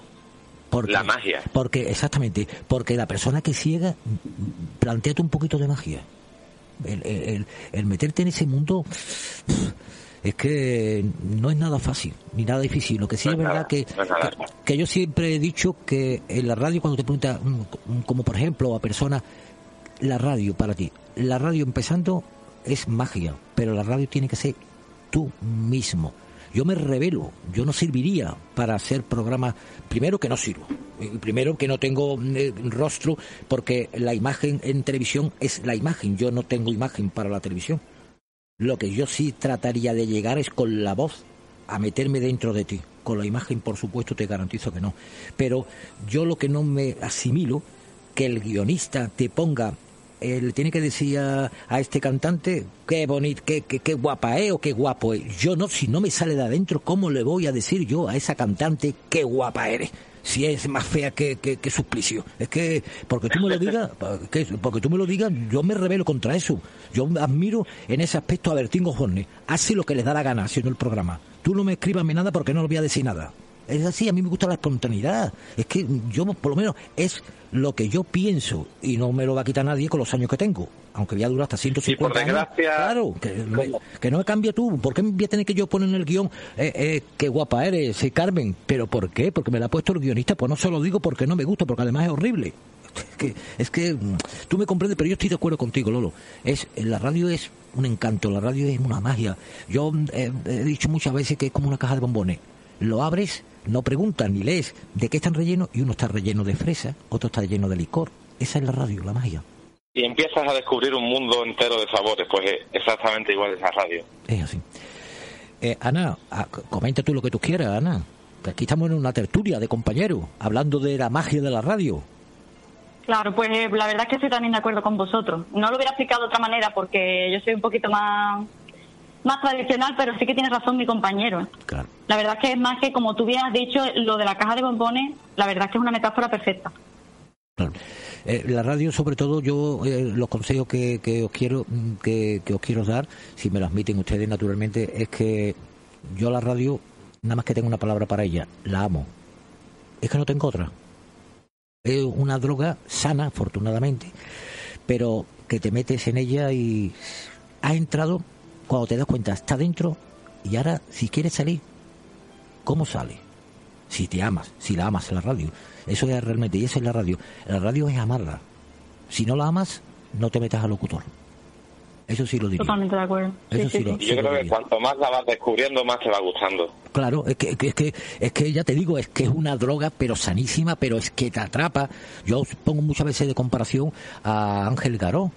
Porque, La magia. Porque, exactamente, porque la persona que ciega, planteate un poquito de magia. El, el- meterte en ese mundo es que no es nada fácil ni nada difícil. Lo que sí es, verdad que, que, yo siempre he dicho que en la radio cuando te pregunta, mm, como por ejemplo a personas, la radio para ti, la radio empezando es magia, pero la radio tiene que ser tú mismo. Yo me revelo, yo no serviría para hacer programas, primero que no sirvo, primero que no tengo eh, rostro, porque la imagen en televisión es la imagen, yo no tengo imagen para la televisión. Lo que yo sí trataría de llegar es con la voz a meterme dentro de ti. Con la imagen, por supuesto, te garantizo que no. Pero yo lo que no me asimilo, que el guionista te ponga le tiene que decir a, este cantante qué bonito, qué, qué, guapa es o qué guapo es. Yo no, si no me sale de adentro, ¿cómo le voy a decir yo a esa cantante qué guapa eres? Si es más fea que, que, suplicio. Es que, porque tú me lo digas, (laughs) porque tú me lo digas, yo me revelo contra eso. Yo admiro en ese aspecto a Bertín Gojorne. Hace lo que le da la gana haciendo el programa. Tú no me escribas nada porque no le voy a decir nada. Es así, a mí me gusta la espontaneidad. Es que yo, por lo menos, es lo que yo pienso y no me lo va a quitar nadie con los años que tengo. Aunque ya dura hasta 150 años. Claro, que, no me cambia tú. ¿Por qué voy a tener que yo poner en el guion eh, eh, qué guapa eres, sí, Carmen? ¿Pero por qué? Porque me la ha puesto el guionista. Pues no se lo digo porque no me gusta, porque además es horrible. (laughs) Es que, es que mm, tú me comprendes, pero yo estoy de acuerdo contigo, Lolo. Es, la radio es un encanto, la radio es una magia. Yo eh, he dicho muchas veces que es como una caja de bombones. Lo abres no preguntan ni lees de qué están rellenos y uno está relleno de fresa, otro está lleno de licor. Esa es la radio, la magia. Y empiezas a descubrir un mundo entero de sabores, pues exactamente igual es la radio. Es así. Eh, Ana, comenta tú lo que tú quieras, Ana. aquí estamos en una tertulia de compañeros, hablando de la magia de la radio. Claro, pues eh, la verdad es que estoy también de acuerdo con vosotros. No lo hubiera explicado de otra manera porque yo soy un poquito más más tradicional, pero sí que tiene razón mi compañero. La verdad es que es más que, como tú bien has dicho, lo de la caja de bombones, la verdad es que es una metáfora perfecta. Eh, la radio, sobre todo, yo eh, los consejos que, os quiero que, os quiero dar, si me lo admiten ustedes naturalmente, es que yo la radio, nada más que tengo una palabra para ella, la amo. Es que no tengo otra. Es una droga sana, afortunadamente, pero que te metes en ella y ha entrado cuando te das cuenta, está dentro y ahora si quieres salir, ¿cómo sale? Si te amas, si la amas la radio. Eso es realmente, y eso es la radio. La radio es amarla. Si no la amas, no te metas al locutor. Eso sí lo diría. Totalmente de acuerdo. Eso sí, yo creo que cuanto más la vas descubriendo, más te va gustando. Claro, es que, es que, es que ya te digo, es que es una droga, pero sanísima, pero es que te atrapa. Yo pongo muchas veces de comparación a Ángel Garó,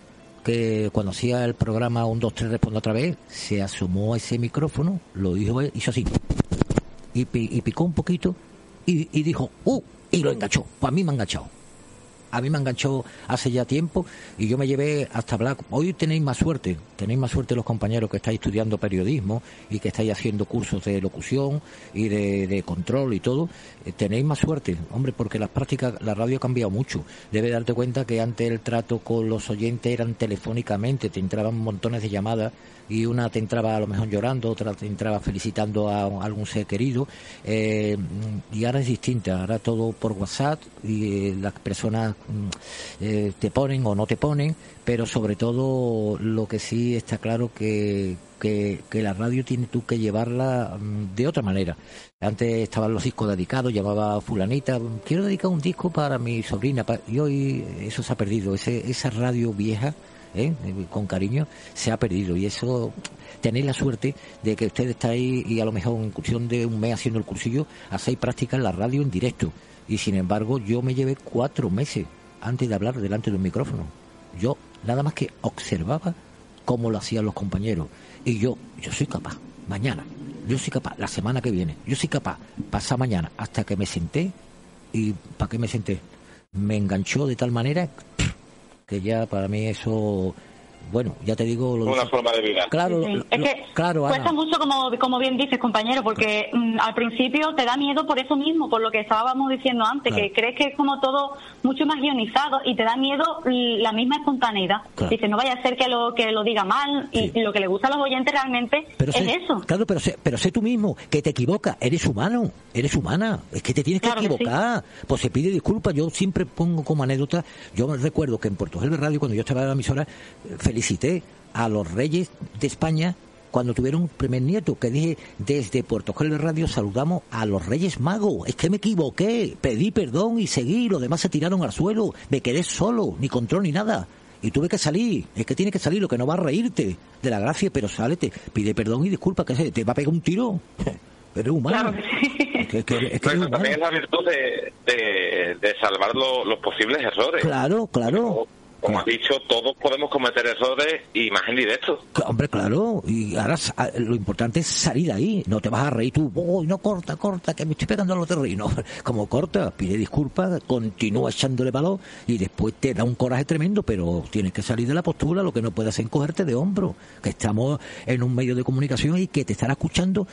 que cuando hacía el programa 1, 2, 3, responde otra vez, se asomó a ese micrófono, lo dijo, hizo así, y, picó un poquito y, dijo, ¡uh! Y lo enganchó. Pues a mí me ha enganchado a mí me enganchó hace ya tiempo y yo me llevé hasta hablar. Hoy tenéis más suerte, tenéis más suerte los compañeros que estáis estudiando periodismo y que estáis haciendo cursos de locución y de, control y todo. Eh, tenéis más suerte, hombre, porque las prácticas, la radio ha cambiado mucho. Debe darte cuenta que antes el trato con los oyentes eran telefónicamente, te entraban montones de llamadas y una te entraba a lo mejor llorando, otra te entraba felicitando a, algún ser querido. Eh, y ahora es distinta, ahora todo por WhatsApp y eh, las personas eh, te ponen o no te ponen, pero sobre todo lo que sí está claro que, que, la radio tiene tú que llevarla mm, de otra manera. Antes estaban los discos dedicados, llamaba fulanita, quiero dedicar un disco para mi sobrina, y hoy eso se ha perdido, ese, esa radio vieja ¿eh? con cariño, se ha perdido. Y eso, tenéis la suerte de que usted está ahí y a lo mejor en cuestión de un mes haciendo el cursillo, hacéis práctica en la radio en directo. Y sin embargo, yo me llevé cuatro meses antes de hablar delante de un micrófono. Yo nada más que observaba cómo lo hacían los compañeros. Y yo, yo soy capaz, mañana, yo soy capaz, la semana que viene, yo soy capaz, pasa mañana, hasta que me senté. ¿Y para qué me senté? Me enganchó de tal manera que ya para mí eso bueno, ya te digo... Lo una forma de vida. Claro, es que claro, cuesta mucho, como, como bien dices, compañero, porque mm, al principio te da miedo por eso mismo, por lo que estábamos diciendo antes, que crees que es como todo mucho más guionizado y te da miedo la misma espontaneidad. Dices, no vaya a ser que lo que lo diga mal y, lo que le gusta a los oyentes realmente es eso. Claro, pero sé, pero sé tú mismo que te equivocas, eres humano, eres humana, es que te tienes que equivocar. pues se pide disculpas, yo siempre pongo como anécdota, yo recuerdo que en Puerto Gelbe Radio, cuando yo estaba en la emisora, felicité a los reyes de España cuando tuvieron un primer nieto, que dije, desde Puerto Gelbe Radio saludamos a los Reyes Magos. Es que me equivoqué, pedí perdón y seguí, los demás se tiraron al suelo, me quedé solo, ni control ni nada. Y tuve que salir, es que tiene que salir, lo que no va a reírte de la gracia, pero sálete, pide perdón y disculpa, que se te va a pegar un tiro. (laughs) Eres humano. Es que- es que- es que eres humano. también es la virtud de, de, de salvar lo- los posibles errores. Claro, claro. Como has dicho, todos podemos cometer errores y más en directo. Hombre, claro, y ahora ah, lo importante es salir de ahí, no te vas a reír tú, uy, no corta, corta, que me estoy pegando a los terrenos. Como corta, pide disculpas, continúa echándole valor y después te da un coraje tremendo, pero tienes que salir de la postura, lo que no puedes hacer es cogerte de hombro, que estamos en un medio de comunicación y que te estará escuchando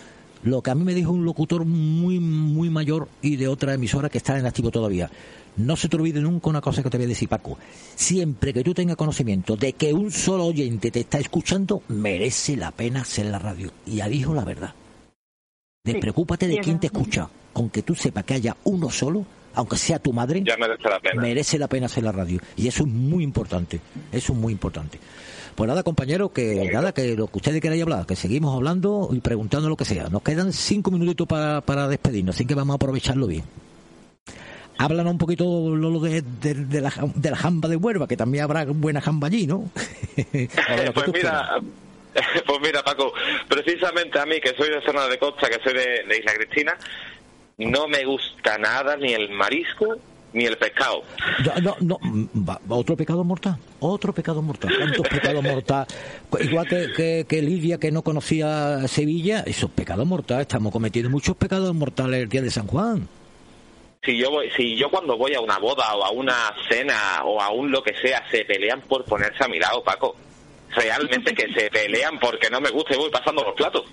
lo que a mí me dijo un locutor muy, muy mayor y de otra emisora que está en activo todavía. No se te olvide nunca una cosa que te voy a decir, Paco. Siempre que tú tengas conocimiento de que un solo oyente te está escuchando, merece la pena hacer la radio. Y ya dijo la verdad. Despreocúpate de quién te escucha. Con que tú sepas que haya uno solo, aunque sea tu madre, Ya merece la pena. merece la pena hacer la radio. Y eso es muy importante. Eso es muy importante. Pues nada, compañeros, que nada, que lo que ustedes queráis hablar, que seguimos hablando y preguntando lo que sea. Nos quedan cinco minutitos para, para despedirnos, así que vamos a aprovecharlo bien. Háblanos un poquito, Lolo, de, de, de la, jam- de la jamba de Huerva, que también habrá buena jamba allí, ¿no? (laughs) Pues mira, (laughs) pues mira, Paco, precisamente a mí, que soy de zona de costa, que soy de, de Isla Cristina, no me gusta nada ni el marisco ni el pescado. No, no, mm, otro pecado mortal, otro pecado mortal, ¿cuántos pecados (laughs) mortales? Igual que, que, que Lidia que no conocía Sevilla, esos pecados mortales, estamos cometiendo muchos pecados mortales el día de San Juan. Si yo voy, si yo cuando voy a una boda o a una cena o a un lo que sea, se pelean por ponerse a mi lado, Paco. Realmente que se pelean porque no me gusta y voy pasando los platos.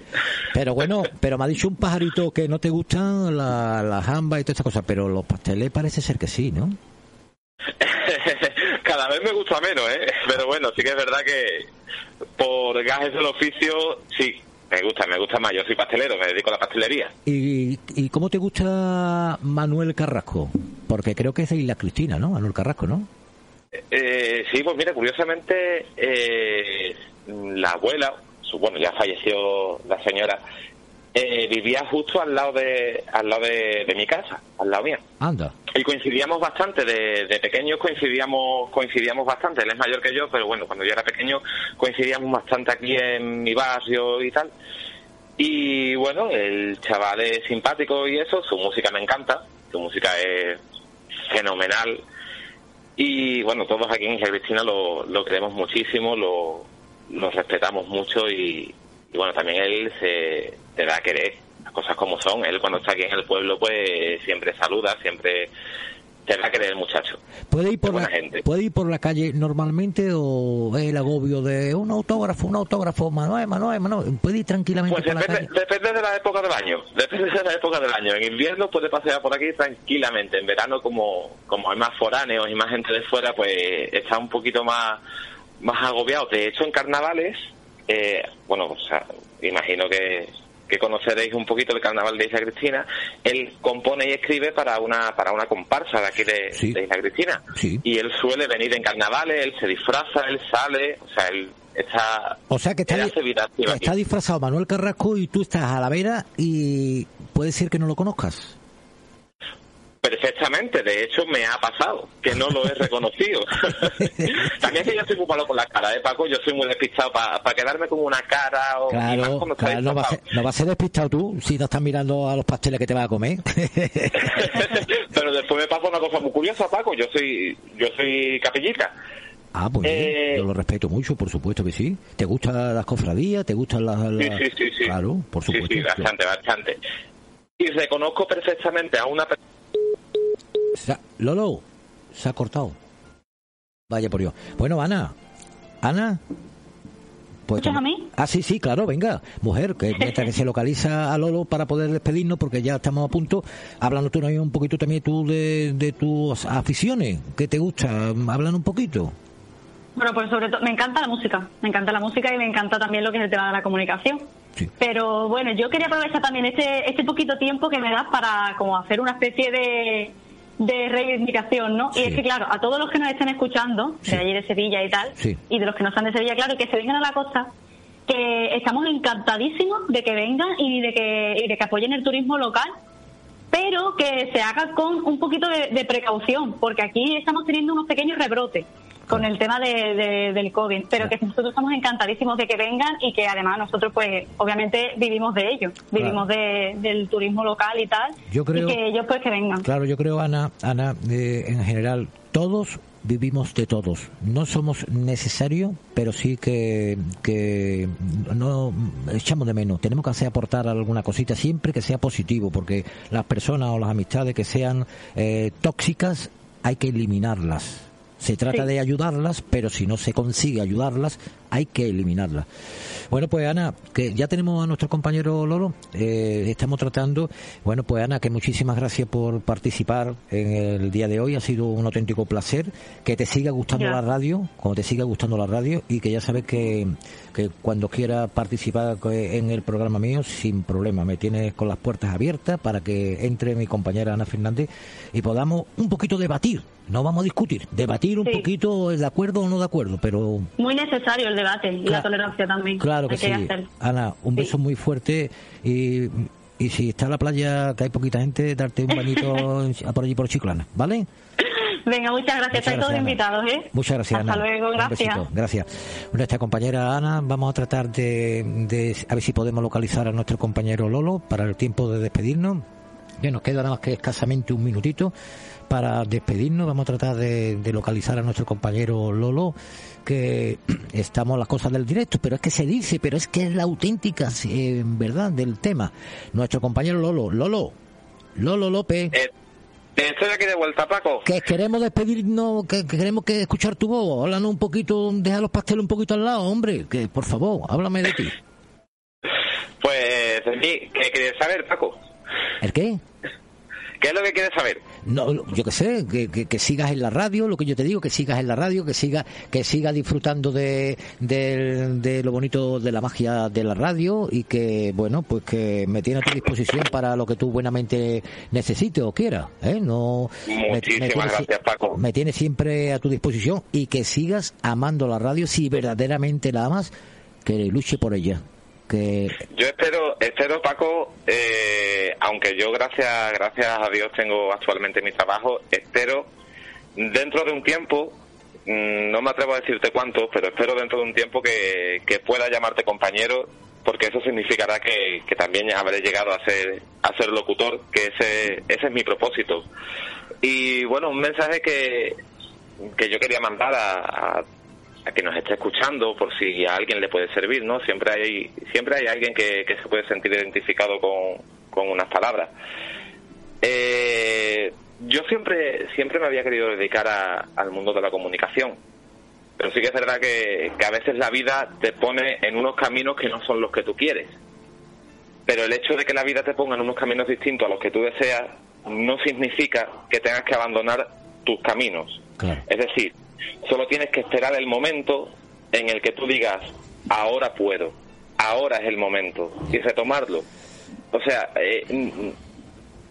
Pero bueno, pero me ha dicho un pajarito que no te gustan la, la jamba y todas estas cosas, pero los pasteles parece ser que sí, ¿no? (laughs) Cada vez me gusta menos, ¿eh? Pero bueno, sí que es verdad que por gajes del oficio, sí, me gusta, me gusta más. Yo soy pastelero, me dedico a la pastelería. ¿Y, y cómo te gusta Manuel Carrasco? Porque creo que es de Isla Cristina, ¿no? Manuel Carrasco, ¿no? Eh, sí, pues mira, curiosamente, eh, la abuela, su- bueno, ya falleció la señora, eh, vivía justo al lado de al lado de, de mi casa, al lado mía. Anda. Y coincidíamos bastante, de, de pequeños coincidíamos coincidíamos bastante. Él es mayor que yo, pero bueno, cuando yo era pequeño coincidíamos bastante aquí en mi barrio y tal. Y bueno, el chaval es simpático y eso, su música me encanta, su música es fenomenal. Y bueno, todos aquí en Isla Cristina lo, lo queremos muchísimo, lo, lo respetamos mucho y, y bueno, también él se te da a querer, las cosas como son. Él cuando está aquí en el pueblo pues siempre saluda, siempre te da a querer el muchacho. ¿Puede ir, por la, gente. ¿Puede ir por la calle normalmente o es el agobio de un autógrafo, un autógrafo, Manuel, Manuel, Manuel? ¿Puede ir tranquilamente Pues por la depende, calle? depende de la época del año, depende de la época del año. En invierno puede pasear por aquí tranquilamente, en verano como, como hay más foráneos y más gente de fuera, pues está un poquito más, más agobiado. De hecho, en carnavales, eh, bueno, o sea, imagino que, que conoceréis un poquito el carnaval de Isla Cristina, él compone y escribe para una, para una comparsa de aquí de, de Isla Cristina. Y él suele venir en carnavales, él se disfraza, él sale, o sea, él está... O sea que está, está disfrazado Manuel Carrasco y tú estás a la vera y puede ser que no lo conozcas. Perfectamente, de hecho me ha pasado, que no lo he reconocido. (laughs) También es que yo soy muy malo con la cara, ¿eh, Paco? Yo soy muy despistado para quedarme con una cara o más Claro, claro no, va a ser, no va a ser despistado tú si no estás mirando a los pasteles que te vas a comer. (laughs) Pero después me pasa una cosa muy curiosa, Paco. Yo soy, yo soy capellita. Ah, pues Eh, yo lo respeto mucho, por supuesto que sí. ¿Te gustan las cofradías? ¿Te gustan las...? Sí, las- sí, sí, sí. Claro, por Sí, supuesto. sí, bastante, bastante. Y reconozco perfectamente a una persona. Se ha- Lolo, se ha cortado. Vaya por Dios. Bueno, Ana. Ana. Pues ¿Escuchas a mí? Ah, sí, sí, claro, venga. Mujer, que (laughs) mientras que se localiza a Lolo para poder despedirnos, porque ya estamos a punto, hablando tú un poquito también tú de, de tus aficiones, ¿qué te gusta? Hablan un poquito. Bueno, pues sobre todo, me encanta la música, me encanta la música y me encanta también lo que es el tema de la comunicación. Pero bueno, yo quería aprovechar también este, este poquito tiempo que me das para como hacer una especie de, de reivindicación, ¿no? Y es que, claro, a todos los que nos estén escuchando, de allí de Sevilla y tal, Sí. y de los que no están de Sevilla, claro, que se vengan a la costa, que estamos encantadísimos de que vengan y de que, y de que apoyen el turismo local, pero que se haga con un poquito de, de precaución, porque aquí estamos teniendo unos pequeños rebrotes con el tema de, de- del COVID, pero que nosotros estamos encantadísimos de que vengan y que además nosotros pues obviamente vivimos de ello, vivimos de- del turismo local y tal, Yo creo- y que ellos pues que vengan. Claro, yo creo, Ana, Ana eh, en general, todos vivimos de todos. No somos necesarios, pero sí que, que no echamos de menos. Tenemos que hacer aportar alguna cosita siempre que sea positivo, porque las personas o las amistades que sean eh, tóxicas hay que eliminarlas. Se trata Sí. de ayudarlas, pero si no se consigue ayudarlas, hay que eliminarlas. Bueno, pues Ana, que ya tenemos a nuestro compañero Lolo, eh, estamos tratando. Bueno, pues Ana, que muchísimas gracias por participar en el día de hoy, ha sido un auténtico placer. Que te siga gustando Ya. la radio, como te siga gustando la radio, y que ya sabes que, que cuando quieras participar en el programa mío, sin problema, me tienes con las puertas abiertas para que entre mi compañera Ana Fernández y podamos un poquito debatir. No vamos a discutir, debatir un Sí. poquito de acuerdo o no de acuerdo, pero Muy necesario el debate y la tolerancia también. Claro que sí. hacer. Ana, un beso muy fuerte y, y si está la playa, que hay poquita gente, darte un (laughs) bañito por allí por Chiclana, ¿vale? Venga, muchas gracias. Muchas Estáis todos invitados, ¿eh? Muchas gracias, Hasta Ana. luego, Un gracias. besito, gracias. Nuestra compañera Ana, vamos a tratar de, de a ver si podemos localizar a nuestro compañero Lolo para el tiempo de despedirnos. Ya nos queda nada más que escasamente un minutito para despedirnos. Vamos a tratar de, de localizar a nuestro compañero Lolo, que (clears throat) estamos las cosas del directo, pero es que se dice, pero es que es la auténtica eh, verdad del tema. Nuestro compañero Lolo, Lolo, Lolo López. Eh, estoy aquí de vuelta, Paco. Que queremos despedirnos, que, que queremos que escuchar tu voz. Háblanos un poquito, deja los pasteles un poquito al lado, hombre. Que por favor, háblame de ti. Pues, ¿qué quieres saber, Paco? ¿El qué? ¿Qué es lo que quieres saber? No, yo qué sé, que, que- que sigas en la radio, lo que yo te digo, que sigas en la radio, que siga, que siga disfrutando de, de, de lo bonito de la magia de la radio y que, bueno, pues que me tiene a tu disposición para lo que tú buenamente necesites o quieras, ¿eh? No, me- me Muchísimas tiene si- gracias, Paco. me tiene siempre a tu disposición y que sigas amando la radio si verdaderamente la amas, que luche por ella. Yo espero, espero Paco, eh, aunque yo gracias, gracias a Dios tengo actualmente mi trabajo, espero dentro de un tiempo, mm, no me atrevo a decirte cuánto, pero espero dentro de un tiempo que, que pueda llamarte compañero, porque eso significará que, que también habré llegado a ser, a ser locutor, que ese, ese es mi propósito. Y bueno, un mensaje que, que yo quería mandar a, a, a quien nos esté escuchando, por si a alguien le puede servir, ¿no? Siempre hay, siempre hay alguien que, que se puede sentir identificado con, con unas palabras. Eh, yo siempre, siempre me había querido dedicar a- al mundo de la comunicación, pero sí que es verdad que, que a veces la vida te pone en unos caminos que no son los que tú quieres. Pero el hecho de que la vida te ponga en unos caminos distintos a los que tú deseas no significa que tengas que abandonar tus caminos. Es decir, solo tienes que esperar el momento en el que tú digas, ahora puedo, ahora es el momento, y retomarlo. O sea, eh,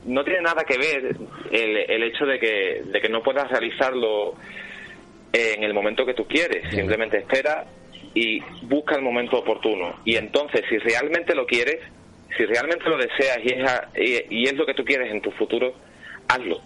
no tiene nada que ver el, el hecho de que, de que no puedas realizarlo en el momento que tú quieres. Simplemente espera y busca el momento oportuno. Y entonces, si realmente lo quieres, si realmente lo deseas y es, a- y, y es lo que tú quieres en tu futuro, hazlo.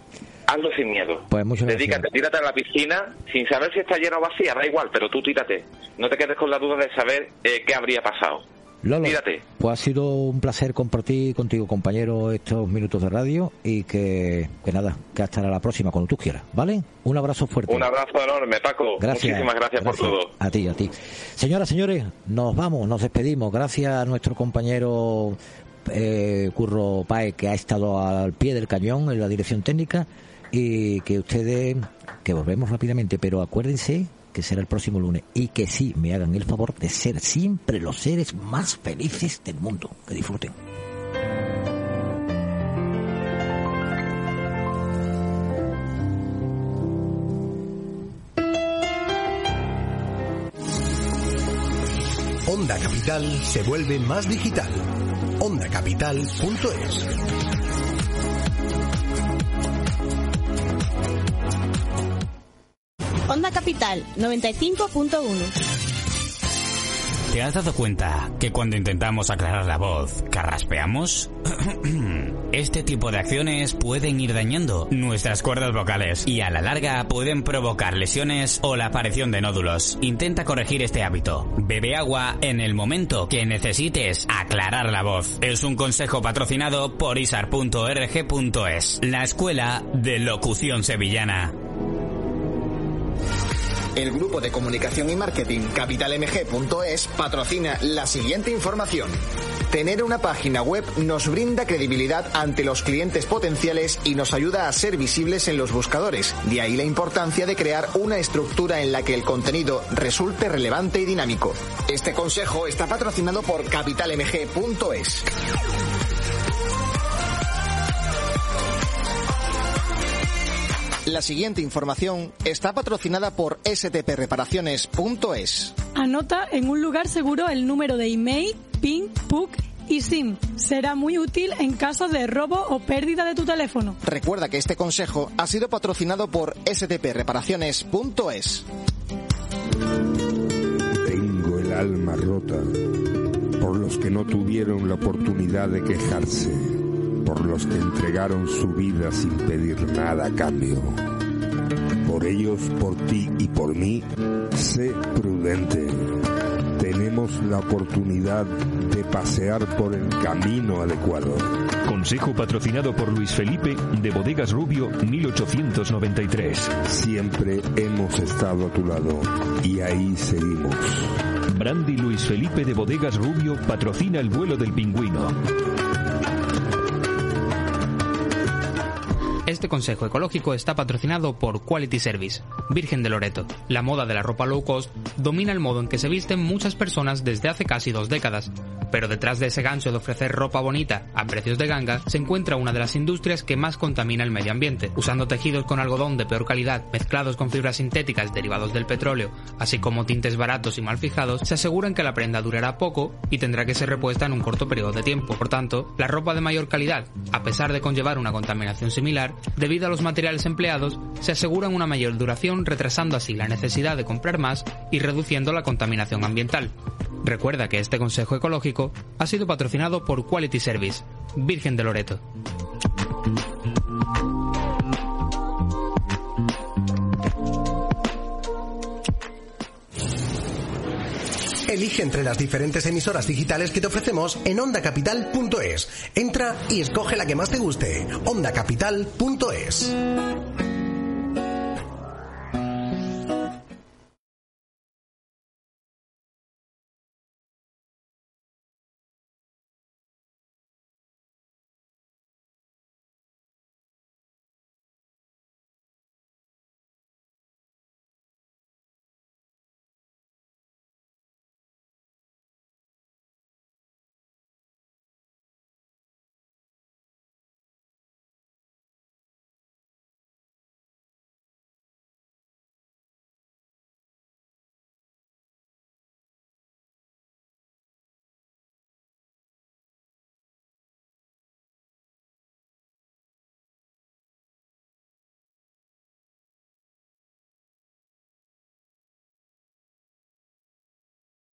Hazlo sin miedo. Pues muchas gracias. Dedícate, tírate a la piscina sin saber si está llena o vacía, da igual, pero tú tírate. No te quedes con la duda de saber eh, qué habría pasado. Lolo, Tírate. pues ha sido un placer compartir contigo, compañero, estos minutos de radio y que, que nada, que hasta la próxima, cuando tú quieras, ¿vale? Un abrazo fuerte. Un abrazo enorme, Paco. Gracias. Muchísimas gracias, por todo. A ti, a ti. Señoras, señores, nos vamos, nos despedimos. Gracias a nuestro compañero eh, Curro Pae, que ha estado al pie del cañón en la dirección técnica, y que ustedes, que volvemos rápidamente, pero acuérdense que será el próximo lunes y que sí me hagan el favor de ser siempre los seres más felices del mundo. Que disfruten. Onda Capital se vuelve más digital. OndaCapital.es Onda Capital 95.1. ¿Te has dado cuenta que cuando intentamos aclarar la voz, carraspeamos? (clears throat) Este tipo de acciones pueden ir dañando nuestras cuerdas vocales y a la larga pueden provocar lesiones o la aparición de nódulos. Intenta corregir este hábito. Bebe agua en el momento que necesites aclarar la voz. Es un consejo patrocinado por isar.org.es, la escuela de locución sevillana. El grupo de comunicación y marketing capitalmg.es patrocina la siguiente información. Tener una página web nos brinda credibilidad ante los clientes potenciales y nos ayuda a ser visibles en los buscadores. De ahí la importancia de crear una estructura en la que el contenido resulte relevante y dinámico. Este consejo está patrocinado por capitalmg.es. La siguiente información está patrocinada por stpreparaciones.es. Anota en un lugar seguro el número de email, PIN, PUC y SIM. Será muy útil en caso de robo o pérdida de tu teléfono. Recuerda que este consejo ha sido patrocinado por stpreparaciones.es. Tengo el alma rota por los que no tuvieron la oportunidad de quejarse, por los que entregaron su vida sin pedir nada a cambio. Por ellos, por ti y por mí, sé prudente. Tenemos la oportunidad de pasear por el camino adecuado. Consejo patrocinado por Luis Felipe de Bodegas Rubio 1893. Siempre hemos estado a tu lado y ahí seguimos. Brandy Luis Felipe de Bodegas Rubio patrocina el vuelo del pingüino. Este consejo ecológico está patrocinado por Quality Service, Virgen de Loreto. La moda de la ropa low cost domina el modo en que se visten muchas personas desde hace casi dos décadas. Pero detrás de ese gancho de ofrecer ropa bonita a precios de ganga se encuentra una de las industrias que más contamina el medio ambiente. Usando tejidos con algodón de peor calidad mezclados con fibras sintéticas derivados del petróleo, así como tintes baratos y mal fijados, se aseguran que la prenda durará poco y tendrá que ser repuesta en un corto periodo de tiempo. Por tanto, la ropa de mayor calidad, a pesar de conllevar una contaminación similar, debido a los materiales empleados, se aseguran una mayor duración retrasando así la necesidad de comprar más y reduciendo la contaminación ambiental. Recuerda que este consejo ecológico ha sido patrocinado por Quality Service, Virgen de Loreto. Elige entre las diferentes emisoras digitales que te ofrecemos en ondacapital.es. Entra y escoge la que más te guste. ondacapital.es.